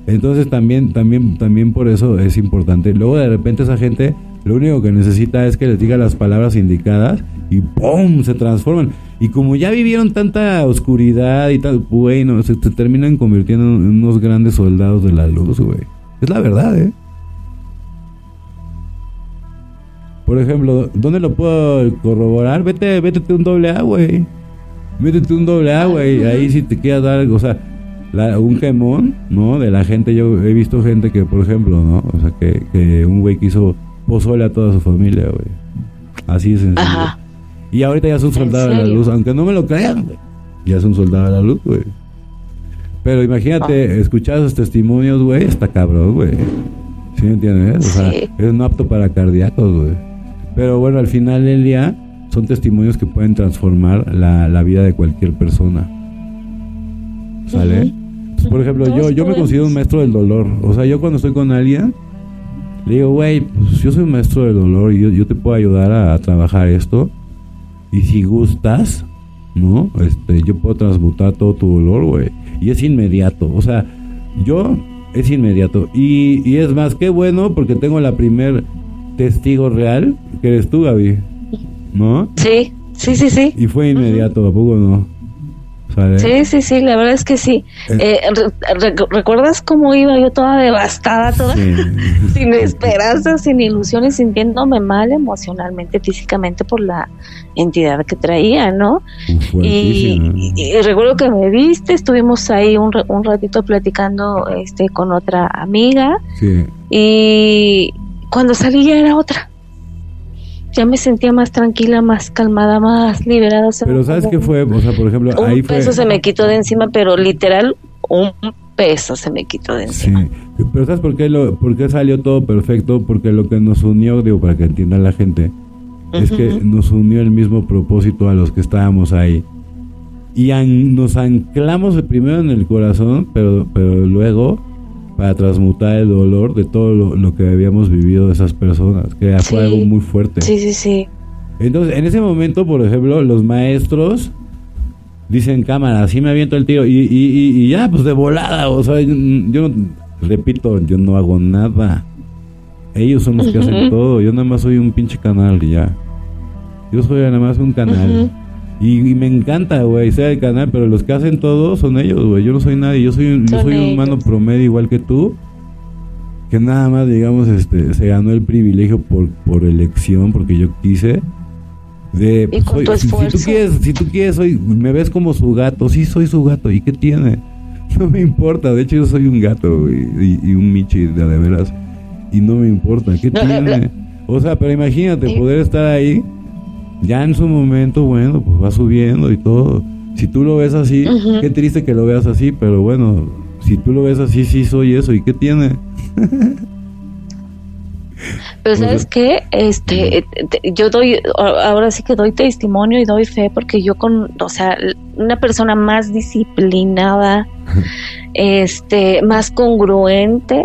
S1: Entonces también, también, también por eso es importante. Luego de repente esa gente lo único que necesita es que les diga las palabras indicadas y ¡pum! se transforman. Y como ya vivieron tanta oscuridad y tal, bueno, se, se terminan convirtiendo en unos grandes soldados de la luz. Es la verdad, ¿eh? Por ejemplo, ¿dónde lo puedo corroborar? Vete, vete un doble A, güey. Métete un doble A, güey. Ahí si te quieres dar, o sea, un quemón, ¿no? De la gente. Yo he visto gente que, por ejemplo, ¿no? O sea, que, que un güey que hizo pozole a toda su familia, güey. Así es sencillo. Ajá. Y ahorita ya es un soldado de la luz, aunque no me lo crean, güey. Ya es un soldado de la luz, güey. Pero imagínate, ah. escuchar esos testimonios, güey, está cabrón, güey. ¿Sí me entiendes? O sea, es no apto para cardíacos, güey. Pero bueno, al final del día son testimonios que pueden transformar la, la vida de cualquier persona. ¿Sale? Pues, por ejemplo, yo, yo me considero un maestro del dolor. O sea, yo cuando estoy con alguien, Le digo, güey, pues yo soy un maestro del dolor y yo, te puedo ayudar a, trabajar esto. Y si gustas, ¿no? Este, yo puedo transmutar todo tu dolor, güey. Y es inmediato. O sea, yo es inmediato. Y, y es más, qué bueno porque tengo la primer testigo real, que eres tú, Gaby. ¿No?
S2: Sí, sí, sí, sí.
S1: Y fue inmediato, ¿a poco no?
S2: Sí, sí, sí, la verdad es que sí. Eh, eh ¿Recuerdas cómo iba yo toda devastada, toda sin esperanza, sin ilusiones, sintiéndome mal emocionalmente, físicamente por la entidad que traía, ¿no? Y, recuerdo que me viste, estuvimos ahí un, un ratito platicando este con otra amiga sí. y cuando salí ya era otra ya me sentía más tranquila, más calmada, más liberada.
S1: pero ¿sabes qué fue? O sea, por ejemplo,
S2: un peso se me quitó de encima, pero literal un peso se me quitó de encima.
S1: Sí. Pero ¿sabes por qué, lo, por qué salió todo perfecto? Porque lo que nos unió, digo, para que entienda la gente, es que nos unió el mismo propósito a los que estábamos ahí. Y nos anclamos primero en el corazón, pero, pero luego para transmutar el dolor de todo lo, que habíamos vivido de esas personas, que fue algo muy fuerte.
S2: Sí, sí, sí.
S1: Entonces, en ese momento, por ejemplo, los maestros dicen cámara, así me aviento el tiro y, y, y, ya, pues de volada, o sea, yo, no, repito, yo no hago nada. Ellos son los que hacen todo, yo nada más soy un pinche canal y ya. Yo soy nada más un canal. Y, me encanta, güey, sea el canal, pero los que hacen todo son ellos, güey. Yo no soy nadie, yo soy, yo soy un humano promedio igual que tú, que nada más, digamos, este, se ganó el privilegio por, por elección, porque yo quise. De, pues, si, tú quieres, si tú quieres, soy, me ves como su gato, sí soy su gato, ¿y qué tiene? No me importa, de hecho yo soy un gato, güey, y, un michi de, de veras, y no me importa, ¿qué tiene? O sea, pero imagínate poder estar ahí ya en su momento, bueno, pues va subiendo y todo. Si tú lo ves así, qué triste que lo veas así, pero bueno, si tú lo ves así, sí soy eso. ¿Y qué tiene?
S2: Pero sabes qué, este, yo doy, ahora sí que doy testimonio y doy fe porque yo con, o sea, una persona más disciplinada, este, más congruente,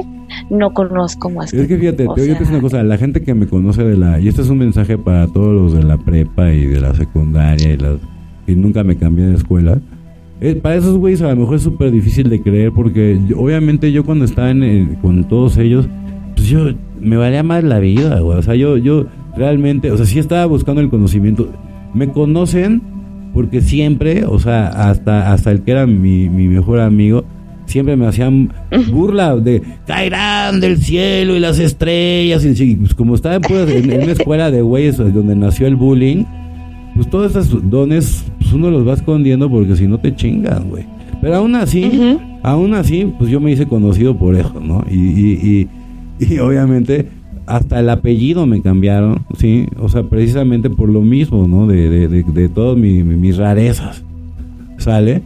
S2: no conozco más.
S1: Es que fíjate, te digo una cosa, la gente que me conoce de la, y este es un mensaje para todos los de la prepa y de la secundaria y las que nunca me cambié de escuela. Eh, para esos güeyes a lo mejor es súper difícil de creer porque obviamente yo cuando estaba en con todos ellos, pues yo me valía más la vida, güey. O sea, yo, yo realmente, o sea, sí estaba buscando el conocimiento. Me conocen porque siempre, o sea, hasta, hasta el que era mi, mi mejor amigo, siempre me hacían burla de caerán del cielo y las estrellas. Y, pues, como estaba en, una escuela de güeyes donde nació el bullying, pues todos esos dones pues uno los va escondiendo porque si no te chingan, güey. Pero aún así, aún así, pues yo me hice conocido por eso, ¿no? Y, y, y, obviamente hasta el apellido me cambiaron, ¿sí? O sea, precisamente por lo mismo, ¿no? De, de, de, de todas mis rarezas, ¿sale?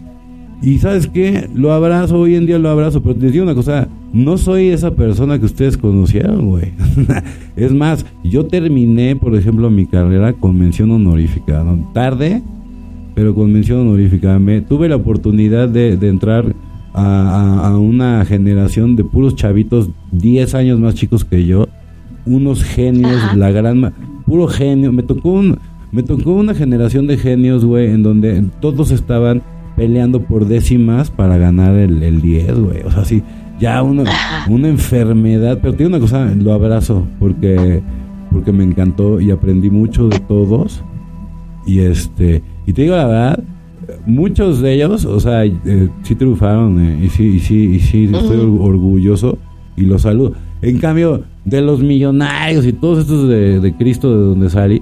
S1: Y sabes qué, lo abrazo, hoy en día lo abrazo, pero te digo una cosa, no soy esa persona que ustedes conocieron, güey. es más, yo terminé, por ejemplo, mi carrera con mención honorífica, tarde, pero con mención honorífica. Me, tuve la oportunidad de, entrar a, una generación de puros chavitos 10 años más chicos que yo, unos genios, la gran... Puro genio, me tocó un... Me tocó una generación de genios, güey, en donde todos estaban peleando por décimas para ganar el, el 10, güey. O sea, sí, ya una, una enfermedad. Pero tiene una cosa, lo abrazo porque, porque me encantó y aprendí mucho de todos. Y este, y te digo la verdad, muchos de ellos, o sea, eh, sí triunfaron eh, y sí, y sí, y sí, estoy orgulloso y los saludo. En cambio, de los millonarios y todos estos de, de Cristo de donde salí,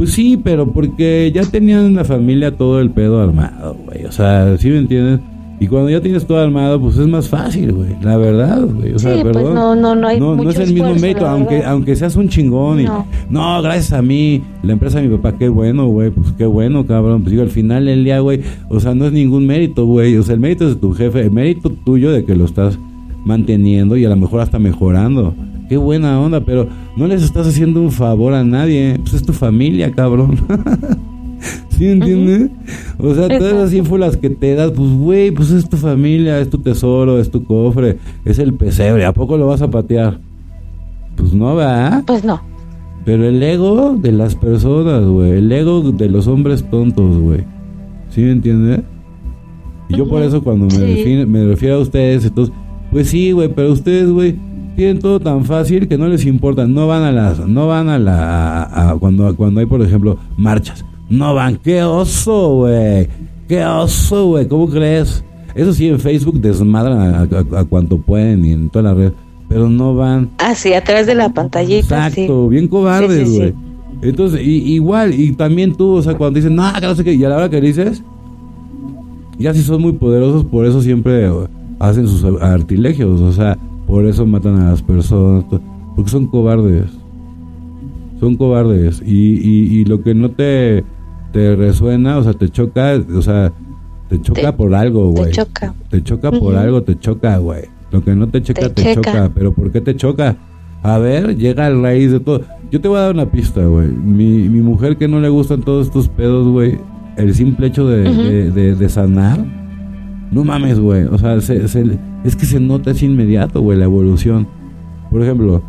S1: pues sí, pero porque ya tenían en la familia todo el pedo armado, güey. O sea, ¿sí me entiendes? Y cuando ya tienes todo armado, pues es más fácil, güey. La verdad, güey. O sea,
S2: sí,
S1: perdón. Pues
S2: no, no, no, hay
S1: no, no es el mismo mérito, aunque, aunque seas un chingón. Y, no. gracias a mí, la empresa de mi papá, qué bueno, güey. Pues qué bueno, cabrón. Pues digo, al final del día, güey. O sea, no es ningún mérito, güey. O sea, el mérito es de tu jefe. El mérito tuyo de que lo estás manteniendo y a lo mejor hasta mejorando qué buena onda, pero no les estás haciendo un favor a nadie, pues es tu familia, cabrón. ¿Sí entiendes? O sea, todas las ínfulas que te das, pues güey, pues es tu familia, es tu tesoro, es tu cofre, es el pesebre, ¿a poco lo vas a patear? Pues no va.
S2: Pues no.
S1: Pero el ego de las personas, güey. El ego de los hombres tontos, güey. ¿Sí me entiendes? Y yo por eso cuando me, me refiero a ustedes, entonces, pues sí, güey, pero ustedes, güey, tienen todo tan fácil que no les importa. No van a las, no van a la, cuando, cuando hay, por ejemplo, marchas. No van. ¡Qué oso, güey! ¡Qué oso, güey! ¿Cómo crees? Eso sí, en Facebook desmadran a, a, cuanto pueden y en toda la red, pero no van.
S2: Ah, sí, atrás de la pantallita.
S1: Exacto, bien cobardes, güey. Entonces, igual, y también tú, o sea, cuando dicen, no, que no sé qué, y a la hora que dices, ya si son muy poderosos, por eso siempre hacen sus artilegios, o sea, por eso matan a las personas, porque son cobardes. Son cobardes. Y, y, lo que no te, te resuena, o sea, te choca, o sea, te choca por algo, güey. Te choca. Te choca por algo, te choca, güey. Lo que no te choca, te, choca. Pero ¿por qué te choca? A ver, llega al raíz de todo. Yo te voy a dar una pista, güey. Mi, mi mujer que no le gustan todos estos pedos, güey. El simple hecho de, de sanar no mames, güey. O sea, es que se nota, es inmediato, güey, la evolución. Por ejemplo,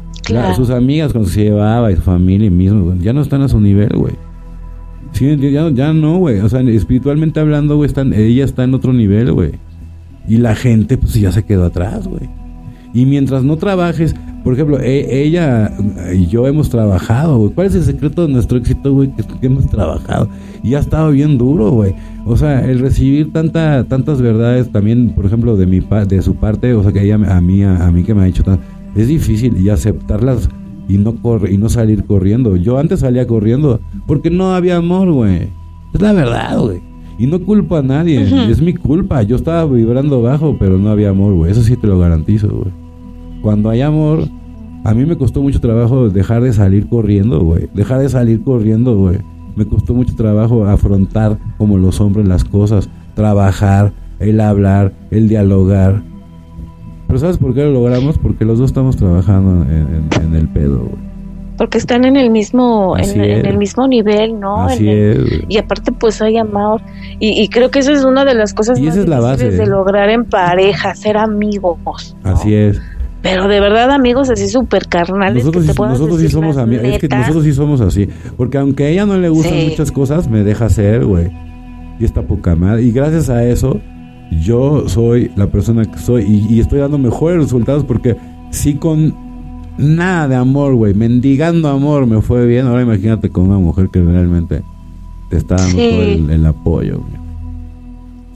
S1: sus amigas con se llevaba y su familia mismo, ya no están a su nivel, güey. Sí, ya, ya no, güey. O sea, espiritualmente hablando, güey, están, ella está en otro nivel, güey. Y la gente, pues ya se quedó atrás, güey. Y mientras no trabajes, por ejemplo, e, ella y yo hemos trabajado, güey. ¿Cuál es el secreto de nuestro éxito, güey? Que, hemos trabajado. Y ha estado bien duro, güey. O sea, el recibir tanta, tantas verdades también, por ejemplo, de mi de su parte, o sea, que ella a mí, a, mí que me ha dicho tanto, es difícil y aceptarlas y no corre, y no salir corriendo. Yo antes salía corriendo porque no había amor, güey. Es la verdad, güey. Y no culpo a nadie, es mi culpa. Yo estaba vibrando bajo, pero no había amor, güey. Eso sí te lo garantizo, güey. Cuando hay amor, a mí me costó mucho trabajo dejar de salir corriendo, güey. Dejar de salir corriendo, güey. Me costó mucho trabajo afrontar como los hombres las cosas, trabajar, el hablar, el dialogar. Pero ¿sabes por qué lo logramos? Porque los dos estamos trabajando en, el pedo, güey.
S2: Porque están en el mismo en, el mismo nivel, ¿no?
S1: Así
S2: es, y aparte pues hay amor y, creo que eso es una de las cosas más difíciles de lograr en pareja, ser amigos.
S1: Así es.
S2: Pero de verdad, amigos, así súper carnales.
S1: Nosotros, sí, nosotros sí somos amigos. Es que nosotros sí somos así. Porque aunque a ella no le gustan muchas cosas, me deja ser, güey. Y está poca madre. Y gracias a eso, yo soy la persona que soy. Y, estoy dando mejores resultados porque sí con nada de amor, güey. Mendigando amor me fue bien. Ahora imagínate con una mujer que realmente te está dando todo el, el apoyo, güey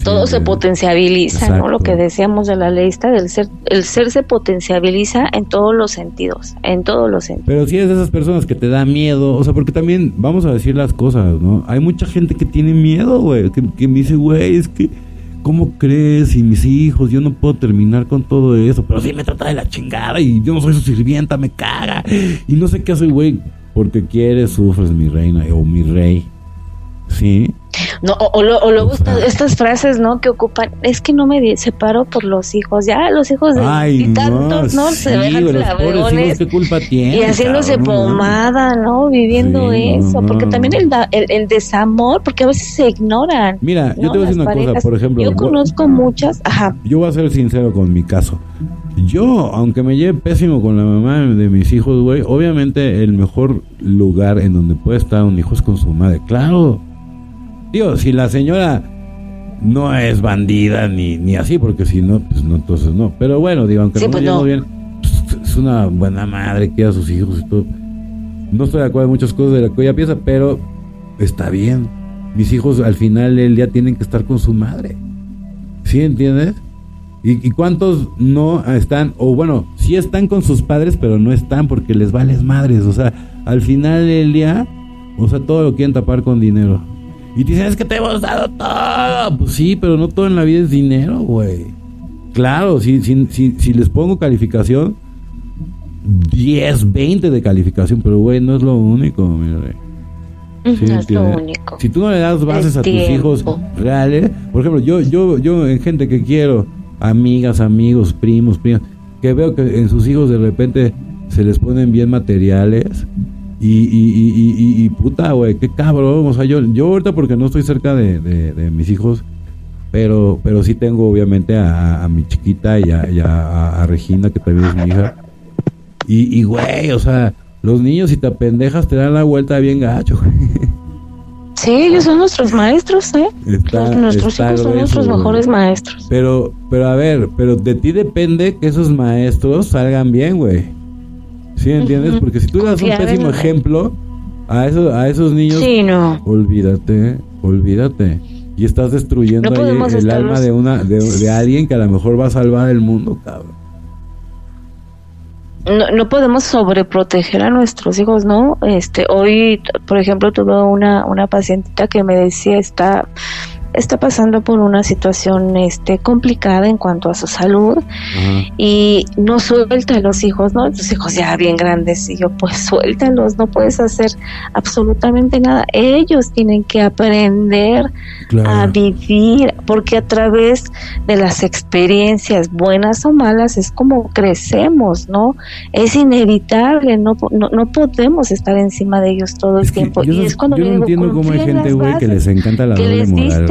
S2: todo se potenciabiliza, ¿no? Lo que decíamos de la ley está del ser, el ser se potenciabiliza en todos los sentidos, en todos los sentidos.
S1: Pero si es de esas personas que te da miedo, o sea, porque también vamos a decir las cosas, ¿no? Hay mucha gente que tiene miedo, güey, que, me dice, güey, es que ¿cómo crees? Y mis hijos, yo no puedo terminar con todo eso, pero sí me trata de la chingada y yo no soy su sirvienta, me caga. Y no sé qué hace, güey, porque quieres, sufres, mi reina o mi rey. ¿Sí?
S2: No, o, o, luego estas frases, ¿no? Que ocupan, es que no me separo por los hijos, ya los hijos de
S1: Ay,
S2: tantos, ¿no? se
S1: dejan los ¿qué culpa tienen,
S2: y haciéndose pomada, ¿no? Viviendo eso, porque también el, el, desamor, porque a veces se ignoran.
S1: Mira, yo te voy a decir una cosa, por ejemplo.
S2: Yo conozco muchas, ajá.
S1: Yo voy a ser sincero con mi caso. Yo, aunque me lleve pésimo con la mamá de mis hijos, güey, obviamente el mejor lugar en donde puede estar un hijo es con su madre. Claro, Digo, si la señora no es bandida ni, ni así, porque si no, pues no, entonces no. Pero bueno, digo, aunque no pues no. bien, pues, es una buena madre que a sus hijos y todo. No estoy de acuerdo en muchas cosas de la que ella piensa, pero está bien. Mis hijos al final del día tienen que estar con su madre. ¿Sí entiendes? ¿Y, cuántos no están, o bueno, sí están con sus padres, pero no están porque les vales madres? O sea, al final del día, o sea, todo lo quieren tapar con dinero. Y dicen, es que te hemos dado todo. Pues sí, pero no todo en la vida es dinero, güey. Claro, si, si, si, les pongo calificación, 10, 20 de calificación, pero güey, no es lo único, mire.
S2: no es lo único.
S1: Si tú no le das bases a tus hijos reales, por ejemplo, yo, yo, yo en gente que quiero, amigas, amigos, primos, primas, que veo que en sus hijos de repente se les ponen bien materiales, y, y, y, y, puta, güey, qué cabrón. O sea, yo, yo ahorita porque no estoy cerca de, de, mis hijos, pero, pero sí tengo obviamente a, mi chiquita y, a, a, Regina, que también es mi hija. Y, y, güey, o sea, los niños si te apendejas te dan la vuelta bien gacho, güey.
S2: Sí, ellos son nuestros maestros, ¿eh? nuestros hijos son nuestros mejores maestros.
S1: Pero, pero a ver, pero de ti depende que esos maestros salgan bien, güey. ¿Sí entiendes? Porque si tú das un pésimo ejemplo a esos, a esos niños,
S2: sí, no.
S1: olvídate, olvídate. Y estás destruyendo el alma de una de, de alguien que a lo mejor va a salvar el mundo, cabrón
S2: no, no podemos sobreproteger a nuestros hijos, ¿no? Este, hoy, por ejemplo, tuve una, una pacientita que me decía, está está pasando por una situación este complicada en cuanto a su salud y no suelta a los hijos, ¿no? Los hijos ya bien grandes y yo pues suéltalos, no puedes hacer absolutamente nada. Ellos tienen que aprender a vivir porque a través de las experiencias buenas o malas es como crecemos, ¿no? Es inevitable, no, no, podemos estar encima de ellos todo el tiempo.
S1: y es cuando yo no entiendo cómo hay gente, güey, que les encanta la doble moral.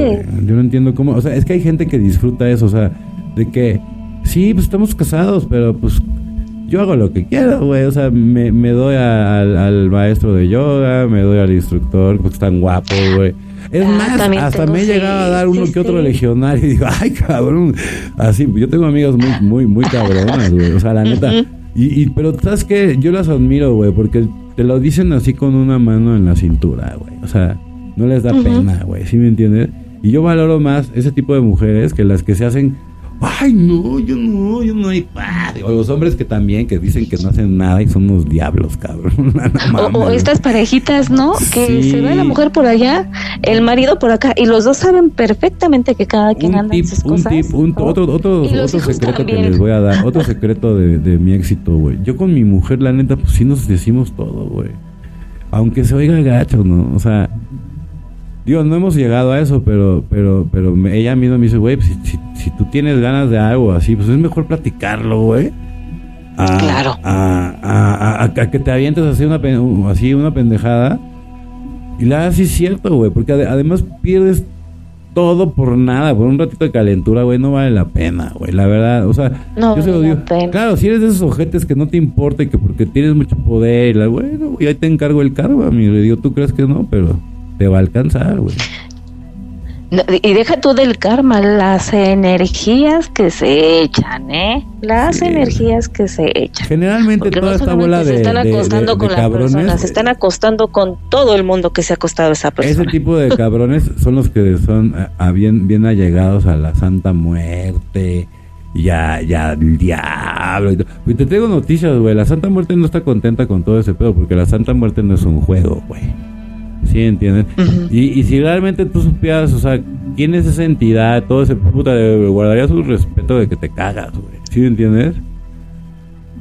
S1: Yo no entiendo cómo, o sea, es que hay gente que disfruta eso, o sea, de que sí, pues estamos casados, pero pues yo hago lo que quiero, güey, o sea, me, me doy al, maestro de yoga, me doy al instructor, porque están guapos, güey. Es más, hasta me he llegado a dar uno que otro legionario y digo, ay, cabrón. Así, yo tengo amigas muy, muy, muy cabronas, güey. O sea, la neta. Y, y, pero, ¿sabes qué? Yo las admiro, güey, porque te lo dicen así con una mano en la cintura, güey. O sea, no les da pena, güey. ¿Sí me entiendes? Y yo valoro más ese tipo de mujeres que las que se hacen, ay, no, yo no, yo no hay padre. O los hombres que también, que dicen que no hacen nada y son unos diablos, cabrón.
S2: o, estas parejitas, ¿no? Que se ve la mujer por allá, el marido por acá, y los dos saben perfectamente que cada quien anda en sus cosas.
S1: Un tip, otro, otro, otro secreto que les voy a dar, otro secreto de, de mi éxito, güey. Yo con mi mujer, la neta, pues sí nos decimos todo, güey. Aunque se oiga gacho, ¿no? O sea, Digo, no hemos llegado a eso, pero pero pero ella misma me dice, güey, pues, si, si, tú tienes ganas de algo así, pues es mejor platicarlo, güey.
S2: claro.
S1: A, que te avientes así una, así una pendejada. Y la sí es cierto, güey, porque además pierdes todo por nada, por un ratito de calentura, güey, no vale la pena, güey, la verdad, o sea, yo se lo digo, claro, si eres de esos ojetes que no te importa y que porque tienes mucho poder, y la, bueno, y ahí te encargo el cargo, amigo, digo, tú crees que no, pero te va a alcanzar, güey.
S2: y deja tú del karma, las energías que se echan, ¿eh? Las energías que se echan.
S1: Generalmente toda esta bola de,
S2: se están acostando con las personas, se están acostando con todo el mundo que se ha acostado esa persona.
S1: Ese tipo de cabrones son los que son a, bien, bien allegados a la Santa Muerte, ya, ya, el diablo. Y, te tengo noticias, güey. La Santa Muerte no está contenta con todo ese pedo, porque la Santa Muerte no es un juego, güey. ¿Sí entiendes? y, si realmente tú supieras, o sea, quién es esa entidad, todo ese puta, guardaría su respeto de que te cagas, güey. ¿Sí entiendes?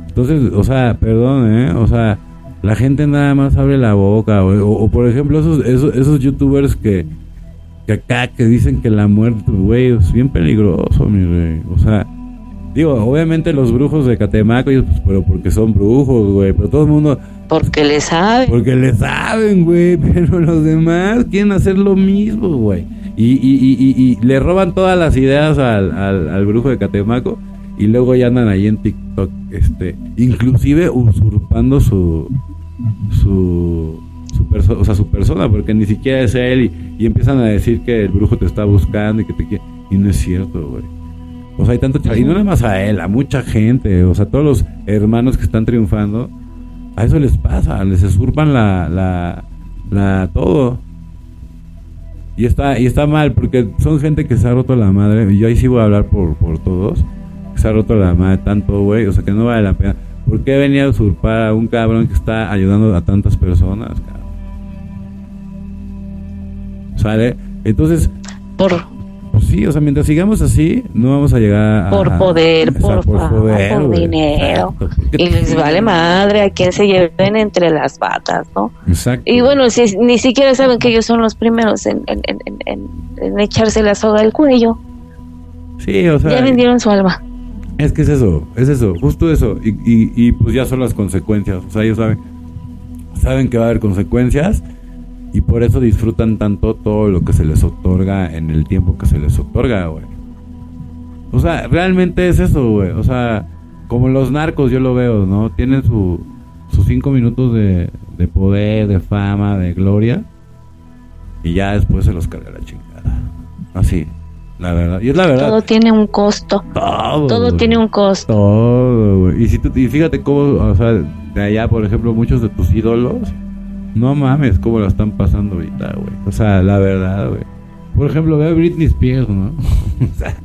S1: Entonces, o sea, perdón, ¿eh? O sea, la gente nada más abre la boca, güey. O, por ejemplo, esos, esos, esos youtubers que, que acá, que dicen que la muerte, güey, es bien peligroso, mi rey. O sea, Digo, obviamente los brujos de Catemaco, pues, pero porque son brujos, güey. Pero todo el mundo.
S2: Porque le saben.
S1: Porque le saben, güey. Pero los demás quieren hacer lo mismo, güey. Y, y, y, y, le roban todas las ideas al, al, brujo de Catemaco. Y luego ya andan ahí en TikTok, este, inclusive usurpando su, su, su, o sea, su persona, porque ni siquiera es él. Y, y empiezan a decir que el brujo te está buscando y que te quiere. Y no es cierto, güey. O sea, hay tanto y no nada más a él, a mucha gente, o sea, todos los hermanos que están triunfando, a eso les pasa, les usurpan la, la, la todo. Y está, y está mal, porque son gente que se ha roto la madre, y yo ahí sí voy a hablar por, por todos, que se ha roto la madre tanto, güey, o sea, que no vale la pena. ¿Por qué venía a usurpar a un cabrón que está ayudando a tantas personas, cabrón? ¿Sale? Entonces...
S2: Por,
S1: pues sí, o sea, mientras sigamos así, no vamos a llegar
S2: a... Por poder, por, poder, por dinero. y les vale madre a quien se lleven entre las patas, ¿no?
S1: Exacto.
S2: Y bueno, si, ni siquiera saben que ellos son los primeros en, en, en, en echarse la soga al cuello.
S1: Sí, o sea...
S2: Ya vendieron su alma.
S1: Es que es eso, es eso, justo eso. Y, y, y pues ya son las consecuencias. O sea, ellos saben, saben que va a haber consecuencias y por eso disfrutan tanto todo lo que se les otorga en el tiempo que se les otorga, güey. O sea, realmente es eso, güey. O sea, como los narcos yo lo veo, ¿no? Tienen su, sus cinco minutos de, de poder, de fama, de gloria, y ya después se los carga la chingada. Así, la verdad. Y es la verdad.
S2: Todo tiene un costo. Todo. Todo tiene un costo.
S1: Todo, güey. Y, si tú, y fíjate cómo, o sea, de allá, por ejemplo, muchos de tus ídolos, no mames cómo la están pasando ahorita, güey. O sea, la verdad, güey. Por ejemplo, ve a Britney Spears, ¿no? o sea,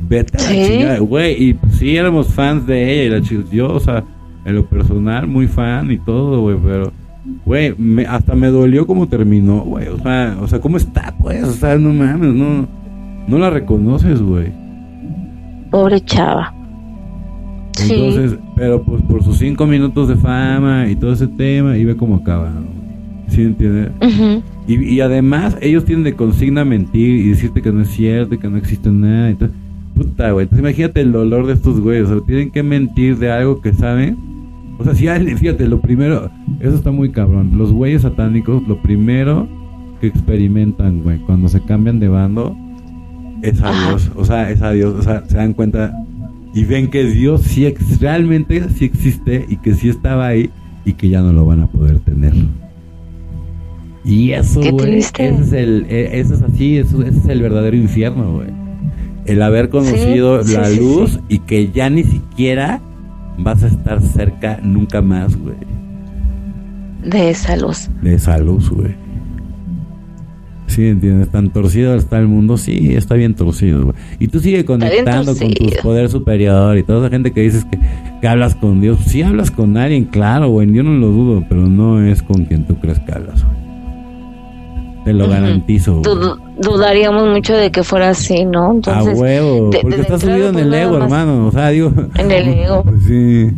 S1: vete a la chingada, güey. Y pues, sí éramos fans de ella y la chica, yo, o sea, en lo personal, muy fan y todo, güey, pero Güey, hasta me dolió cómo terminó, güey. O sea, o sea, ¿cómo está, pues? O sea, no mames, no, no la reconoces, güey.
S2: Pobre chava.
S1: Entonces, pero pues por sus cinco minutos de fama y todo ese tema, y ve cómo acaba. ¿Sí entiendes? y, además, ellos tienen de consigna mentir y decirte que no es cierto y que no existe nada. Entonces, puta, güey. Entonces, imagínate el dolor de estos güeyes. O sea, tienen que mentir de algo que saben o sea, si fíjate, lo primero, eso está muy cabrón. Los güeyes satánicos, lo primero que experimentan, güey, cuando se cambian de bando, es a Dios. O sea, es a Dios. O sea, se dan cuenta y ven que Dios sí realmente sí existe y que sí estaba ahí y que ya no lo van a poder tener. Y eso, güey, ese es el, e, eso es así, eso, ese es el verdadero infierno, güey. El haber conocido la luz y que ya ni siquiera vas a estar cerca nunca más, güey.
S2: De esa luz.
S1: De esa luz, güey. Sí, entiendes, tan torcido está el mundo, sí, está bien torcido, güey. Y tú sigues conectando con tu poder superior y toda esa gente que dices que, que hablas con Dios. Sí hablas con alguien, claro, güey, yo no lo dudo, pero no es con quien tú crees que hablas, güey. Te lo garantizo.
S2: dudaríamos mucho de que fuera así, ¿no?
S1: Entonces, a huevo, porque estás subido en el ego, hermano. O sea, digo.
S2: En el ego.
S1: sí.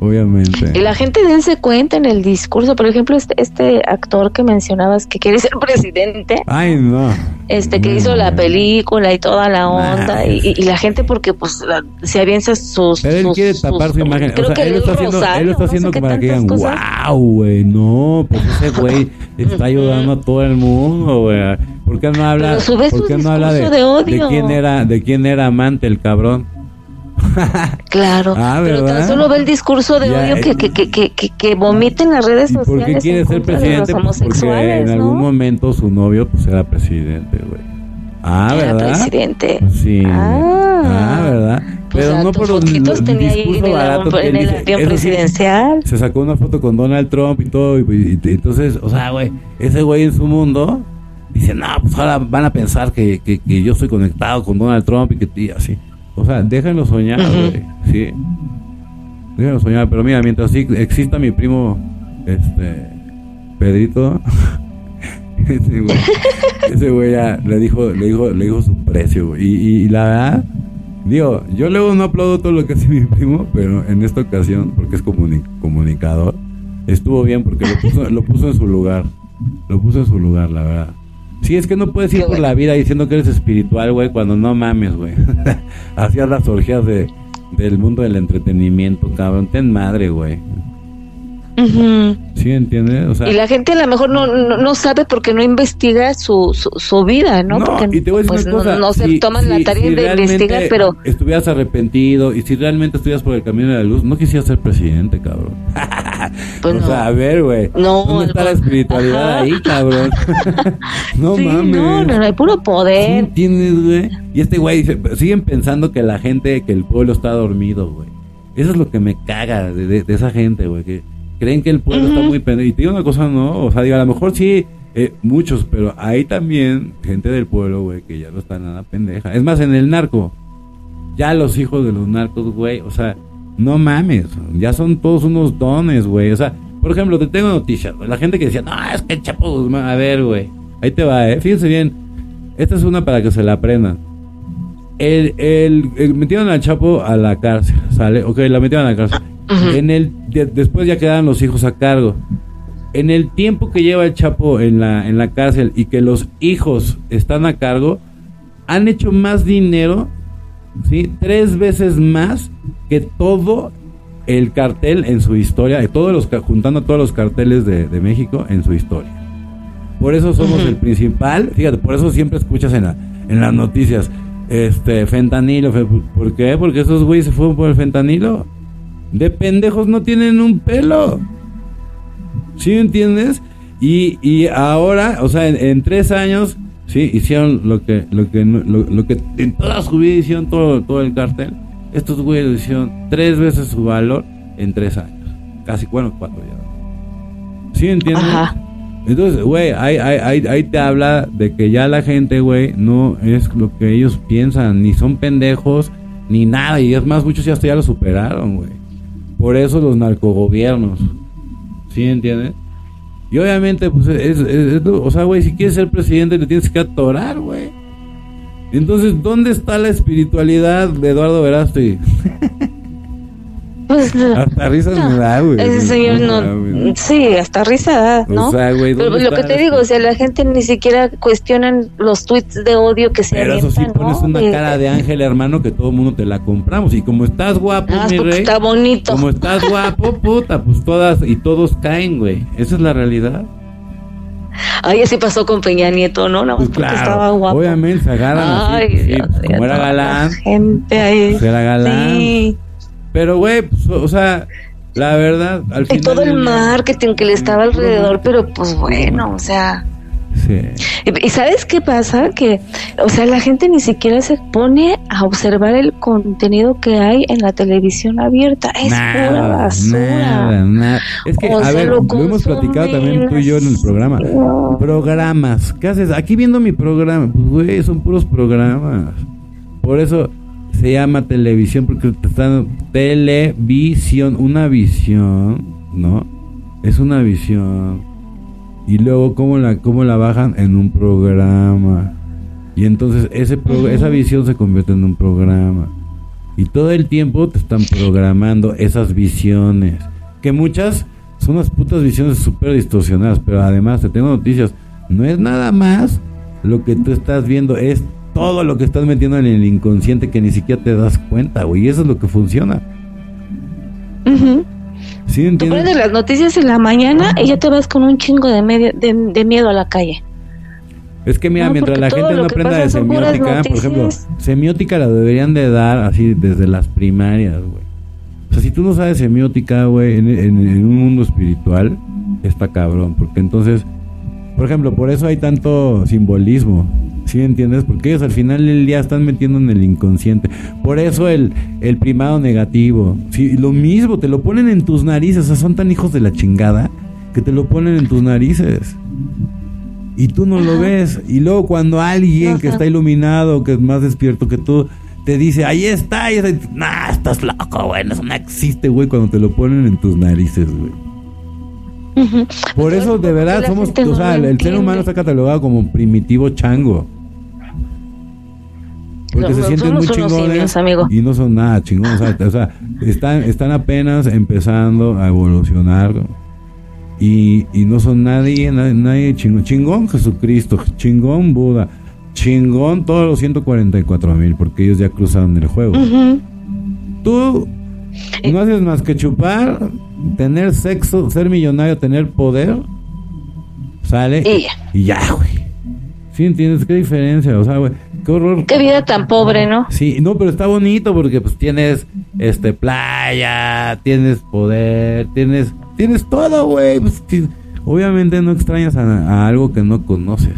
S1: Obviamente.
S2: Y la gente dense cuenta en el discurso, por ejemplo, este, este actor que mencionabas que quiere ser presidente.
S1: Ay, no.
S2: Este que hizo la película y toda la onda y, la gente porque pues se avienza sus
S1: Pero él quiere tapar su imagen, o sea, él lo está haciendo, él está haciendo para que digan, "Wow, güey, no, pues ese güey está ayudando a todo el mundo, güey." ¿Por qué no habla? ¿Por qué no habla de, de quién era de quién era amante el cabrón?
S2: claro, ah, pero tan solo ve el discurso de odio que, que, que, que, que vomita en las redes sociales.
S1: ¿Por qué quiere ser presidente? Porque en algún momento su novio pues era presidente, güey. Ah,
S2: era ¿verdad? presidente.
S1: Sí. Ah, ah ¿verdad?
S2: Pues pero no por un discurso barato en el avión presidencial.
S1: se sacó una foto con Donald Trump y todo. Y, entonces, o sea, güey, ese güey en su mundo dice, no, pues ahora van a pensar que, que, que yo estoy conectado con Donald Trump y que y así. O sea, déjenlo soñar, güey. Sí. Déjenlo soñar. Pero mira, mientras sí exista mi primo, este, Pedrito, ese güey, ese güey ya le dijo, le dijo, le dijo su precio, güey. Y, y, la verdad, digo, yo luego no aplaudo todo lo que hace mi primo, pero en esta ocasión, porque es comunicador, estuvo bien porque lo puso, lo puso en su lugar. Lo puso en su lugar, la verdad. Sí, es que no puedes ir por la vida diciendo que eres espiritual, güey, cuando no mames, güey. Hacías las orgías de, del mundo del entretenimiento, cabrón. Ten madre, güey. ¿Sí entiendes?
S2: y la gente a lo mejor no, no, sabe porque no investiga su, su, vida, ¿no? porque
S1: y te voy a decir pues,
S2: No, se toman la tarea de investigar, pero...
S1: estuvieras arrepentido y si realmente estuvieras por el camino de la luz, no quisieras ser presidente, cabrón. Pues o sea, a ver, güey. No, ¿Dónde está la espiritualidad ahí, cabrón? no mames.
S2: No, no, hay puro poder.
S1: ¿Sí güey? Y este güey dice, siguen pensando que la gente, que el pueblo está dormido, güey. Eso es lo que me caga de, de esa gente, güey. Que creen que el pueblo está muy pendiente. Y te digo una cosa, no, o sea, digo, a lo mejor sí, eh, muchos, pero hay también gente del pueblo, güey, que ya no está nada pendeja. Es más, en el narco, ya los hijos de los narcos, güey, o sea, no mames, ya son todos unos dones, güey. O sea, por ejemplo, te tengo noticias, la gente que decía, no, es que el Chapo a ver, güey, ahí te va, eh, fíjense bien, esta es una para que se la aprendan. El, el, metieron al Chapo a la cárcel, ¿sale? Ok, la metieron a la cárcel. En el después ya quedan los hijos a cargo. En el tiempo que lleva el Chapo en la en la cárcel y que los hijos están a cargo, han hecho más dinero, sí, tres veces más que todo el cartel en su historia, de todos los juntando todos los carteles de, México en su historia. Por eso somos el principal, fíjate, por eso siempre escuchas en la en las noticias este, fentanilo. ¿Por qué? Porque esos güeyes se fueron por el fentanilo. De pendejos no tienen un pelo. ¿Sí me entiendes? Y, y ahora, o sea, en, tres años, sí, hicieron lo que, lo que, lo, que en toda su vida hicieron todo, todo el cartel. Estos güeyes hicieron tres veces su valor en tres años. Casi, bueno, cuatro ya. ¿Sí entiendes? Entonces, güey, ahí, ahí, ahí, te habla de que ya la gente, güey, no es lo que ellos piensan, ni son pendejos, ni nada. Y es más, muchos ya hasta ya lo superaron, güey. Por eso los narcogobiernos. ¿Sí entiendes? Y obviamente, pues, es, o sea, güey, si quieres ser presidente, le tienes que atorar, güey. Entonces, ¿dónde está la espiritualidad de Eduardo Verástegui?
S2: Pues, hasta risa me da, güey. Ese señor no. sí, hasta risa da, ¿no? O sea, güey, Pero lo que te digo, o sea, la gente ni siquiera cuestiona los tweets de odio que se
S1: Pero eso sí pones una cara de ángel, hermano, que todo el mundo te la compramos. Y como estás guapo, ah, mi rey.
S2: Está bonito.
S1: Como estás guapo, puta, pues todas y todos caen, güey. Esa es la realidad.
S2: Ay, así pasó con Peña Nieto, ¿no? No, pues claro, estaba guapo.
S1: Obviamente se agarran Ay, así, pues, como era galán.
S2: Gente ahí.
S1: Pues era galán. Sí. Pero, güey, pues, o sea, la verdad,
S2: al final. Y todo el marketing que le estaba alrededor, pero pues bueno, o sea. Sí. Y, sabes qué pasa? Que, o sea, la gente ni siquiera se pone a observar el contenido que hay en la televisión abierta. Es pura basura.
S1: Nada, Es que, a ver, lo, hemos platicado también tú y yo en el programa. Programas. ¿Qué haces? Aquí viendo mi programa. Pues, güey, son puros programas. Por eso, se llama televisión porque están televisión, una visión, ¿no? Es una visión. Y luego cómo la cómo la bajan en un programa. Y entonces ese esa visión se convierte en un programa. Y todo el tiempo te están programando esas visiones, que muchas son unas putas visiones súper distorsionadas, pero además te tengo noticias, no es nada más lo que tú estás viendo, es todo lo que estás metiendo en el inconsciente que ni siquiera te das cuenta, güey. Y eso es lo que funciona.
S2: ¿Sí Tú prendes las noticias en la mañana y ya te vas con un chingo de, medio, de, miedo a la calle.
S1: Es que mira, mientras la gente no aprenda de semiótica, por ejemplo, semiótica la deberían de dar así desde las primarias, güey. O sea, si tú no sabes semiótica, güey, en, en, un mundo espiritual, está cabrón. Porque entonces, por ejemplo, por eso hay tanto simbolismo. ¿Sí entiendes? Porque ellos al final del día están metiendo en el inconsciente. Por eso el, el primado negativo. Sí, lo mismo, te lo ponen en tus narices. O sea, son tan hijos de la chingada que te lo ponen en tus narices. Y tú no lo ves. Y luego cuando alguien que está iluminado, que es más despierto que tú, te dice, ahí está, y dice, nah, estás loco, güey, eso no existe, güey, cuando te lo ponen en tus narices, güey. Por eso, de verdad, somos, o sea, el ser humano está catalogado como primitivo chango. Porque se sienten muy chingones y no son nada chingones. O sea, están, están apenas empezando a evolucionar y, y no son nadie, nadie, chingón. Chingón Jesucristo, chingón Buda, chingón todos los 144 mil, porque ellos ya cruzaron el juego. Tú eh. no haces más que chupar, tener sexo, ser millonario, tener poder, sale y ya, güey. ¿Sí entiendes qué diferencia? O sea, güey, qué horror.
S2: Qué vida tan pobre, ¿no?
S1: Sí, no, pero está bonito porque pues tienes este playa, tienes poder, tienes tienes todo, güey. Pues, obviamente no extrañas a, algo que no conoces.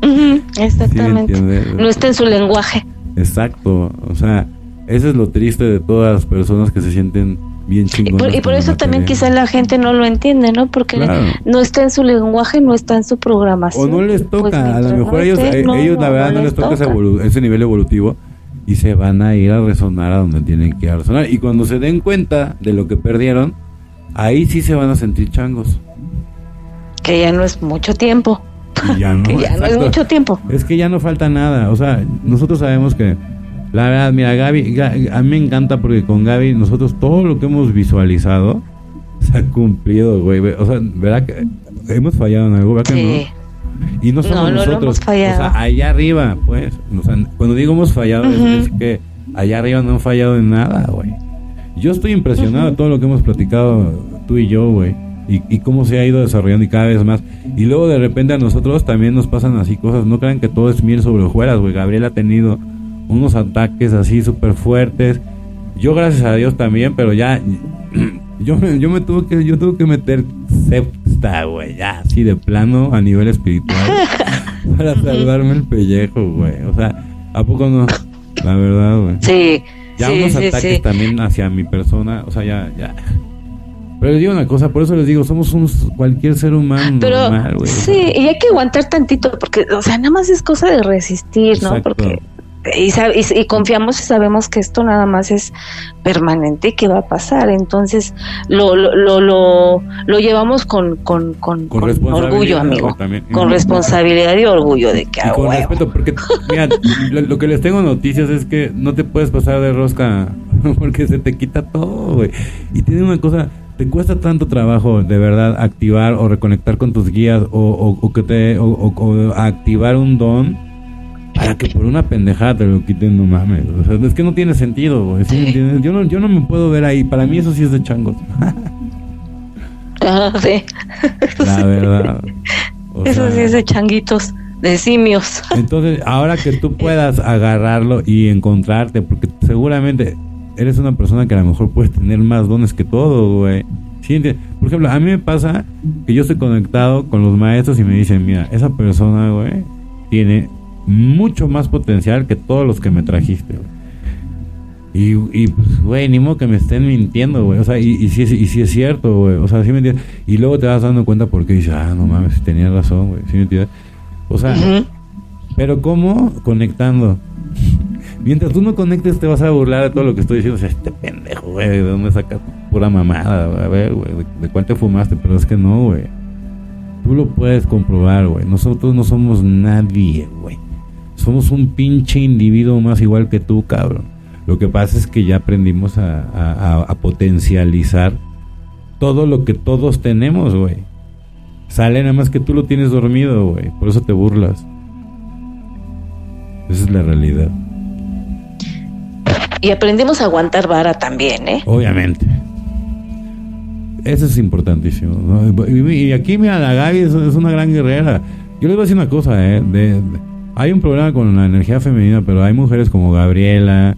S2: exactamente. no está en su lenguaje.
S1: Exacto, o sea, eso es lo triste de todas las personas que se sienten bien chingones.
S2: Y por, eso también quizás la gente no lo entiende, ¿no? Porque no está en su lenguaje, no está en su programación.
S1: O no les pues toca, a lo mejor ellos, eh, ellos la verdad no les toca, Ese, nivel evolutivo y se van a ir a resonar a donde tienen que ir a resonar. Y cuando se den cuenta de lo que perdieron, ahí sí se van a sentir changos.
S2: Que ya no es mucho tiempo. ya no, ya no es mucho tiempo.
S1: Es que ya no falta nada. O sea, nosotros sabemos que la verdad, mira, Gaby, a mí me encanta porque con Gaby nosotros todo lo que hemos visualizado se ha cumplido, güey. O sea, ¿verdad que hemos fallado en algo? ¿Verdad que no? Y no somos nosotros. o sea, allá arriba, pues. O sea, cuando digo hemos fallado, es, que allá arriba no han fallado en nada, güey. Yo estoy impresionado de todo lo que hemos platicado tú y yo, güey. y, cómo se ha ido desarrollando y cada vez más. Y luego de repente a nosotros también nos pasan así cosas. No crean que todo es miel sobre hojuelas, güey. Gabriel ha tenido unos ataques así súper fuertes. Yo gracias a Dios también, pero ya yo me, yo me tuve que yo tuve que meter septa, güey, ya así de plano a nivel espiritual para salvarme el pellejo, güey. O sea, ¿a poco no? La verdad, güey.
S2: Sí.
S1: Ya unos ataques también hacia mi persona, o sea, ya, ya. Pero les digo una cosa, por eso les digo, somos un, cualquier ser humano normal, güey.
S2: Sí, y hay que aguantar tantito, porque, o sea, nada más es cosa de resistir, ¿no? Porque y, y, confiamos y sabemos que esto nada más es permanente y que va a pasar. Entonces lo, lo, lo, lo, llevamos con, con, con, orgullo, amigo. Con responsabilidad y orgullo de que...
S1: Y con respeto, porque mira, lo, que les tengo noticias es que no te puedes pasar de rosca porque se te quita todo, güey. Y tiene una cosa, te cuesta tanto trabajo de verdad activar o reconectar con tus guías o, o, que te o activar un don para que por una pendejada te lo quiten, no mames. O sea, es que no tiene sentido, güey. Yo, no, yo no me puedo ver ahí. Para mí eso sí es de changos.
S2: ah, sí.
S1: La verdad.
S2: eso sí es de changuitos, de simios.
S1: Entonces, ahora que tú puedas agarrarlo y encontrarte, porque seguramente eres una persona que a lo mejor puedes tener más dones que todo, güey. Por ejemplo, a mí me pasa que yo estoy conectado con los maestros y me dicen, mira, esa persona, güey, tiene mucho más potencial que todos los que me trajiste, Y, y pues, güey, ni modo que me estén mintiendo, güey. O sea, y, y, si es, y si es cierto, güey. O sea, sí me entiendes. Y luego te vas dando cuenta porque dices, ah, no mames, tenía razón, güey. ¿Sí me entiendes? O sea, pero ¿cómo? Conectando. Mientras tú no conectes, te vas a burlar de todo lo que estoy diciendo. O sea, este pendejo, güey, ¿de dónde sacas pura mamada? A ver, güey, ¿de, de cuál te fumaste? Pero es que no, güey. Tú lo puedes comprobar, güey. Nosotros no somos nadie, güey. Somos un pinche individuo más igual que tú, cabrón. Lo que pasa es que ya aprendimos a, potencializar todo lo que todos tenemos, güey. Sale nada más que tú lo tienes dormido, güey. Por eso te burlas. Esa es la realidad.
S2: Y aprendimos a aguantar vara también, ¿eh?
S1: Obviamente. Eso es importantísimo. Y, aquí, mira, la Gaby es, una gran guerrera. Yo les voy a decir una cosa, ¿eh? de, hay un problema con la energía femenina, pero hay mujeres como Gabriela,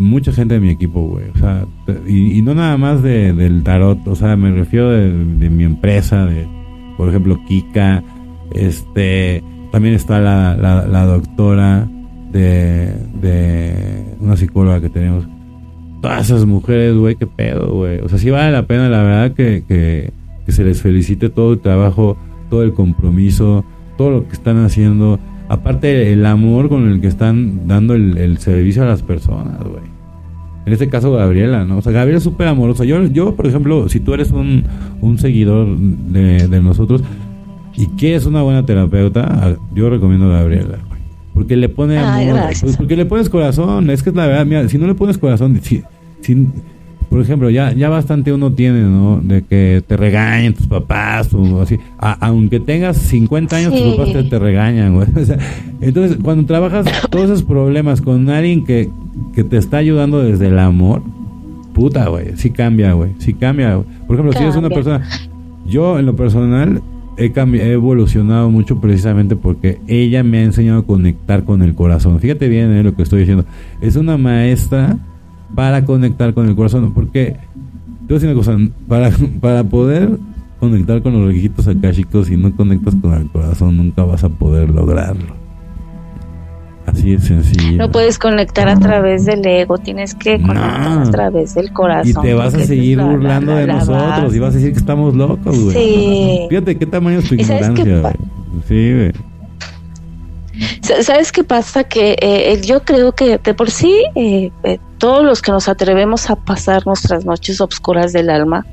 S1: mucha gente de mi equipo, güey. O sea, y, no nada más de, del tarot, o sea, me refiero de, mi empresa, de, por ejemplo, Kika, este, también está la, la, doctora de, de una psicóloga que tenemos. Todas esas mujeres, güey, qué pedo, güey. O sea, sí vale la pena, la verdad, que, que se les felicite todo el trabajo, todo el compromiso, todo lo que están haciendo aparte el amor con el que están dando el, servicio a las personas, güey. En este caso Gabriela, ¿no? O sea, Gabriela es súper amorosa. Yo, yo, por ejemplo, si tú eres un, un seguidor de, de, nosotros y quieres una buena terapeuta, yo recomiendo a Gabriela, güey. Porque le pone amor, pues, porque le pones corazón. Es que es la verdad, mira, si no le pones corazón, si, si, por ejemplo, ya, ya bastante uno tiene, ¿no? De que te regañen tus papás o así. aunque tengas 50 años, tus papás te, regañan, güey. entonces, cuando trabajas todos esos problemas con alguien que, que te está ayudando desde el amor, puta, güey, sí cambia, güey, sí cambia. Por ejemplo, si eres una persona... Yo, en lo personal, he, he evolucionado mucho precisamente porque ella me ha enseñado a conectar con el corazón. Fíjate bien eh, lo que estoy diciendo. Es una maestra para conectar con el corazón. Porque, te voy a decir una cosa, para, para poder conectar con los requisitos chicos si no conectas con el corazón, nunca vas a poder lograrlo. Así es sencillo.
S2: No puedes conectar a través del ego, tienes que conectar a través del corazón.
S1: Y te vas a seguir burlando de nosotros y vas a decir que estamos locos, güey. Sí. Fíjate qué tamaño es tu ignorancia, Sí, güey.
S2: ¿Sabes qué pasa? Que eh, yo creo que de por sí eh, eh, todos los que nos atrevemos a pasar nuestras noches oscuras del alma,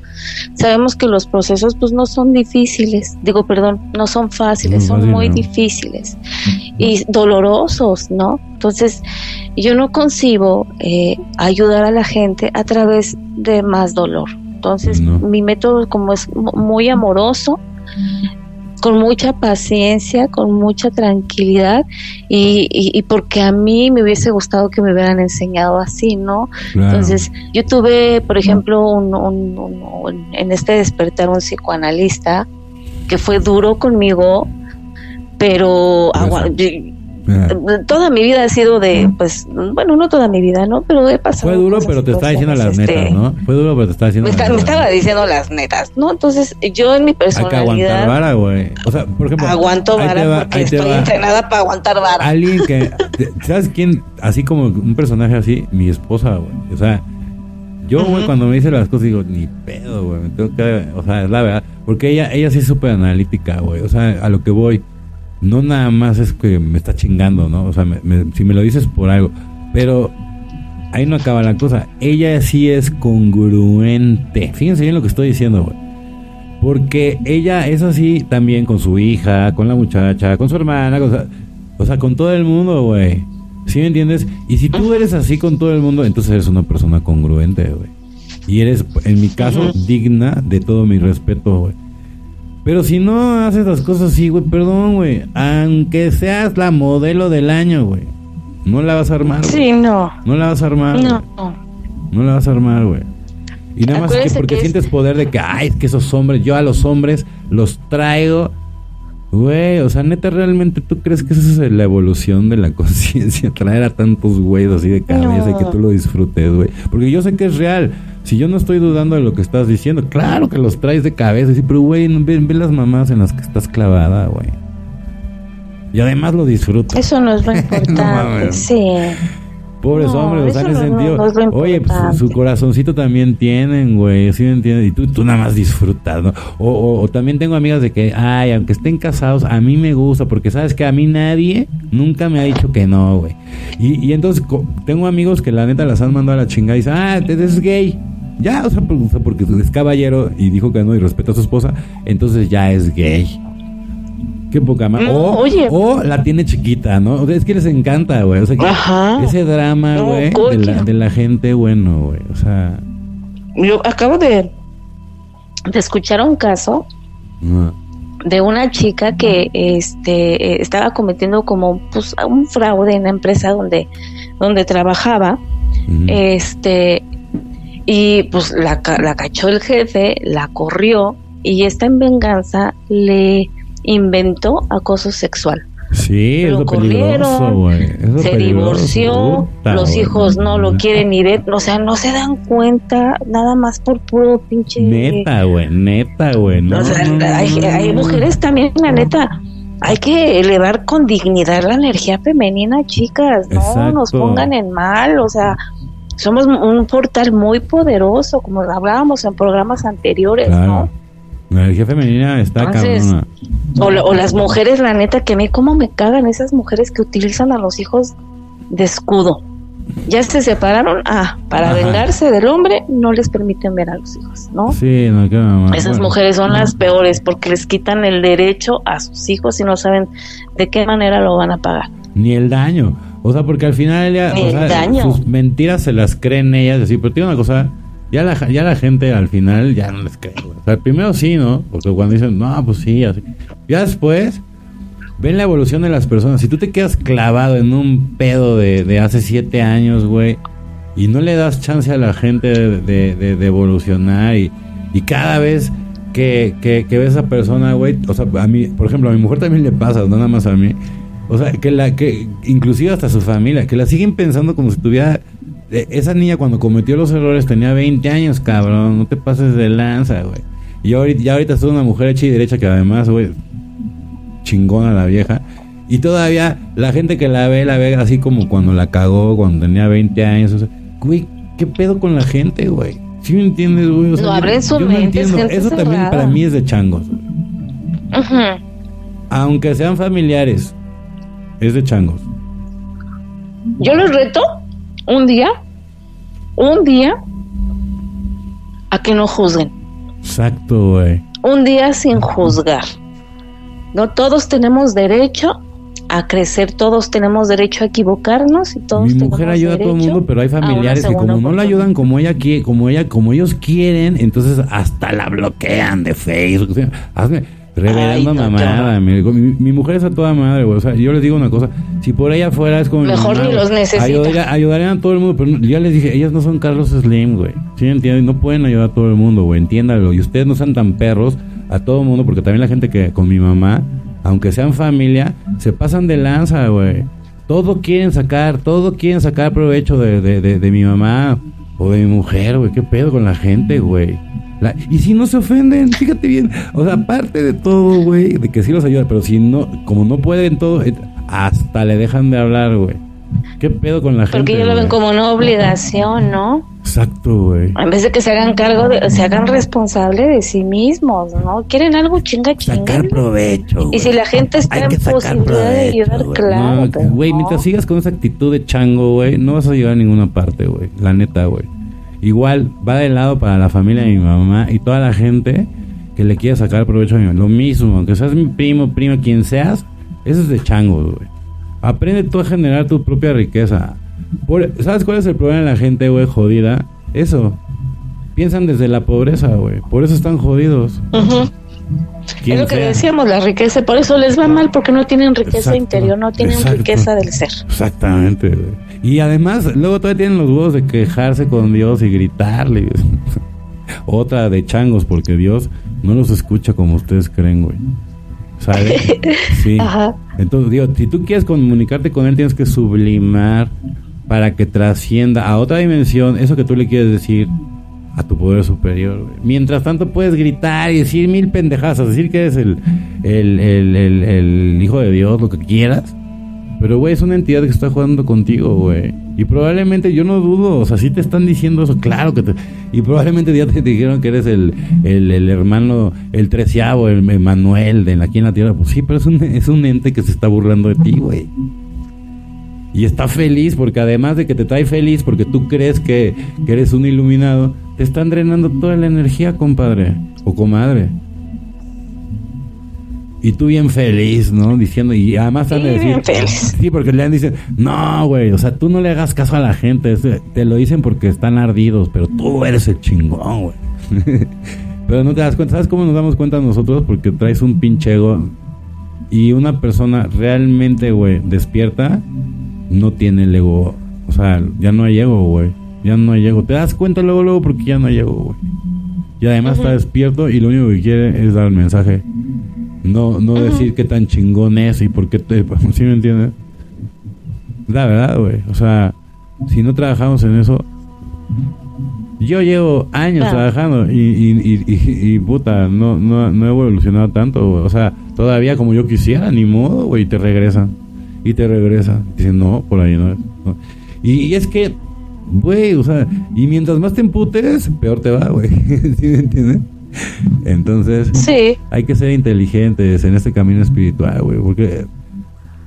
S2: sabemos que los procesos pues no son difíciles, digo perdón, no son fáciles, son muy difíciles y dolorosos, ¿no? Entonces yo no concibo ayudar a la gente a través de más dolor. Entonces mi método como es muy amoroso, con mucha paciencia, con mucha tranquilidad y, y, porque a mí me hubiese gustado que me hubieran enseñado así, ¿no? Entonces, yo tuve, por ejemplo, un, en este despertar un psicoanalista que fue duro conmigo, pero toda mi vida ha sido de, pues, bueno, no toda mi vida, ¿no? Pero he pasado.
S1: Fue duro, pero te estaba diciendo las netas, este, ¿no? Fue duro, pero te estaba diciendo.
S2: Me, me estaba diciendo las netas, ¿no? Entonces, yo en mi personalidad. Hay que aguantar
S1: vara, güey. O sea, por ejemplo.
S2: Aguanto vara porque estoy entrenada para aguantar vara.
S1: Alguien que. ¿Sabes quién? Así como un personaje así, mi esposa, güey. O sea. Yo, güey, cuando me dice las cosas, digo, ni pedo, güey. Me tengo que. O sea, es la verdad. Porque ella, ella sí es súper analítica, güey. O sea, a lo que voy no nada más es que me está chingando, ¿no? O sea, si me lo dices por algo, pero ahí no acaba la cosa. Ella sí es congruente. Fíjense bien lo que estoy diciendo, güey. Porque ella es así también con su hija, con la muchacha, con su hermana, o sea, con todo el mundo, güey. ¿Sí me entiendes? Y si tú eres así con todo el mundo, entonces eres una persona congruente, güey. Y eres, en mi caso, digna de todo mi respeto, güey. Pero si no haces las cosas así, güey, perdón, güey. Aunque seas la modelo del año, güey. No la vas a armar.
S2: Sí, no.
S1: No la vas a armar. No. No la vas a armar, güey. Y nada más que porque sientes poder de que, ay, es que esos hombres, yo a los hombres los traigo. Güey, o sea, neta, ¿realmente tú crees que esa es la evolución de la conciencia? Traer a tantos güeyes así de cabeza y que tú lo disfrutes, güey. Porque yo sé que es real. Si yo no estoy dudando de lo que estás diciendo, claro que los traes de cabeza. Sí, pero güey, ve, las mamás en las que estás clavada, güey. Y además lo disfrutas.
S2: Eso no es lo importante, sí.
S1: Pobres hombres, o sea, en sentido. Oye, pues, su corazoncito también tienen, güey, ¿sí me entiendes? Y tú, tú nada más disfrutas, ¿no? O, o, también tengo amigas de que, ay, aunque estén casados, a mí me gusta, porque sabes que a mí nadie nunca me ha dicho que no, güey. Y, y entonces tengo amigos que la neta las han mandado a la chingada y dicen, ah, te es gay. Ya, o sea, porque es caballero y dijo que no y respeta a su esposa, entonces ya es gay. Qué poca más. o, o, la tiene chiquita, ¿no? es que les encanta, güey. O sea, ese drama, güey, de, la, gente, bueno, güey. O sea.
S2: Yo acabo de, de escuchar un caso de una chica que este estaba cometiendo como pues, un fraude en la empresa donde, donde trabajaba. Este y pues la, la cachó el jefe, la corrió y esta en venganza le inventó acoso sexual.
S1: Sí, lo corrieron,
S2: se divorció, los hijos no lo quieren ni ver, o sea, no se dan cuenta nada más por puro pinche.
S1: Neta, güey, neta, güey. No,
S2: hay, mujeres también, la neta. Hay que elevar con dignidad la energía femenina, chicas. No nos pongan en mal, o sea, somos un portal muy poderoso, como hablábamos en programas anteriores, ¿no?
S1: La energía femenina está Entonces,
S2: o, o, las mujeres, la neta, que me, ¿cómo me cagan esas mujeres que utilizan a los hijos de escudo? Ya se separaron, ah, para vengarse del hombre, no les permiten ver a los hijos, ¿no?
S1: Sí, no,
S2: qué Esas mujeres son las peores porque les quitan el derecho a sus hijos y no saben de qué manera lo van a pagar.
S1: Ni el daño. O sea, porque al final ella, sus mentiras se las creen ellas, así, pero tiene una cosa, ya la, ya la gente al final ya no les cree, O sea, primero sí, ¿no? Porque cuando dicen, no, pues sí, así. Ya después, ven la evolución de las personas. Si tú te quedas clavado en un pedo de, de hace siete años, güey, y no le das chance a la gente de, de, evolucionar y, y cada vez que, que, que ves a esa persona, güey, o sea, a mí, por ejemplo, a mi mujer también le pasa, no nada más a mí o sea, que la que inclusive hasta su familia, que la siguen pensando como si tuviera eh, esa niña cuando cometió los errores tenía 20 años, cabrón, no te pases de lanza, güey. Y ahorita, ya ahorita es una mujer hecha y derecha que además, güey, chingona la vieja. Y todavía la gente que la ve, la ve así como cuando la cagó, cuando tenía 20 años. O sea, güey, ¿qué pedo con la gente, güey? ¿Sí me entiendes, güey? O
S2: sea, no, abren su mente,
S1: Eso también para mí es de changos. Aunque sean familiares, es de changos.
S2: Yo los reto un día, un día, a que no juzguen.
S1: Exacto, güey.
S2: Un día sin juzgar. No todos tenemos derecho a crecer, todos tenemos derecho a equivocarnos y todos
S1: Mi mujer ayuda a todo el mundo, pero hay familiares que como no la ayudan como ella como ella, como ellos quieren, entonces hasta la bloquean de Facebook. hazme, Revelando mamada. Mi, mi, mujer es a toda madre, güey. O sea, yo les digo una cosa. Si por ella fuera es como.
S2: Mejor ni los necesita.
S1: ayudarían a todo el mundo. Pero ya les dije, ellas no son Carlos Slim, güey. ¿Sí entienden? No pueden ayudar a todo el mundo, güey. Entiéndalo. Y ustedes no sean tan perros a todo el mundo. Porque también la gente que con mi mamá, aunque sean familia, se pasan de lanza, güey. Todo quieren sacar, todo quieren sacar provecho de, de, de mi mamá o de mi mujer, güey. ¿Qué pedo con la gente, güey? Y si no se ofenden, fíjate bien. O sea, aparte de todo, güey, de que sí los ayuda, pero si no, como no pueden todo, hasta le dejan de hablar, güey. ¿Qué pedo con la gente?
S2: Porque ellos lo ven como una obligación, ¿no?
S1: Exacto, güey.
S2: En vez de que se hagan cargo, de, se hagan responsable de sí mismos, ¿no? Quieren algo chinga chinga.
S1: Sacar provecho.
S2: Y si la gente está en posibilidad de ayudar, claro.
S1: Güey, mientras sigas con esa actitud de chango, güey, no vas a llegar a ninguna parte, güey. La neta, güey. Igual va de lado para la familia de mi mamá y toda la gente que le quiera sacar provecho a mi mamá. Lo mismo, aunque seas mi primo, prima, quien seas, eso es de changos, güey. Aprende tú a generar tu propia riqueza. ¿Sabes cuál es el problema de la gente, güey, jodida? Eso. Piensan desde la pobreza, güey. Por eso están jodidos.
S2: Es lo que decíamos, la riqueza. Por eso les va mal, porque no tienen riqueza interior, no tienen riqueza del ser.
S1: Exactamente, güey. Y además, luego todavía tienen los huevos de quejarse con Dios y gritarle. Otra de changos, porque Dios no los escucha como ustedes creen, güey. ¿Sabes? Sí. Entonces, digo, si tú quieres comunicarte con Él, tienes que sublimar para que trascienda a otra dimensión eso que tú le quieres decir a tu poder superior. Güey. Mientras tanto puedes gritar y decir mil pendejadas, decir que eres el, el, el, el, hijo de Dios, lo que quieras. Pero, güey, es una entidad que está jugando contigo, güey. Y probablemente, yo no dudo, o sea, sí te están diciendo eso, claro que te... Y probablemente ya te dijeron que eres el, el, hermano, el treceavo, el Manuel de aquí en la tierra. Pues sí, pero es un, es un ente que se está burlando de ti, güey. Y está feliz porque además de que te trae feliz porque tú crees que, que eres un iluminado, te están drenando toda la energía, compadre o comadre. Y tú bien feliz, ¿no? Diciendo, y además han de decir. Sí, porque le han dicen, no, güey, o sea, tú no le hagas caso a la gente. te lo dicen porque están ardidos, pero tú eres el chingón, güey. pero no te das cuenta. ¿Sabes cómo nos damos cuenta nosotros? Porque traes un pinche ego. Y una persona realmente, güey, despierta, no tiene el ego. O sea, ya no hay ego, güey. Ya no hay ego. Te das cuenta luego, luego, porque ya no hay ego, güey. Y además está despierto y lo único que quiere es dar el mensaje no, no decir qué tan chingón es y por qué te... ¿Sí me entiendes? La verdad, güey. O sea, si no trabajamos en eso... Yo llevo años trabajando y, y, y, y, puta, no, no, no he evolucionado tanto, O sea, todavía como yo quisiera, ni modo, güey. Y te regresan. Y te regresan. Dicen, no, por ahí no es. Y, es que, güey, o sea, y mientras más te emputes, peor te va, güey. ¿Sí me entiendes? Entonces, hay que ser inteligentes en este camino espiritual, güey, porque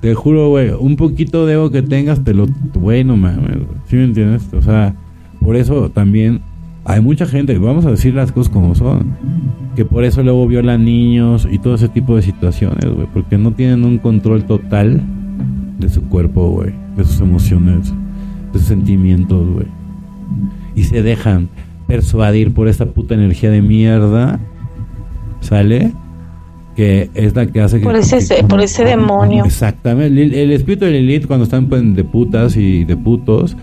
S1: te juro, güey, un poquito de ego que tengas, te lo, bueno, mames, ¿sí me entiendes? O sea, por eso también hay mucha gente, vamos a decir las cosas como son, que por eso luego violan niños y todo ese tipo de situaciones, güey, porque no tienen un control total de su cuerpo, güey, de sus emociones, de sus sentimientos, güey. Y se dejan persuadir por esta puta energía de mierda, ¿sale? Que es la que hace que...
S2: Por ese, por ese demonio.
S1: Exactamente. El, espíritu de Lilith cuando están pues, de putas y de putos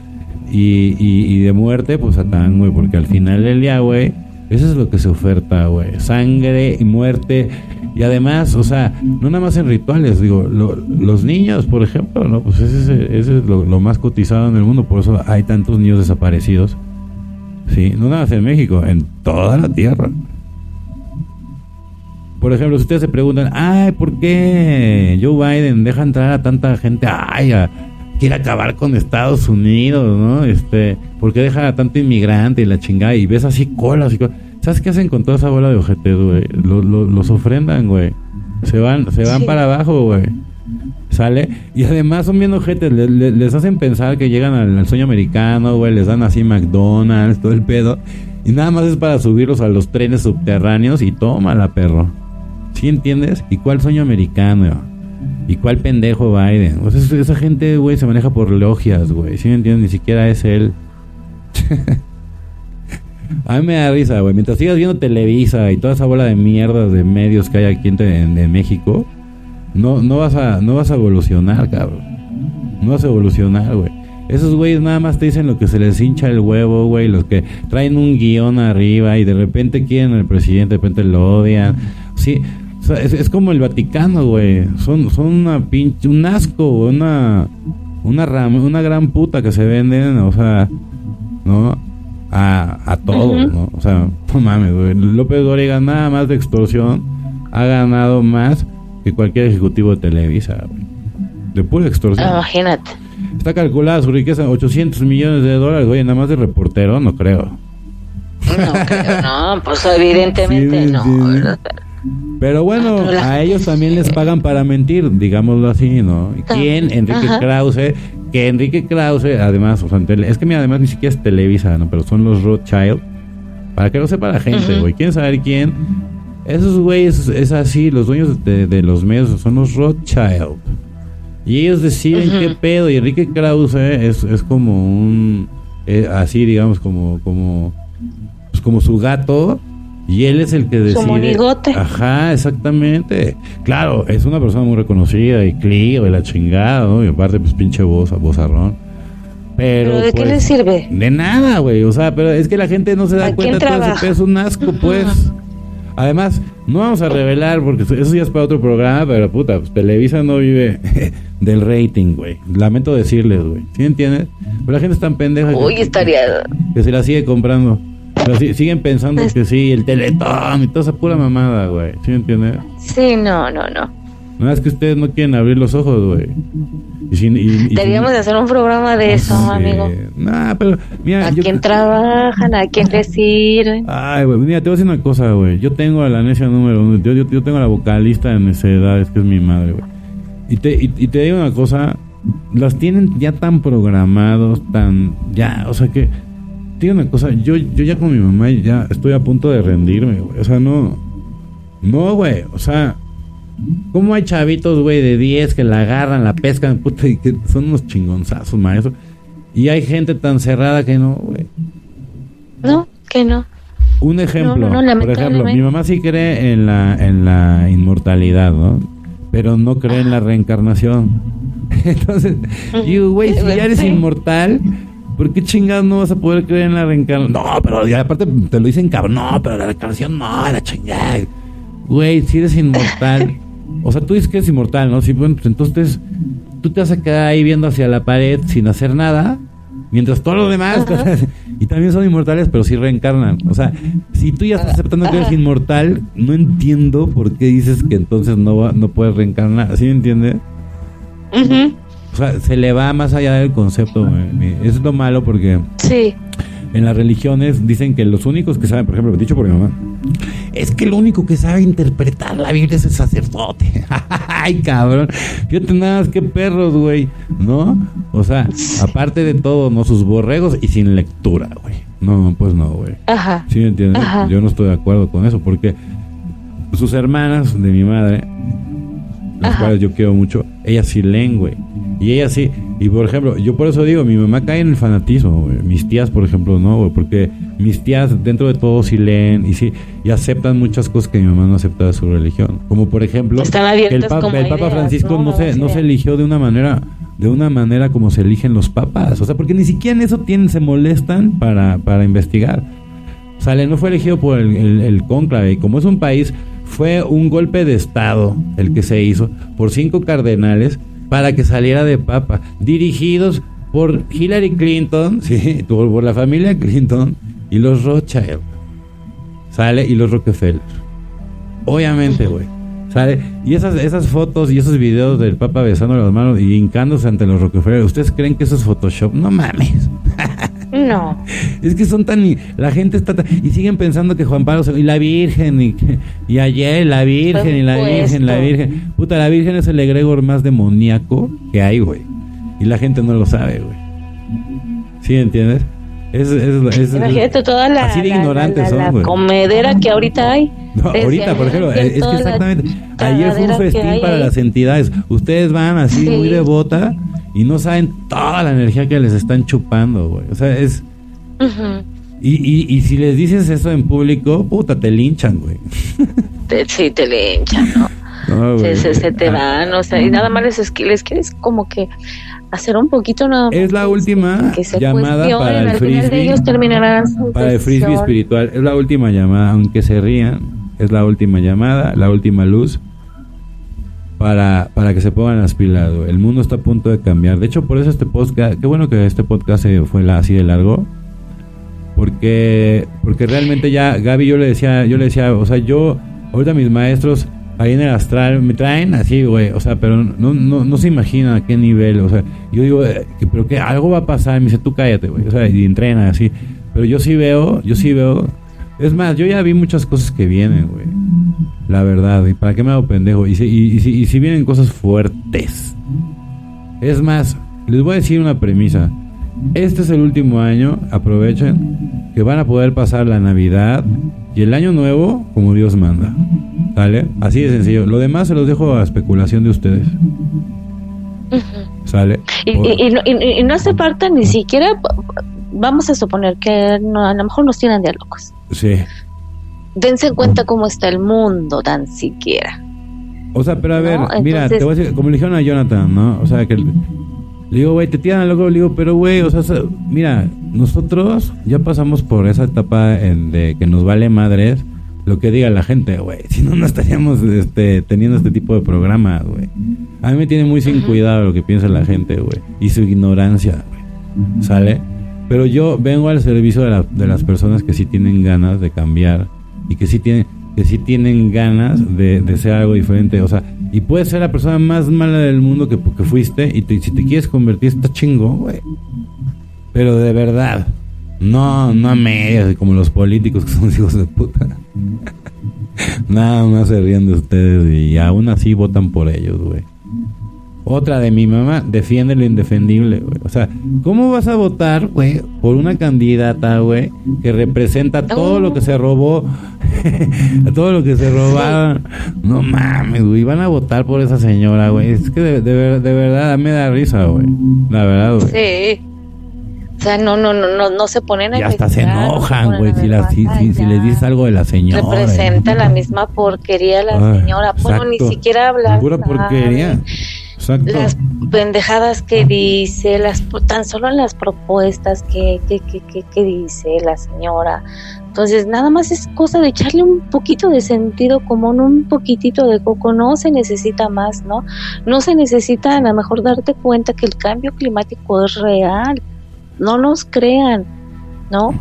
S1: y, y, de muerte, pues Satán, güey, porque al final del día, güey, eso es lo que se oferta, güey. Sangre y muerte. Y además, o sea, no nada más en rituales, digo, los niños, por ejemplo, ¿no? Pues ese, es lo, lo, más cotizado en el mundo, por eso hay tantos niños desaparecidos Sí, no nada más en México, en toda la tierra. Por ejemplo, si ustedes se preguntan, ay, ¿por qué Joe Biden deja entrar a tanta gente? Ay, quiere acabar con Estados Unidos, ¿no? Este, ¿por qué deja a tanto inmigrante y la chingada? Y ves así colas y ¿Sabes qué hacen con toda esa bola de ojetes, güey? Los, ofrendan, güey. Se van, se van para abajo, güey. ¿Sale? Y además son bien ojetes, les, hacen pensar que llegan al, sueño americano, güey, les dan así McDonald's, todo el pedo. Y nada más es para subirlos a los trenes subterráneos y tómala, perro. ¿Sí entiendes? ¿Y cuál sueño americano? ¿Y cuál pendejo Biden? O sea, esa gente, güey, se maneja por logias, güey. ¿Sí me entiendes? Ni siquiera es él. A mí me da risa, güey. Mientras sigas viendo Televisa y toda esa bola de mierda de medios que hay aquí en, México, no, no, vas a, no vas a evolucionar, cabrón. No vas a evolucionar, güey. Esos güeyes nada más te dicen lo que se les hincha el huevo, güey. Los que traen un guion arriba y de repente quieren al presidente, de repente lo odian. Sí, es, como el Vaticano, güey. Son, son una pinche, un asco, una, una, una gran puta que se venden, o sea, ¿no? A, a todo, ¿no? O sea, no mames, güey. López Dóriga nada más de extorsión ha ganado más que cualquier ejecutivo de Televisa. De pura extorsión.
S2: Imagínate.
S1: Está calculada su riqueza 800 millones de dólares, güey, nada más de reportero, no creo.
S2: No creo, no, pues evidentemente no.
S1: Pero bueno, ah, a ellos también les pagan para mentir, digámoslo así, ¿no? ¿Quién? Enrique Krause, que Enrique Krause, además, o sea, es que mira, además ni siquiera es Televisa, ¿no? Pero son los Rothschild, para que no sepa la gente, güey. ¿Quieren saber quién? Esos güeyes es así, los dueños de, los medios son los Rothschild. Y ellos deciden qué pedo. Y Enrique Krause es, es como un. Eh, así, digamos, como. como pues como su gato. Y él es el que decide. Su
S2: monigote.
S1: Ajá, exactamente. Claro, es una persona muy reconocida y Clio y la chingada, ¿no? Y aparte, pues pinche voz, vozarrón. Pero,
S2: de qué le
S1: pues,
S2: sirve?
S1: De nada, güey. O sea, pero es que la gente no se da cuenta. Todo ese es un asco, pues. Además, no vamos a revelar, porque eso ya es para otro programa, pero puta, pues Televisa no vive del rating, güey. Lamento decirles, güey. ¿Sí entiendes? Pero la gente es tan pendeja.
S2: Uy, estaría.
S1: Que se la sigue comprando. Pero siguen pensando que sí, el teletón y toda esa pura mamada, güey. ¿Sí entiendes?
S2: Sí, no, no, no.
S1: No es que ustedes no quieren abrir los ojos, güey.
S2: Y Deberíamos de hacer un programa de eso, amigo.
S1: Nah, pero mira,
S2: ¿A quién trabajan? ¿A quién les sirven?
S1: Ay, güey, mira, te voy a decir una cosa, güey. Yo tengo a la necia número uno. Yo, yo, tengo a la vocalista de necedades, que es mi madre, güey. Y te, y, y te digo una cosa, las tienen ya tan programados, tan... Ya, o sea que... Te digo una cosa, yo, yo ya con mi mamá ya estoy a punto de rendirme, güey. O sea, no... No, güey, o sea ¿Cómo hay chavitos, güey, de 10 que la agarran, la pescan, puta, y que son unos chingonzazos, maestro? Y hay gente tan cerrada que no, güey.
S2: No, que no.
S1: Un ejemplo, por ejemplo, mi mamá sí cree en la, en la inmortalidad, ¿no? Pero no cree en la reencarnación. Entonces, digo, güey, si ya eres inmortal, ¿por qué chingados no vas a poder creer en la reencarnación? No, pero ya aparte te lo dicen cabrón, no, pero la reencarnación no, la chingada. Güey, si eres inmortal. O sea, tú dices que es inmortal, ¿no? Sí, bueno, pues entonces tú te vas a quedar ahí viendo hacia la pared sin hacer nada, mientras todos los demás y también son inmortales, pero sí reencarnan. O sea, si tú ya estás aceptando que eres inmortal, no entiendo por qué dices que entonces no no puedes reencarnar. ¿Sí me entiendes? O sea, se le va más allá del concepto. Es lo malo porque
S2: sí.
S1: En las religiones dicen que los únicos que saben, por ejemplo, dicho por mi mamá, es que el único que sabe interpretar la Biblia es el sacerdote. Ay, cabrón. Fíjate nada más que perros, güey. ¿No? O sea, aparte de todo, ¿no? Sus borregos y sin lectura, güey. No, pues no, güey.
S2: Ajá.
S1: ¿Sí me entiendes? Yo no estoy de acuerdo con eso porque sus hermanas de mi madre, las cuales yo quiero mucho, ellas sí leen, güey. Y ella sí, y por ejemplo, yo por eso digo, mi mamá cae en el fanatismo, mis tías, por ejemplo, no, porque mis tías dentro de todo sí leen y sí y aceptan muchas cosas que mi mamá no acepta de su religión, como por ejemplo,
S2: el,
S1: papa, el Papa Francisco no, se no se eligió de una manera de una manera como se eligen los papas, o sea, porque ni siquiera en eso tienen se molestan para para investigar. Sale, no fue elegido por el, el, el cónclave, y como es un país fue un golpe de estado el que se hizo por cinco cardenales para que saliera de papa, dirigidos por Hillary Clinton, sí, por, la familia Clinton y los Rothschild. Sale y los Rockefeller. Obviamente, güey. Sale y esas esas fotos y esos videos del Papa besando las manos y hincándose ante los Rockefeller, ¿ustedes creen que eso es Photoshop? No mames.
S2: No.
S1: Es que son tan. La gente está. y siguen pensando que Juan Pablo. Y la Virgen. Y, y ayer la Virgen. Y la Virgen. La Virgen. Puta, la Virgen es el egregor más demoníaco que hay, güey. Y la gente no lo sabe, güey. ¿Sí entiendes? Es, es,
S2: Imagínate toda la,
S1: así de ignorantes
S2: la,
S1: son,
S2: comedera que ahorita hay.
S1: No, ahorita, por ejemplo, es que exactamente. Ayer fue un festín para las entidades. Ustedes van así muy devota y no saben toda la energía que les están chupando, güey. O sea, es. Y, y, y si les dices eso en público, puta, te linchan, güey.
S2: sí, te linchan, ¿no? Se, te van, o sea, y nada más les, les quieres como que hacer un poquito nada
S1: Es la última llamada para el frisbee. para el frisbee espiritual. Es la última llamada, aunque se rían. Es la última llamada, la última luz para, para que se pongan las pilas. El mundo está a punto de cambiar. De hecho, por eso este podcast, qué bueno que este podcast fue así de largo. Porque, porque realmente ya, Gaby, yo le decía, yo le decía, o sea, yo, ahorita mis maestros ahí en el astral me traen así, güey, o sea, pero no, no, no se imagina a qué nivel, o sea, yo digo, eh, pero que algo va a pasar, me dice, tú cállate, güey, o sea, y entrena así, pero yo sí veo, yo sí veo, es más, yo ya vi muchas cosas que vienen, güey, la verdad, y para qué me hago pendejo, y si, y, si, y si vienen cosas fuertes, es más, les voy a decir una premisa, este es el último año, aprovechen que van a poder pasar la Navidad y el año nuevo como Dios manda. ¿Sale? Así de sencillo. Lo demás se los dejo a especulación de ustedes. ¿Sale?
S2: Y, no, se partan ni siquiera, vamos a suponer que a lo mejor nos tienen de locos.
S1: Sí.
S2: Dense cuenta cómo está el mundo tan siquiera.
S1: O sea, pero a ver, mira, te voy a decir, como le dijeron a Jonathan, ¿no? O sea, que le digo, güey, te tiran loco. Le digo, pero güey, o sea, mira, nosotros ya pasamos por esa etapa en de que nos vale madres lo que diga la gente, güey. Si no, no estaríamos este, teniendo este tipo de programas, güey. A mí me tiene muy sin cuidado lo que piensa la gente, güey. Y su ignorancia, güey. ¿Sale? Pero yo vengo al servicio de, de las personas que sí tienen ganas de cambiar y que sí tienen que sí tienen ganas de, de ser algo diferente. O sea, y puedes ser la persona más mala del mundo que, que fuiste y si te quieres convertir está chingo, güey. Pero de verdad, no, no a medias, como los políticos que son hijos de puta. Nada más se ríen de ustedes y aún así votan por ellos, güey. Otra de mi mamá, defiende lo indefendible, güey. O sea, ¿cómo vas a votar, güey, por una candidata, güey, que representa todo lo que se robó, todo lo que se robaron? No mames, güey, van a votar por esa señora, güey. Es que de, de, de verdad me da risa, güey. La verdad, güey.
S2: Sí. O sea, no, no, no, no, no se ponen
S1: a Y hasta se enojan, güey, si, si, si, les dices algo de la señora.
S2: Representa la misma porquería la señora. Bueno, ni siquiera habla.
S1: Pura porquería
S2: las pendejadas que dice, las tan solo las propuestas que, que, que, que, dice la señora. Entonces, nada más es cosa de echarle un poquito de sentido común, un poquitito de coco, no se necesita más, ¿no? No se necesita a lo mejor darte cuenta que el cambio climático es real, no nos crean, ¿no?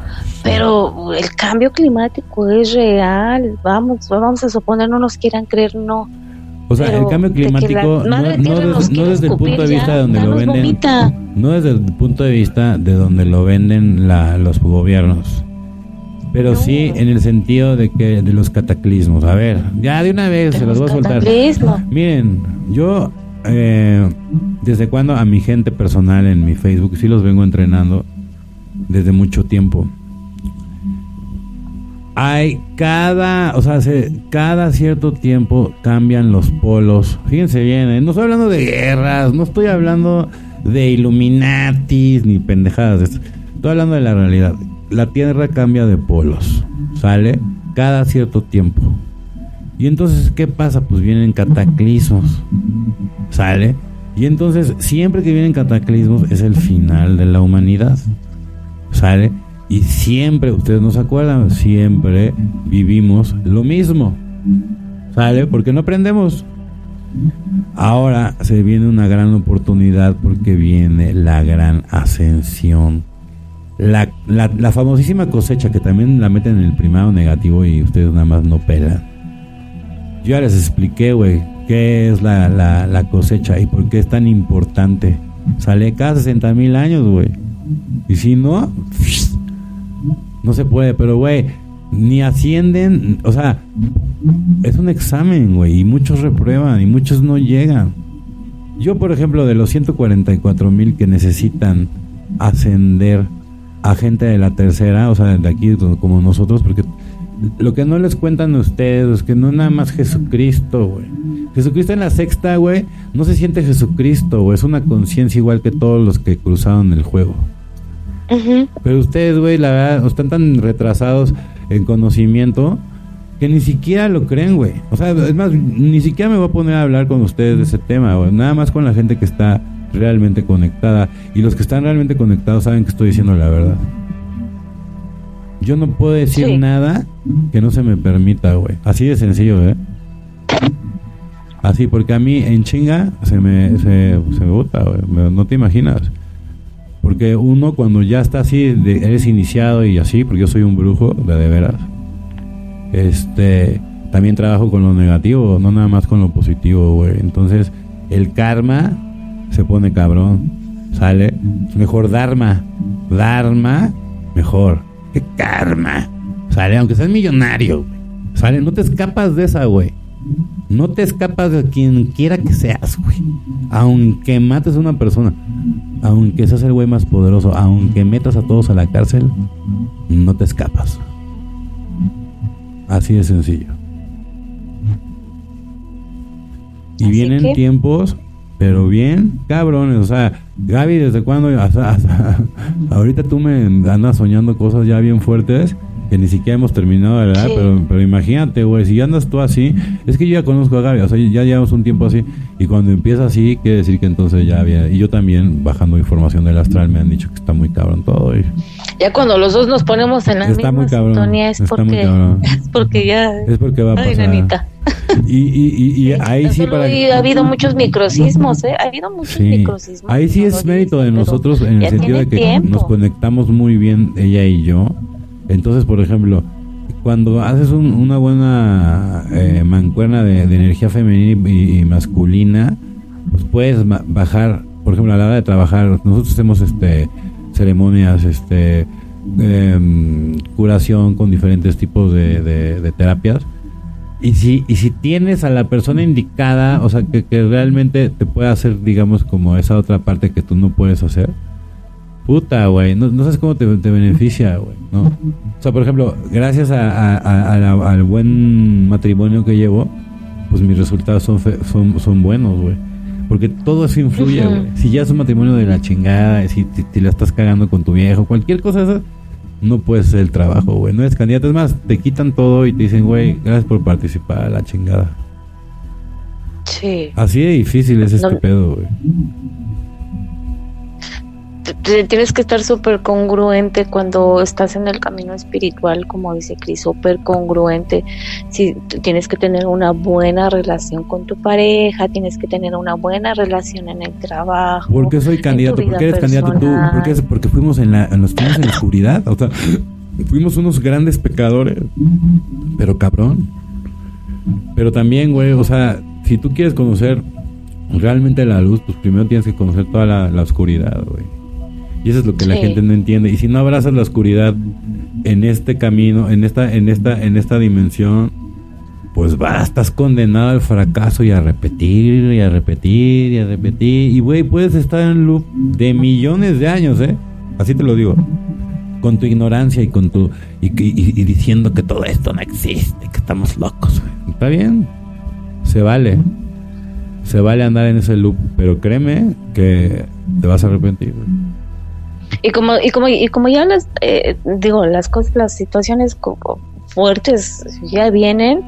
S2: Pero el cambio climático es real, vamos, vamos a suponer, no nos quieran creer, no
S1: o sea, el cambio climático no, desde el punto de vista de donde lo venden, no desde el punto de vista de donde lo venden los gobiernos, pero sí en el sentido de que de los cataclismos. A ver, ya de una vez se los voy a soltar. Miren, yo eh, desde cuando a mi gente personal en mi Facebook sí los vengo entrenando desde mucho tiempo hay cada, o sea, cada cierto tiempo cambian los polos. Fíjense bien, ¿eh? no estoy hablando de guerras, no estoy hablando de Illuminatis ni pendejadas. Estoy hablando de la realidad. La Tierra cambia de polos, ¿sale? Cada cierto tiempo. Y entonces, ¿qué pasa? Pues vienen cataclismos, ¿sale? Y entonces, siempre que vienen cataclismos es el final de la humanidad, ¿sale? Y siempre, ustedes no se acuerdan, siempre vivimos lo mismo. ¿Sale? Porque no aprendemos. Ahora se viene una gran oportunidad porque viene la gran ascensión. La, la, famosísima cosecha que también la meten en el primado negativo y ustedes nada más no pelan. Yo ya les expliqué, güey, qué es la, la, cosecha y por qué es tan importante. Sale cada 60 mil años, güey. Y si no, no se puede, pero güey, ni ascienden, o sea, es un examen, güey, y muchos reprueban y muchos no llegan. Yo, por ejemplo, de los 144 mil que necesitan ascender a gente de la tercera, o sea, de aquí como nosotros, porque lo que no les cuentan ustedes es que no nada más Jesucristo, güey. Jesucristo en la sexta, güey, no se siente Jesucristo, es una conciencia igual que todos los que cruzaron el juego. Pero ustedes, güey, la verdad, están tan retrasados en conocimiento que ni siquiera lo creen, güey. O sea, es más, ni siquiera me voy a poner a hablar con ustedes de ese tema, güey. Nada más con la gente que está realmente conectada. Y los que están realmente conectados saben que estoy diciendo la verdad. Yo no puedo decir nada que no se me permita, güey. Así de sencillo, ¿eh? Así, porque a mí en chinga se me, se, se me bota, güey. No te imaginas. Porque uno cuando ya está así, eres iniciado y así, porque yo soy un brujo, de, de veras. Este, también trabajo con lo negativo, no nada más con lo positivo, güey. Entonces, el karma se pone cabrón. Sale. Mejor Dharma. Dharma, mejor. Que karma. Sale, aunque seas millonario, güey. Sale, no te escapas de esa, güey. No te escapas de quien quiera que seas, güey. Aunque mates a una persona, aunque seas el güey más poderoso, aunque metas a todos a la cárcel, no te escapas. Así de sencillo. Y vienen tiempos pero bien, cabrones, o sea, Gaby, ¿desde cuándo? ahorita tú me andas soñando cosas ya bien fuertes que ni siquiera hemos terminado, ¿verdad? Pero, pero imagínate, güey, si andas tú así, es que yo ya conozco a Gaby, o sea, ya llevamos un tiempo así, y cuando empieza así, quiere decir que entonces ya había, y yo también, bajando información del astral, me han dicho que está muy cabrón todo. Y...
S2: Ya cuando los dos nos ponemos en la
S1: está misma sintonía,
S2: es porque, es porque ya...
S1: Es porque va a pasar. Y, y, y, ahí sí
S2: para... Ha habido muchos microsismos, ¿eh? Ha habido muchos microsismos.
S1: Ahí sí es mérito de nosotros en el sentido de que nos conectamos muy bien ella y yo. Entonces, por ejemplo, cuando haces una buena eh, mancuerna de, energía femenina y, masculina, pues puedes bajar, por ejemplo, a la hora de trabajar, nosotros hacemos este ceremonias, este em, curación con diferentes tipos de, de terapias. Y si, y si tienes a la persona indicada, o sea, que, realmente te pueda hacer, digamos, como esa otra parte que tú no puedes hacer, puta, güey, no, sabes cómo te, beneficia, güey, ¿no? O sea, por ejemplo, gracias al buen matrimonio que llevo, pues mis resultados son, son, son buenos, güey. Porque todo eso influye, güey. Si ya es un matrimonio de la chingada, si, si, la estás cagando con tu viejo, cualquier cosa esa no puedes hacer el trabajo, güey. No eres candidato. Es más, te quitan todo y te dicen, güey, gracias por participar a la chingada.
S2: Sí.
S1: Así de difícil es este pedo, güey
S2: tienes que estar súper congruente cuando estás en el camino espiritual, como dice Cris, súper congruente. Si tienes que tener una buena relación con tu pareja, tienes que tener una buena relación en el trabajo.
S1: ¿Por qué soy candidato? ¿Por qué eres candidato tú? ¿Por qué? Porque fuimos en la, nos fuimos en la oscuridad. O sea, fuimos unos grandes pecadores. Pero cabrón. Pero también, güey, o sea, si tú quieres conocer realmente la luz, pues primero tienes que conocer toda la, la oscuridad, güey. Y eso es lo que la gente no entiende. Y si no abrazas la oscuridad en este camino, en esta, en esta, en esta dimensión, pues va, estás condenado al fracaso y a repetir y a repetir y a repetir. Y güey, puedes estar en loop de millones de años, ¿eh? Así te lo digo. Con tu ignorancia y con tu. Y, diciendo que todo esto no existe, que estamos locos, Está bien. Se vale. Se vale andar en ese loop. Pero créeme que te vas a arrepentir,
S2: y como, y como, y como ya las, eh, digo, las cosas, las situaciones fuertes ya vienen,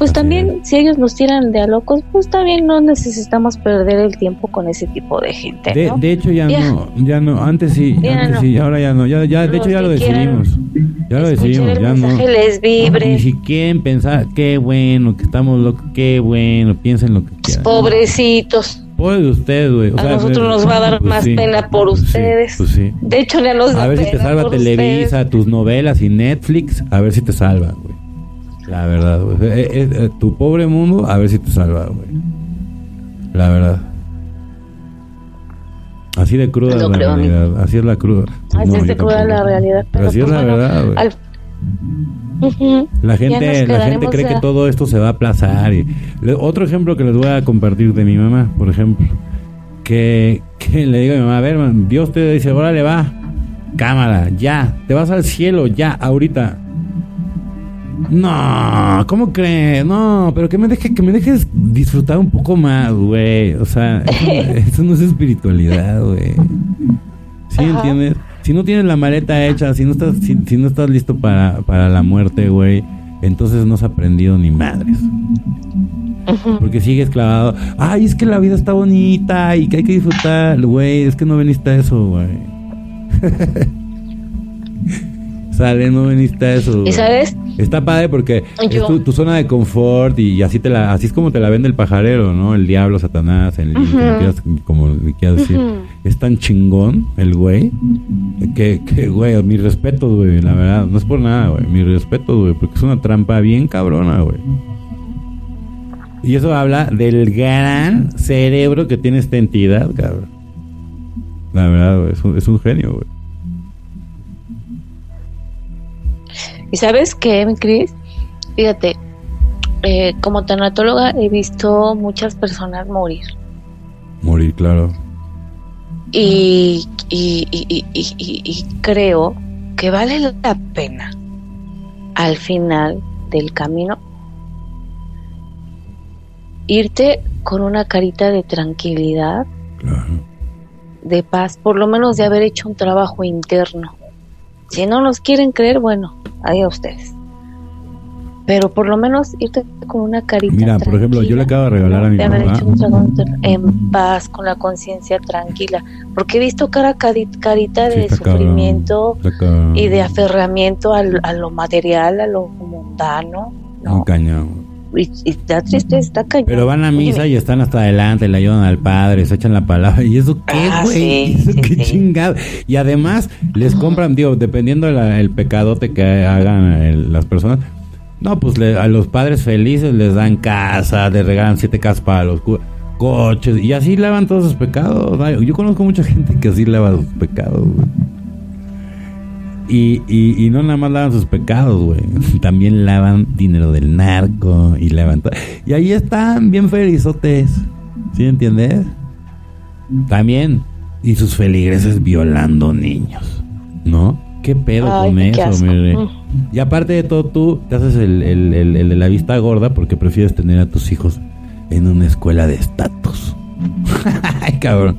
S2: pues también si ellos nos tiran de a locos, pues también no necesitamos perder el tiempo con ese tipo de gente.
S1: De, de hecho ya, no, ya no, antes sí, antes sí, ahora ya no, ya, ya de hecho ya lo decidimos, ya lo decidimos, ya no.
S2: Les vibre.
S1: Y si quieren pensar, qué bueno, que estamos locos, qué bueno, piensen lo que quieran.
S2: Pobrecitos.
S1: Pobre de ustedes, güey.
S2: a nosotros nos va a dar pues más pena por pues ustedes. Pues sí, de hecho, ya nos
S1: A ver si te salva Televisa, tus novelas y Netflix, a ver si te salva, güey. La verdad, güey. Eh, eh, eh, tu pobre mundo, a ver si te salva, güey. La verdad. Así de cruda la realidad. Así es la cruda.
S2: Así es de cruda la realidad.
S1: Pero, así es la verdad, güey. La gente, la gente cree que todo esto se va a aplazar. Y, otro ejemplo que les voy a compartir de mi mamá, por ejemplo, que, que le digo a mi mamá, a ver, Dios te dice, órale, va, cámara, ya, te vas al cielo, ya, ahorita. No, ¿cómo crees? No, pero que me deje, que me dejes disfrutar un poco más, güey. O sea, eso, no es espiritualidad, güey. ¿Sí entiendes? Si no tienes la maleta hecha, si no estás, si, no estás listo para, para la muerte, güey, entonces no has aprendido ni madres. Porque sigues clavado. Ay, es que la vida está bonita y que hay que disfrutar. Güey, es que no veniste a eso, güey. Sale, no veniste a eso.
S2: ¿Y sabes?
S1: Está padre porque es tu, zona de confort y así te la, así es como te la vende el pajarero, ¿no? El diablo, Satanás, el, como, quieras, decir. Es tan chingón el güey que, que, güey, mi respeto, güey, la verdad. No es por nada, güey. Mi respeto, güey, porque es una trampa bien cabrona, güey. Y eso habla del gran cerebro que tiene esta entidad, cabrón. La verdad, güey, es un, es un genio, güey.
S2: ¿Y sabes qué, Cris? Fíjate, eh, como tanatóloga he visto muchas personas morir.
S1: Morir, claro.
S2: Y, y, y, y, creo que vale la pena al final del camino irte con una carita de tranquilidad, de paz, por lo menos de haber hecho un trabajo interno. Si no nos quieren creer, bueno, ahí a ustedes. Pero por lo menos irte con una carita.
S1: Mira, por ejemplo, yo le acabo de regalar a mi mamá.
S2: en paz, con la conciencia tranquila. Porque he visto cara carita de sufrimiento y de aferramiento a lo material, a lo mundano.
S1: ¿no?
S2: Y, está triste, está cañón.
S1: Pero van a misa y están hasta adelante, le ayudan al padre, se echan la palabra. ¿Y eso qué, ah, güey? ¿Eso qué chingado? Y además les compran, digo, dependiendo del pecadote que hagan las personas. No, pues a los padres felices les dan casa, les regalan siete casas para los coches. Y así lavan todos sus pecados. Yo conozco mucha gente que así lava sus pecados, güey. Y, y, no nada más lavan sus pecados, güey. También lavan dinero del narco y lavan todo. Y ahí están bien felizotes. ¿Sí entiendes? También. Y sus feligreses violando niños. ¿No? ¿Qué pedo con eso, mire? Y aparte de todo, tú te haces el, el, el, el de la vista gorda porque prefieres tener a tus hijos en una escuela de estatus. Ay, cabrón.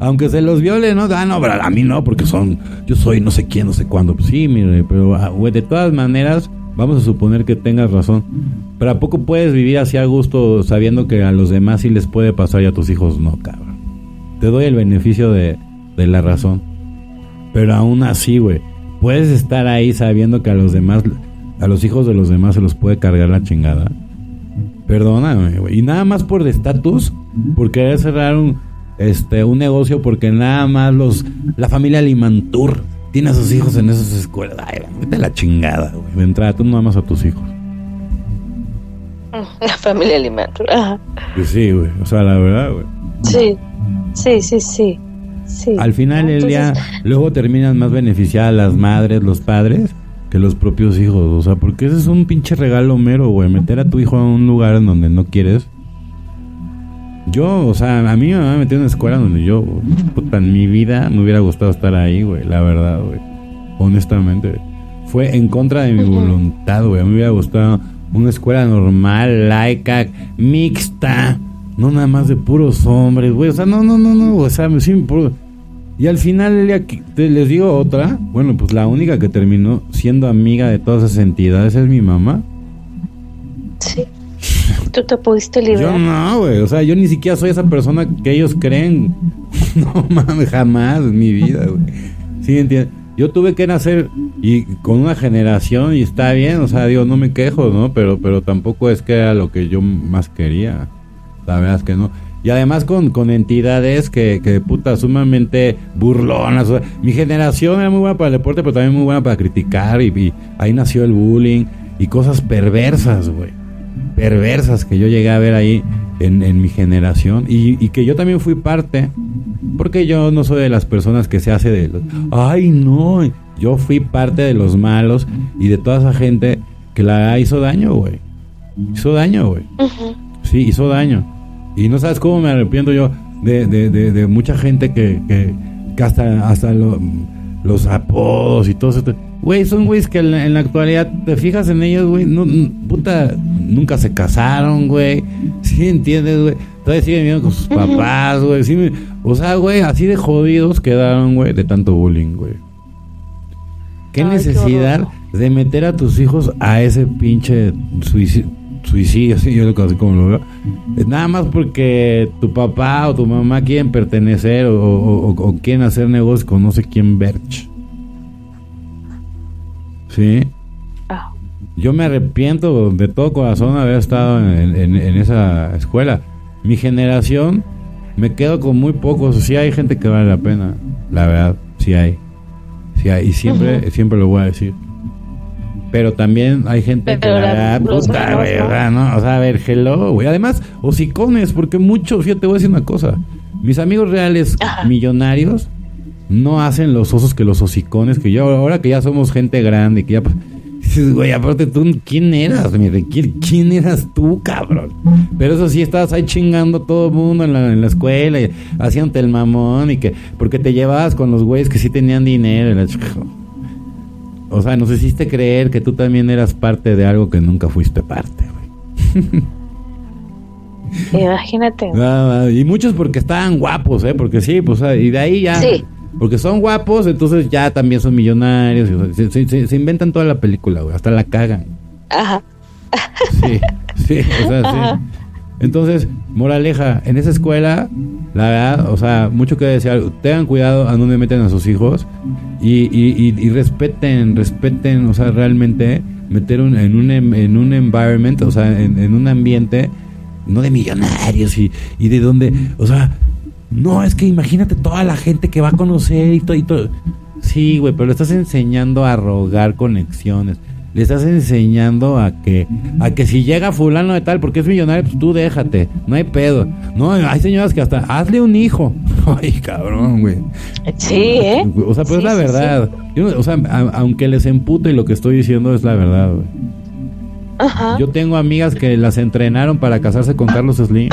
S1: Aunque se los viole, ¿no? Ah, no, pero a mí no, porque son. Yo soy no sé quién, no sé cuándo. Sí, mire, pero ah, de todas maneras, vamos a suponer que tengas razón. Pero ¿a poco puedes vivir así a gusto sabiendo que a los demás sí les puede pasar y a tus hijos no, cabrón? Te doy el beneficio de, de la razón. Pero aún así, güey, puedes estar ahí sabiendo que a los demás, a los hijos de los demás se los puede cargar la chingada. Perdóname, güey. Y nada más por de estatus, por querer cerrar un, este, un negocio, porque nada más los, la familia Limantur tiene a sus hijos en esas escuelas. Ay, vete la chingada, güey. De entrada, tú nada más a tus hijos.
S2: La familia Limantur, ajá.
S1: Pues sí, güey. O sea, la verdad, güey.
S2: Sí, sí, sí, sí. sí.
S1: Al final del día, luego terminan más beneficiadas las madres, los padres, que los propios hijos. O sea, porque ese es un pinche regalo mero, güey. Meter a tu hijo a un lugar en donde no quieres. Yo, o sea, a mí me ha metido en una escuela donde yo, puta, en mi vida me hubiera gustado estar ahí, güey. La verdad, güey. Honestamente. Fue en contra de mi voluntad, güey. A mí me hubiera gustado una escuela normal, laica, mixta. No nada más de puros hombres, güey. O sea, no, no, no, no. O sea, sí, puro y al final les digo otra, bueno, pues la única que terminó siendo amiga de todas esas entidades es mi mamá.
S2: Sí. ¿Tú te pudiste liberar?
S1: Yo no, güey. O sea, yo ni siquiera soy esa persona que ellos creen. No mames, jamás en mi vida, güey. Sí, entiendes. Yo tuve que nacer y con una generación y está bien, o sea, digo, no me quejo, ¿no? Pero, pero tampoco es que era lo que yo más quería. La verdad es que no. Y además con, con entidades que, que puta, sumamente burlonas. mi generación era muy buena para el deporte, pero también muy buena para criticar. Y, ahí nació el bullying y cosas perversas, güey. Perversas que yo llegué a ver ahí en, en mi generación. Y, y, que yo también fui parte. Porque yo no soy de las personas que se hace de los... Ay, no. Yo fui parte de los malos y de toda esa gente que la hizo daño, güey. Hizo daño, güey. Sí, hizo daño. Y no sabes cómo me arrepiento yo de, de, de, mucha gente que, que, hasta, hasta los apodos y todo eso. Güey, son güeyes que en la, actualidad te fijas en ellos, güey, no, puta, nunca se casaron, güey. ¿Sí entiendes, güey? Todavía siguen viviendo con sus papás, güey. o sea, güey, así de jodidos quedaron, güey, de tanto bullying, güey. ¿Qué necesidad de meter a tus hijos a ese pinche suicidio? Suicidio, así yo así como lo veo, nada más porque tu papá o tu mamá quieren pertenecer o, quieren hacer negocios con no sé quién Berch. ¿Sí? Ah. Yo me arrepiento de todo corazón haber estado en, esa escuela. Mi generación, me quedo con muy pocos. Sí hay gente que vale la pena, la verdad, sí hay. Sí hay, y siempre, siempre lo voy a decir. Pero también hay gente que la verdad, puta, güey, ¿no? O sea, a ver, hello, güey. Además, hocicones, porque muchos, fíjate, te voy a decir una cosa. Mis amigos reales millonarios no hacen los osos que los hocicones, que yo, ahora que ya somos gente grande, que ya... Dices, güey, aparte tú, ¿quién eras? ¿Quién, ¿Quién eras tú, cabrón? Pero eso sí, estabas ahí chingando todo el mundo en la, en la escuela, y haciéndote el mamón, y que, porque te llevabas con los güeyes que sí tenían dinero. Y la o sea, nos hiciste creer que tú también eras parte de algo que nunca fuiste parte, güey.
S2: Imagínate.
S1: Ah, y muchos porque estaban guapos, ¿eh? Porque sí, pues, y de ahí ya. Sí. Porque son guapos, entonces ya también son millonarios. se, inventan toda la película, güey. Hasta la cagan. Ajá. Sí, sí, o sea, sí. Entonces, moraleja, en esa escuela, la verdad, o sea, mucho que decir, tengan cuidado a dónde meten a sus hijos y, y, y, respeten, respeten, o sea, realmente meter en, un, em, en un environment, o sea, en, un ambiente, no de millonarios y, y de donde, o sea, no, es que imagínate toda la gente que va a conocer y todo, y todo. Sí, güey, pero le estás enseñando a rogar conexiones le estás enseñando a que a que si llega fulano de tal porque es millonario, pues tú déjate, no hay pedo. No, hay señoras que hasta hazle un hijo. Ay, cabrón, güey.
S2: Sí, ¿eh?
S1: O sea, pues es la verdad. o sea, aunque les empute lo que estoy diciendo es la verdad, güey. Ajá. Yo tengo amigas que las entrenaron para casarse con Carlos Slim.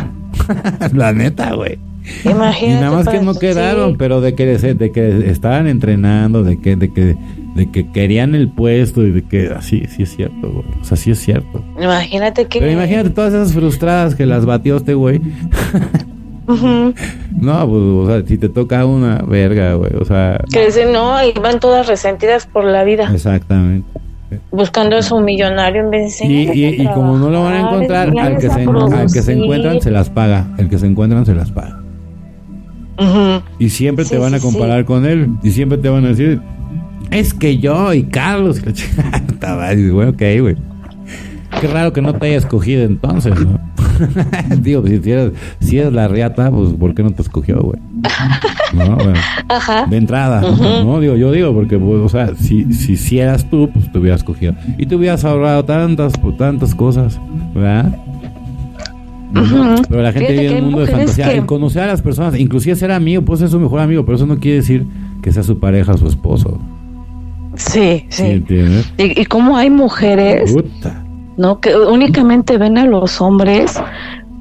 S1: la neta, güey. Imagínate. Y nada más que no quedaron, pero de que, de que estaban entrenando, de que, de que de que querían el puesto y de que así, sí es cierto, güey. O sea, sí es cierto.
S2: Imagínate que.
S1: Pero imagínate todas esas frustradas que las batió este güey. No, pues, o sea, si te toca una verga, güey, o sea.
S2: Que dicen, no, y van todas resentidas por la vida.
S1: Exactamente.
S2: Buscando a su millonario en vez de.
S1: Y, y, como no lo van a encontrar, al que, se, al que se encuentran se las paga. El que se encuentran se las paga. Y siempre te van a comparar con él. Y siempre te van a decir, es que yo y Carlos. Estaba bueno, ok, güey. Qué raro que no te haya escogido entonces, ¿no? Digo, si eres, si eres la riata, pues ¿por qué no te escogió, güey? No, bueno. Ajá. De entrada, ¿no? Digo, yo digo, porque, pues, o sea, si, si, si eras tú, pues te hubieras escogido. Y te hubieras ahorrado tantas, pues, tantas cosas, ¿verdad? Pero la gente vive en un mundo de fantasía. Que... conocer a las personas, inclusive ser amigo, puede ser su mejor amigo, pero eso no quiere decir que sea su pareja o su esposo.
S2: Sí, sí. y, y cómo hay mujeres, ¿no? Que únicamente ven a los hombres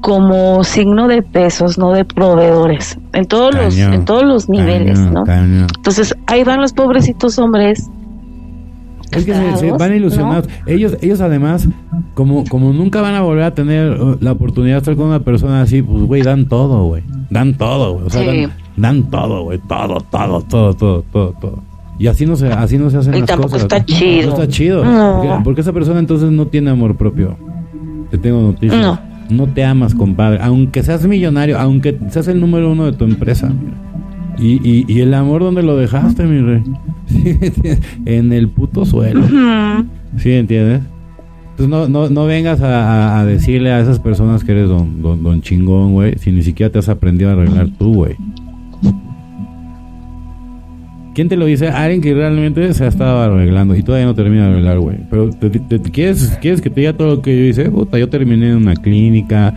S2: como signo de pesos, no de proveedores, en todos los, en todos los niveles, ¿no? Entonces ahí van los pobrecitos hombres.
S1: Es que se, van ilusionados. Ellos, ellos además, como, como nunca van a volver a tener uh, la oportunidad de estar con una persona así, pues güey, dan todo, güey. Dan todo, güey. O sea, dan, dan todo, güey. Todo, todo, todo, todo, todo, todo. Y así no se, así no se hacen y las tampoco
S2: está chido.
S1: No está chido. Porque, esa persona entonces no tiene amor propio. Te tengo noticias. No. No te amas, compadre. Aunque seas millonario, aunque seas el número uno de tu empresa. Y, y, y el amor, ¿dónde lo dejaste, mi rey? en el puto suelo. ¿Sí entiendes? Entonces no, no, no vengas a, a, decirle a esas personas que eres don, don, don chingón, güey, si ni siquiera te has aprendido a arreglar tú, güey. ¿Quién te lo dice? Alguien que realmente se ha estado arreglando y todavía no termina de arreglar, güey. Pero te, ¿quieres, ¿quieres que te diga todo lo que yo hice? Puta, yo terminé en una clínica,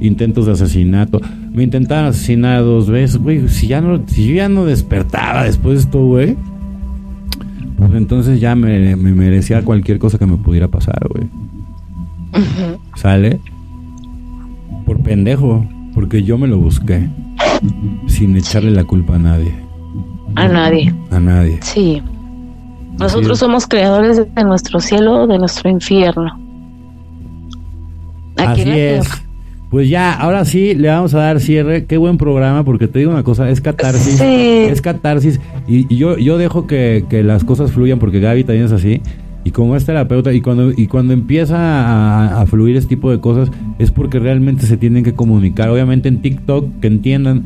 S1: intentos de asesinato. Me intentaron asesinar dos veces, güey. Si, ya no, si yo ya no despertaba después de esto, güey, pues entonces ya me, merecía cualquier cosa que me pudiera pasar, güey. ¿Sale? Por pendejo, porque yo me lo busqué, sin echarle la culpa a nadie.
S2: A nadie.
S1: A nadie.
S2: Sí. Nosotros somos creadores de nuestro cielo, de nuestro infierno.
S1: Así es. Pues ya, ahora sí le vamos a dar cierre. Qué buen programa, porque te digo una cosa, es catarsis. Es catarsis. Y, yo, yo dejo que, las cosas fluyan, porque Gaby también es así. Y como es terapeuta, y cuando, y cuando empieza a, fluir este tipo de cosas, es porque realmente se tienen que comunicar. Obviamente en TikTok, que entiendan,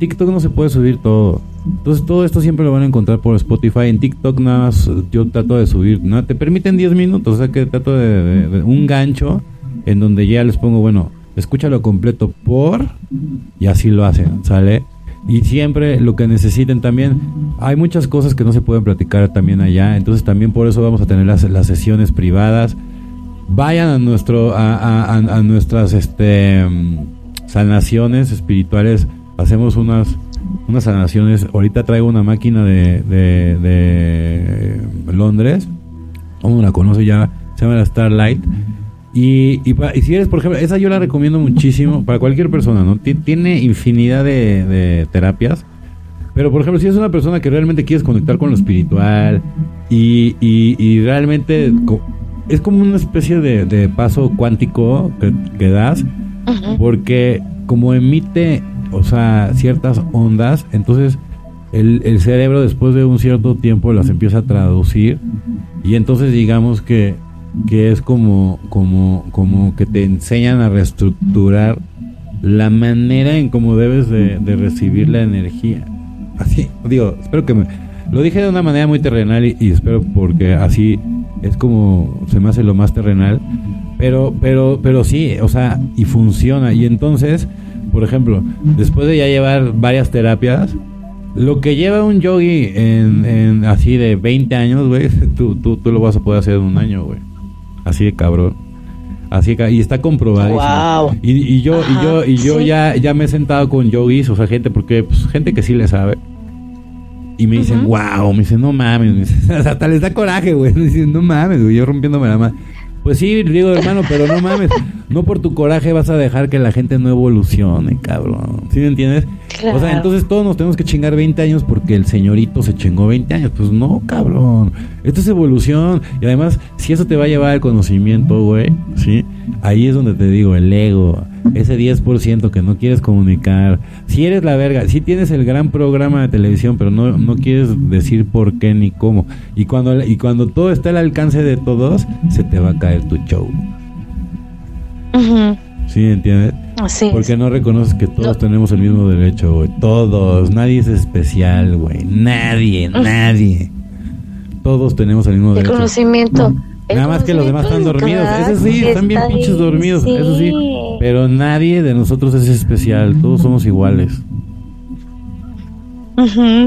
S1: TikTok no se puede subir todo. Entonces todo esto siempre lo van a encontrar por Spotify. En TikTok nada más yo trato de subir, ¿no? Te permiten 10 minutos, o sea que trato de un gancho en donde ya les pongo, bueno, escúchalo completo por y así lo hacen, ¿sale? Y siempre lo que necesiten también, hay muchas cosas que no se pueden platicar también allá, entonces también por eso vamos a tener las, las sesiones privadas. Vayan a nuestro a, a, nuestras este sanaciones espirituales, hacemos unas unas sanaciones. Ahorita traigo una máquina de, de, de Londres, ¿cómo la conoce ya? Se llama la Starlight y, y, si eres, por ejemplo, esa yo la recomiendo muchísimo para cualquier persona, ¿no? tiene infinidad de, terapias. Pero, por ejemplo, si es una persona que realmente quieres conectar con lo espiritual y, y, realmente es como una especie de, paso cuántico que, das, porque como emite, o sea, ciertas ondas, entonces el, el cerebro después de un cierto tiempo las empieza a traducir y entonces digamos que que es como, como, como que te enseñan a reestructurar la manera en cómo debes de, recibir la energía. Así, digo, espero que me... Lo dije de una manera muy terrenal y, espero porque así es como se me hace lo más terrenal. Pero, pero, pero sí, o sea, y funciona. Y entonces, por ejemplo, después de ya llevar varias terapias, lo que lleva un yogi en, en así de 20 años, güey, tú, tú, tú lo vas a poder hacer en un año, güey. Así de cabrón. Así que, y está comprobado. Y, yo, y yo, y yo ya, ya me he sentado con yogis, o sea, gente, porque pues, gente que sí le sabe. Y me dicen, wow, me dicen, no mames, hasta les da coraje, güey. Me dicen, no mames, güey, yo rompiéndome la mano. Pues sí, digo, hermano, pero no mames. No por tu coraje vas a dejar que la gente no evolucione, cabrón. ¿Sí me entiendes? O sea, entonces todos nos tenemos que chingar 20 años porque el señorito se chingó 20 años. Pues no, cabrón. Esto es evolución. Y además, si eso te va a llevar al conocimiento, güey, ¿sí? Ahí es donde te digo, el ego. Ese 10% que no quieres comunicar. Si eres la verga, si tienes el gran programa de televisión, pero no, no quieres decir por qué ni cómo. Y cuando, y cuando todo está al alcance de todos, se te va a caer tu show. ¿Sí entiendes? Porque no reconoces que todos tenemos el mismo derecho, güey. Todos. Nadie es especial, güey. Nadie, nadie. Todos tenemos el mismo derecho.
S2: El conocimiento.
S1: Nada más que los demás están dormidos. Eso sí, están bien pinches dormidos. Eso sí. Pero nadie de nosotros es especial. Todos somos iguales.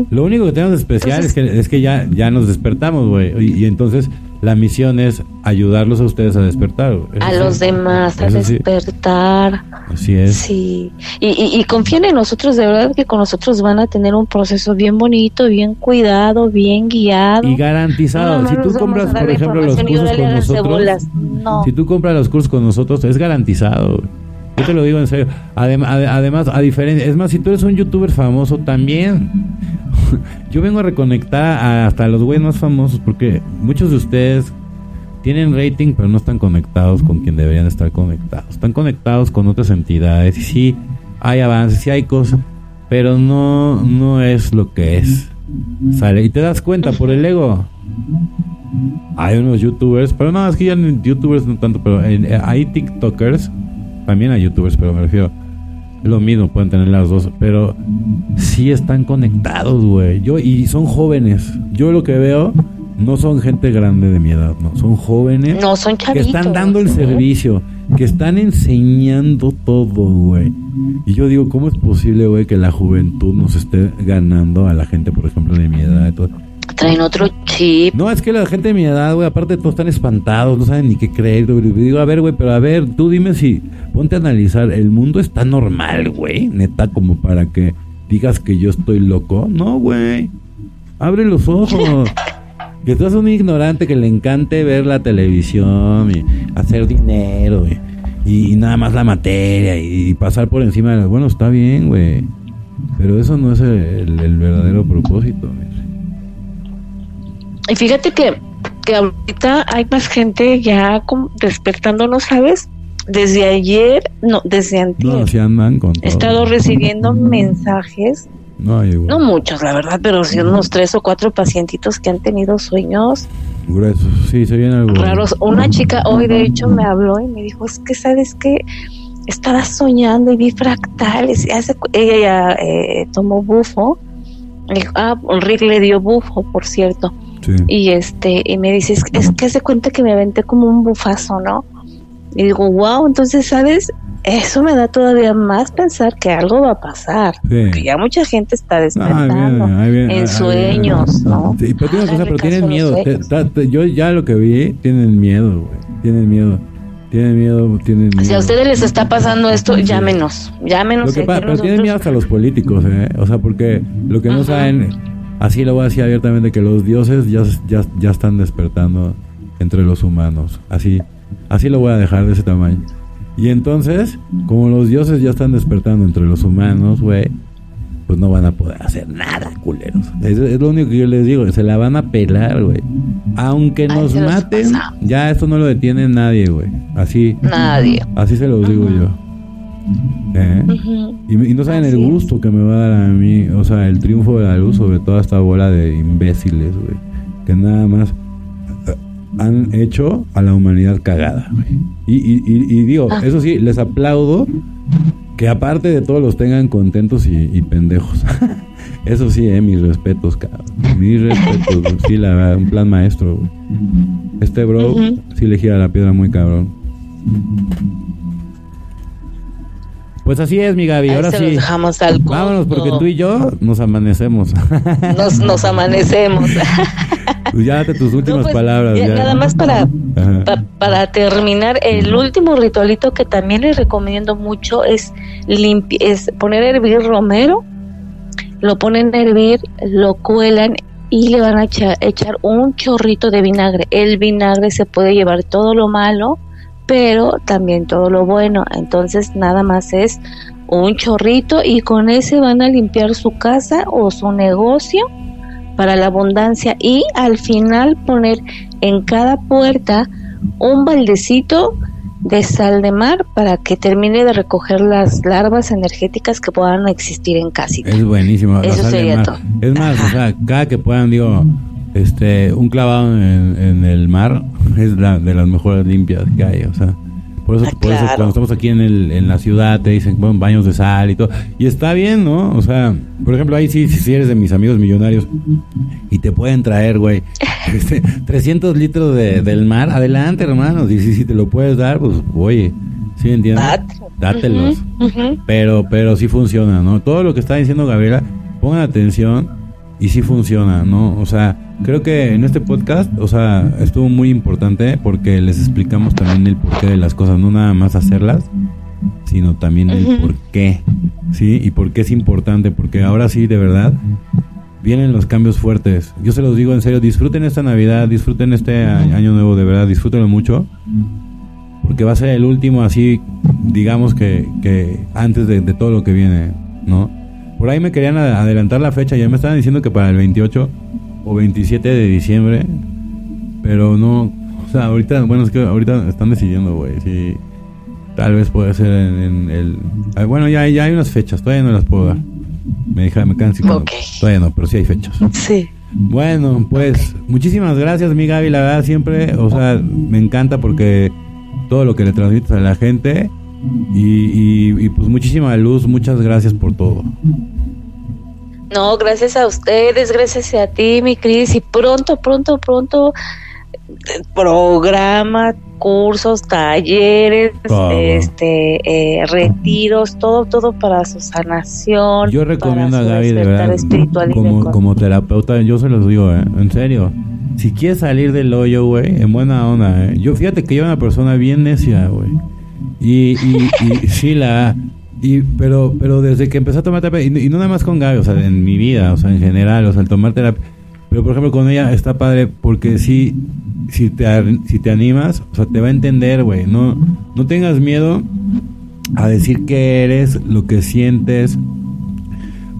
S1: Lo único que tenemos especial es que, es que ya, ya nos despertamos, güey. y entonces la misión es ayudarlos a ustedes a despertar.
S2: a los demás a despertar.
S1: Así es.
S2: Sí. Y, confíen en nosotros, de verdad que con nosotros van a tener un proceso bien bonito, bien cuidado, bien guiado.
S1: Y garantizado. si tú compras, por ejemplo, los cursos con nosotros, si tú compras los cursos con nosotros, es garantizado. Yo te lo digo en serio. además, a diferencia, es más, si tú eres un youtuber famoso también, yo vengo a reconectar hasta los güeyes más famosos porque muchos de ustedes tienen rating pero no están conectados con quien deberían estar conectados. Están conectados con otras entidades y sí hay avances, sí hay cosas, pero no, no es lo que es. Sale y te das cuenta por el ego. Hay unos youtubers, pero no, es que ya youtubers no tanto, pero hay TikTokers también a youtubers, pero me refiero lo mismo, pueden tener las dos, pero sí están conectados, güey. Yo y son jóvenes. Yo lo que veo no son gente grande de mi edad, no, son jóvenes
S2: no, son
S1: que están dando el servicio, que están enseñando todo, güey. Y yo digo, ¿cómo es posible, güey, que la juventud nos esté ganando a la gente, por ejemplo, de mi edad y todo?
S2: Traen otro chip.
S1: No, es que la gente de mi edad, güey, aparte todos están espantados, no saben ni qué creer. Digo, a ver, güey, pero a ver, tú dime si, ponte a analizar, ¿el mundo está normal, güey? Neta, como para que digas que yo estoy loco. No, güey. Abre los ojos. que tú eres un ignorante que le encante ver la televisión y hacer dinero y, nada más la materia y, pasar por encima de... Bueno, está bien, güey. Pero eso no es el, el verdadero propósito.
S2: Y fíjate que, que ahorita hay más gente ya despertando, ¿no sabes? desde ayer, no, desde antes. He estado recibiendo mensajes. No, no muchos, la verdad, pero sí unos tres o cuatro pacientitos que han tenido sueños
S1: gruesos. Sí, se viene algo.
S2: Raros. Una chica hoy, de hecho, me habló y me dijo: Es que, ¿sabes qué? Estaba soñando y vi fractales. ella ya eh, tomó bufo. ah, Rick le dio bufo, por cierto. Y este y me dice, es, es que se cuenta que me aventé como un bufazo, ¿no? Y digo, wow, entonces, ¿sabes? Eso me da todavía más pensar que algo va a pasar. Que ya mucha gente está despertando en sueños, ¿no?
S1: Sí, pero tienen, cosa, pero tienen miedo. yo ya lo que vi, tienen miedo, güey. Tienen miedo. Tienen miedo, tienen miedo.
S2: Si a ustedes les está pasando esto, llámenos. Llámenos.
S1: Lo que pero tienen miedo hasta los políticos, ¿eh? O sea, porque lo que no saben, así lo voy a decir abiertamente, que los dioses ya, ya, ya están despertando entre los humanos. Así, así lo voy a dejar de ese tamaño. Y entonces, como los dioses ya están despertando entre los humanos, güey, pues no van a poder hacer nada, culeros. Es, lo único que yo les digo, se la van a pelar, güey. Aunque nos maten, ya esto no lo detiene nadie, güey. Así.
S2: Nadie.
S1: Así se los digo yo. ¿Eh? y, no saben el gusto que me va a dar a mí, o sea, el triunfo de la luz sobre toda esta bola de imbéciles, güey. Que nada más han hecho a la humanidad cagada. Y, y, y, digo, ah. eso sí, les aplaudo que aparte de todos los tengan contentos y, pendejos. eso sí, eh, mis respetos, cabrón. Mis respetos, sí, la verdad, un plan maestro, Este bro sí le gira la piedra muy cabrón. Pues así es, mi Gaby. Ahora sí. Vámonos, porque tú y yo nos amanecemos.
S2: Nos, nos amanecemos.
S1: Pues ya date tus últimas pues, palabras.
S2: Nada más para, para terminar, el último ritualito que también les recomiendo mucho es, es poner a hervir romero. Lo ponen a hervir, lo cuelan y le van a echar, echar un chorrito de vinagre. El vinagre se puede llevar todo lo malo pero también todo lo bueno. Entonces nada más es un chorrito y con ese van a limpiar su casa o su negocio para la abundancia y al final poner en cada puerta un baldecito de sal de mar para que termine de recoger las larvas energéticas que puedan existir en casita.
S1: Es buenísimo. Eso sería todo. Es más, o sea, cada que puedan, digo, este, un clavado en, el mar es la, de las mejores limpias que hay, o sea. Por eso, ah, por eso cuando estamos aquí en, el, en la ciudad te dicen, bueno, baños de sal y todo. Y está bien, ¿no? O sea, por ejemplo, ahí sí, si eres de mis amigos millonarios y te pueden traer, güey, este, 300 litros de, del mar, adelante, hermanos. Y si, si te lo puedes dar, pues, oye, ¿sí entiendes? Dátelos. Pero, pero sí funciona, ¿no? Todo lo que está diciendo Gabriela, pongan atención y sí funciona, ¿no? O sea, creo que en este podcast, o sea, estuvo muy importante porque les explicamos también el porqué de las cosas, no nada más hacerlas, sino también el por qué, ¿sí? Y por qué es importante, porque ahora sí, de verdad, vienen los cambios fuertes. Yo se los digo en serio, disfruten esta Navidad, disfruten este año nuevo, de verdad, disfrútenlo mucho, porque va a ser el último así, digamos que, que antes de, de todo lo que viene, ¿no? Por ahí me querían adelantar la fecha, ya me estaban diciendo que para el 28 o 27 de diciembre. Pero no, o sea, ahorita, bueno, es que ahorita están decidiendo, güey, si tal vez puede ser en, el... Ah, bueno, ya, ya hay unas fechas, todavía no las puedo dar. Me deja, me canso. Todavía no, pero sí hay fechas.
S2: Sí.
S1: Bueno, pues muchísimas gracias, mi Gaby, la verdad siempre, o sea, me encanta porque todo lo que le transmites a la gente y, y pues muchísima luz, muchas gracias por todo.
S2: No, gracias a ustedes, gracias a ti, mi Cris, y pronto, pronto, pronto programa, cursos, talleres, este, eh, retiros, todo, todo para su sanación.
S1: Yo recomiendo a Gaby de verdad, como, como terapeuta, yo se los digo, ¿eh? en serio. Si quieres salir del hoyo, güey, en buena onda, ¿eh? Yo fíjate que yo una persona bien necia, güey. Y, y, y sí la y, pero, pero desde que empecé a tomar terapia, y, no nada más con Gaby, o sea, en mi vida, o sea, en general, o sea, el tomar terapia. Pero, por ejemplo, con ella está padre porque sí, si te, si te animas, o sea, te va a entender, güey. No, no tengas miedo a decir qué eres, lo que sientes.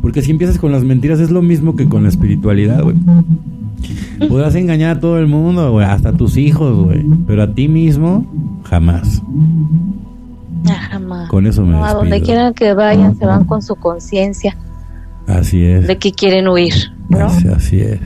S1: Porque si empiezas con las mentiras, es lo mismo que con la espiritualidad, güey. Podrás engañar a todo el mundo, güey, hasta a tus hijos, güey. Pero a ti mismo, jamás.
S2: Jamás.
S1: Con eso me
S2: A donde quieran que vayan, se van con su conciencia.
S1: Así es.
S2: De que quieren huir, ¿no?
S1: Así, es.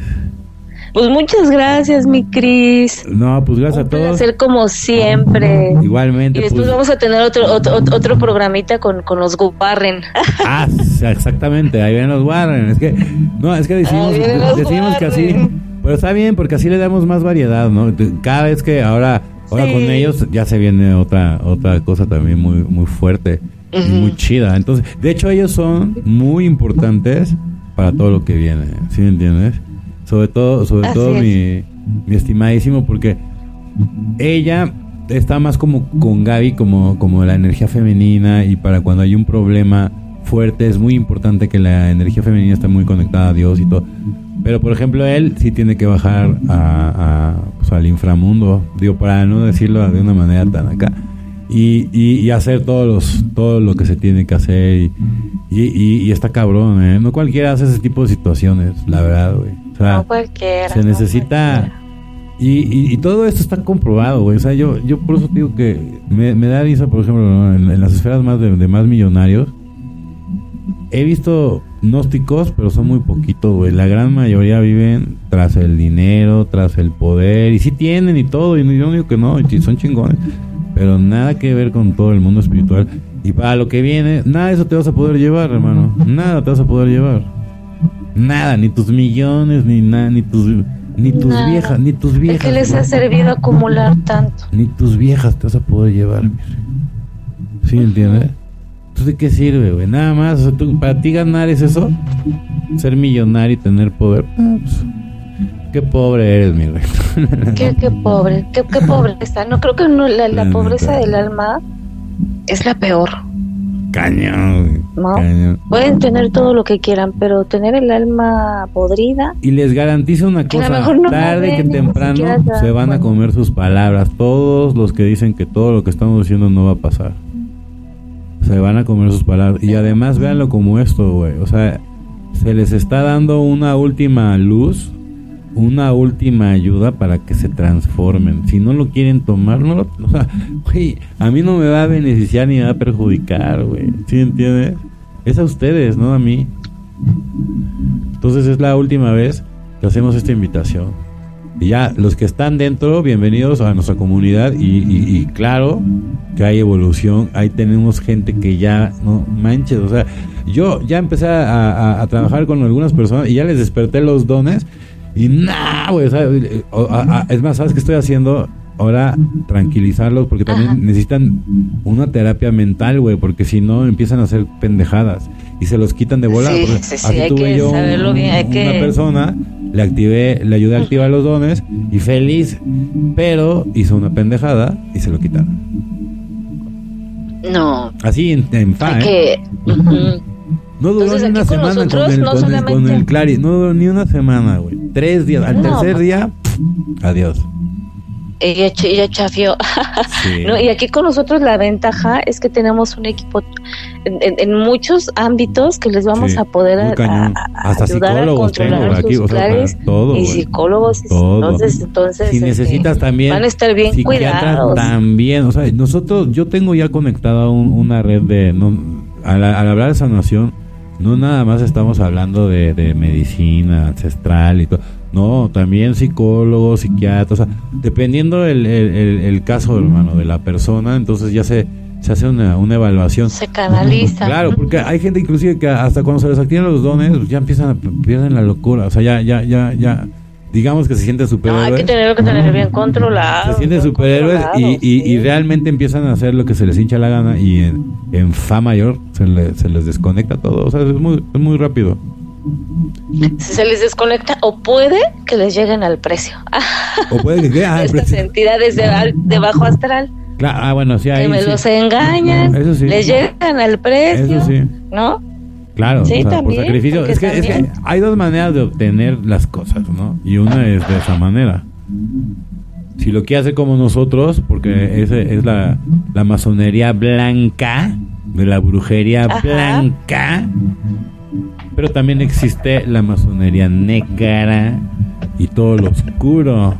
S2: Pues muchas gracias, mi Cris.
S1: No, pues gracias a todos.
S2: placer como siempre.
S1: Igualmente.
S2: Y después
S1: pues.
S2: vamos a tener otro, otro, otro programita con, con los Warren.
S1: Ah, exactamente, ahí ven los Warren. Es que, no, es que decimos, decimos que así, pero está bien porque así le damos más variedad, ¿no? Cada vez que ahora, ahora con ellos ya se viene otra, otra cosa también muy, muy fuerte y muy chida. Entonces, de hecho ellos son muy importantes para todo lo que viene, ¿sí me entiendes? Sobre todo, sobre todo mi, mi estimadísimo, porque ella está más como con Gaby, como, como la energía femenina, y para cuando hay un problema fuerte es muy importante que la energía femenina esté muy conectada a Dios y todo. Pero por ejemplo, él sí tiene que bajar a, pues, al inframundo, digo, para no decirlo de una manera tan acá. Y, y, hacer todos los, todo lo que se tiene que hacer y, y, está cabrón, ¿eh? No cualquiera hace ese tipo de situaciones, la verdad, güey. O sea,
S2: no cualquiera.
S1: Se necesita... y, y, todo esto está comprobado, güey. O sea, yo, yo por eso digo que me, me da risa, por ejemplo, en, las esferas más de, más millonarios. He visto gnósticos, pero son muy poquitos, güey. La gran mayoría viven tras el dinero, tras el poder. Y sí tienen y todo. Y yo no digo que no, y son chingones. Pero nada que ver con todo el mundo espiritual. Y para lo que viene, nada de eso te vas a poder llevar, hermano. Nada te vas a poder llevar. Nada, ni tus millones, ni nada, ni tus ni tus viejas, ni tus viejas.
S2: ¿De qué les ha servido acumular tanto?
S1: Ni tus viejas te vas a poder llevar. ¿Sí entiendes? Entonces, ¿de qué sirve, güey? Nada más, para ti ganar es eso, ser millonario y tener poder. Ah, pues, qué pobre eres, mi rey.
S2: qué, qué pobre, qué, qué pobre está. No creo que no, la, la pobreza del alma es la peor.
S1: Cañón,
S2: Pueden tener todo lo que quieran, pero tener el alma podrida.
S1: Y les garantizo una cosa: tarde que temprano se van a comer sus palabras. Todos los que dicen que todo lo que estamos diciendo no va a pasar. Se van a comer sus palabras. Y además, véanlo como esto, güey. O sea, se les está dando una última luz una última ayuda para que se transformen. Si no lo quieren tomar, no lo, o sea, güey, a mí no me va a beneficiar ni me va a perjudicar, güey. ¿Sí entiendes? Es a ustedes, no a mí. Entonces es la última vez que hacemos esta invitación. Y ya, los que están dentro, bienvenidos a nuestra comunidad y, claro que hay evolución, ahí tenemos gente que ya, no manches, o sea, yo ya empecé a, a trabajar con algunas personas y ya les desperté los dones y nada, güey, es más, ¿sabes qué estoy haciendo? Ahora tranquilizarlos porque también necesitan una terapia mental, güey, porque si no empiezan a hacer pendejadas y se los quitan de volar.
S2: Sí, sí, sí, que yo bien,
S1: una persona, le activé, le ayudé a activar los dones y feliz, pero hizo una pendejada y se lo quitaron.
S2: No.
S1: Así en, en fa, ¿eh? No duró ni una semana con, el, con, el, Clary. No duró ni una semana, güey. Tres días. Al tercer día, adiós.
S2: Ella, ella chafió. no, y aquí con nosotros la ventaja es que tenemos un equipo en, muchos ámbitos que les vamos a poder
S1: Hasta ayudar a controlar aquí, sus todo,
S2: y psicólogos. Entonces, entonces
S1: si este, necesitas también
S2: van a estar bien cuidados.
S1: También, o sea, nosotros, yo tengo ya conectada una red de, no, al, al hablar de sanación, no nada más estamos hablando de, medicina ancestral y todo. No, también psicólogos, psiquiatras, o sea, dependiendo el, el, caso, hermano, de la persona, entonces ya se, se hace una, una evaluación.
S2: Se canaliza.
S1: Claro, porque hay gente inclusive que hasta cuando se les activan los dones, ya empiezan a pierden la locura, o sea, ya, ya, ya, ya digamos que se sienten superhéroes.
S2: hay que tenerlo que tener bien controlado.
S1: Se sienten superhéroes y, y, realmente empiezan a hacer lo que se les hincha la gana y en, en fa mayor se, se les desconecta todo. O sea, es muy, es muy rápido.
S2: Se les desconecta o puede que les lleguen al precio.
S1: O puede que lleguen al
S2: precio. Entidades de, de bajo astral.
S1: Claro, ah, bueno, sí, ahí,
S2: que me los engañan, Eso sí. les llegan al precio, Eso sí. ¿no?
S1: Claro, por sacrificio. Es que, hay dos maneras de obtener las cosas, ¿no? Y una es de esa manera. Si lo quiere hacer como nosotros, porque ese es la, la masonería blanca, de la brujería blanca, pero también existe la masonería negra y todo lo oscuro.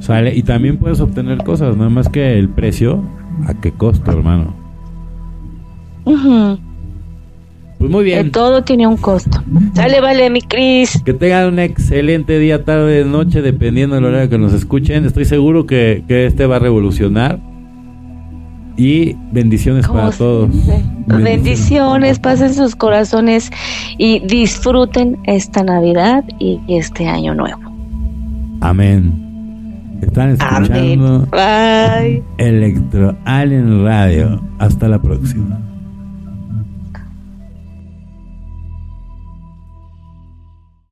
S1: ¿Sale? Y también puedes obtener cosas, nada más que el precio, ¿a qué costo, hermano? Pues muy bien.
S2: todo tiene un costo. Sale, vale, mi Cris.
S1: Que tengan un excelente día, tarde, noche, dependiendo del horario que nos escuchen. Estoy seguro que, que este va a revolucionar. Y bendiciones para todos.
S2: Bendiciones. pasen sus corazones y disfruten esta Navidad y este año nuevo.
S1: Amén. Están escuchando
S2: Amén. Bye.
S1: Electro Alien Radio. Hasta la próxima.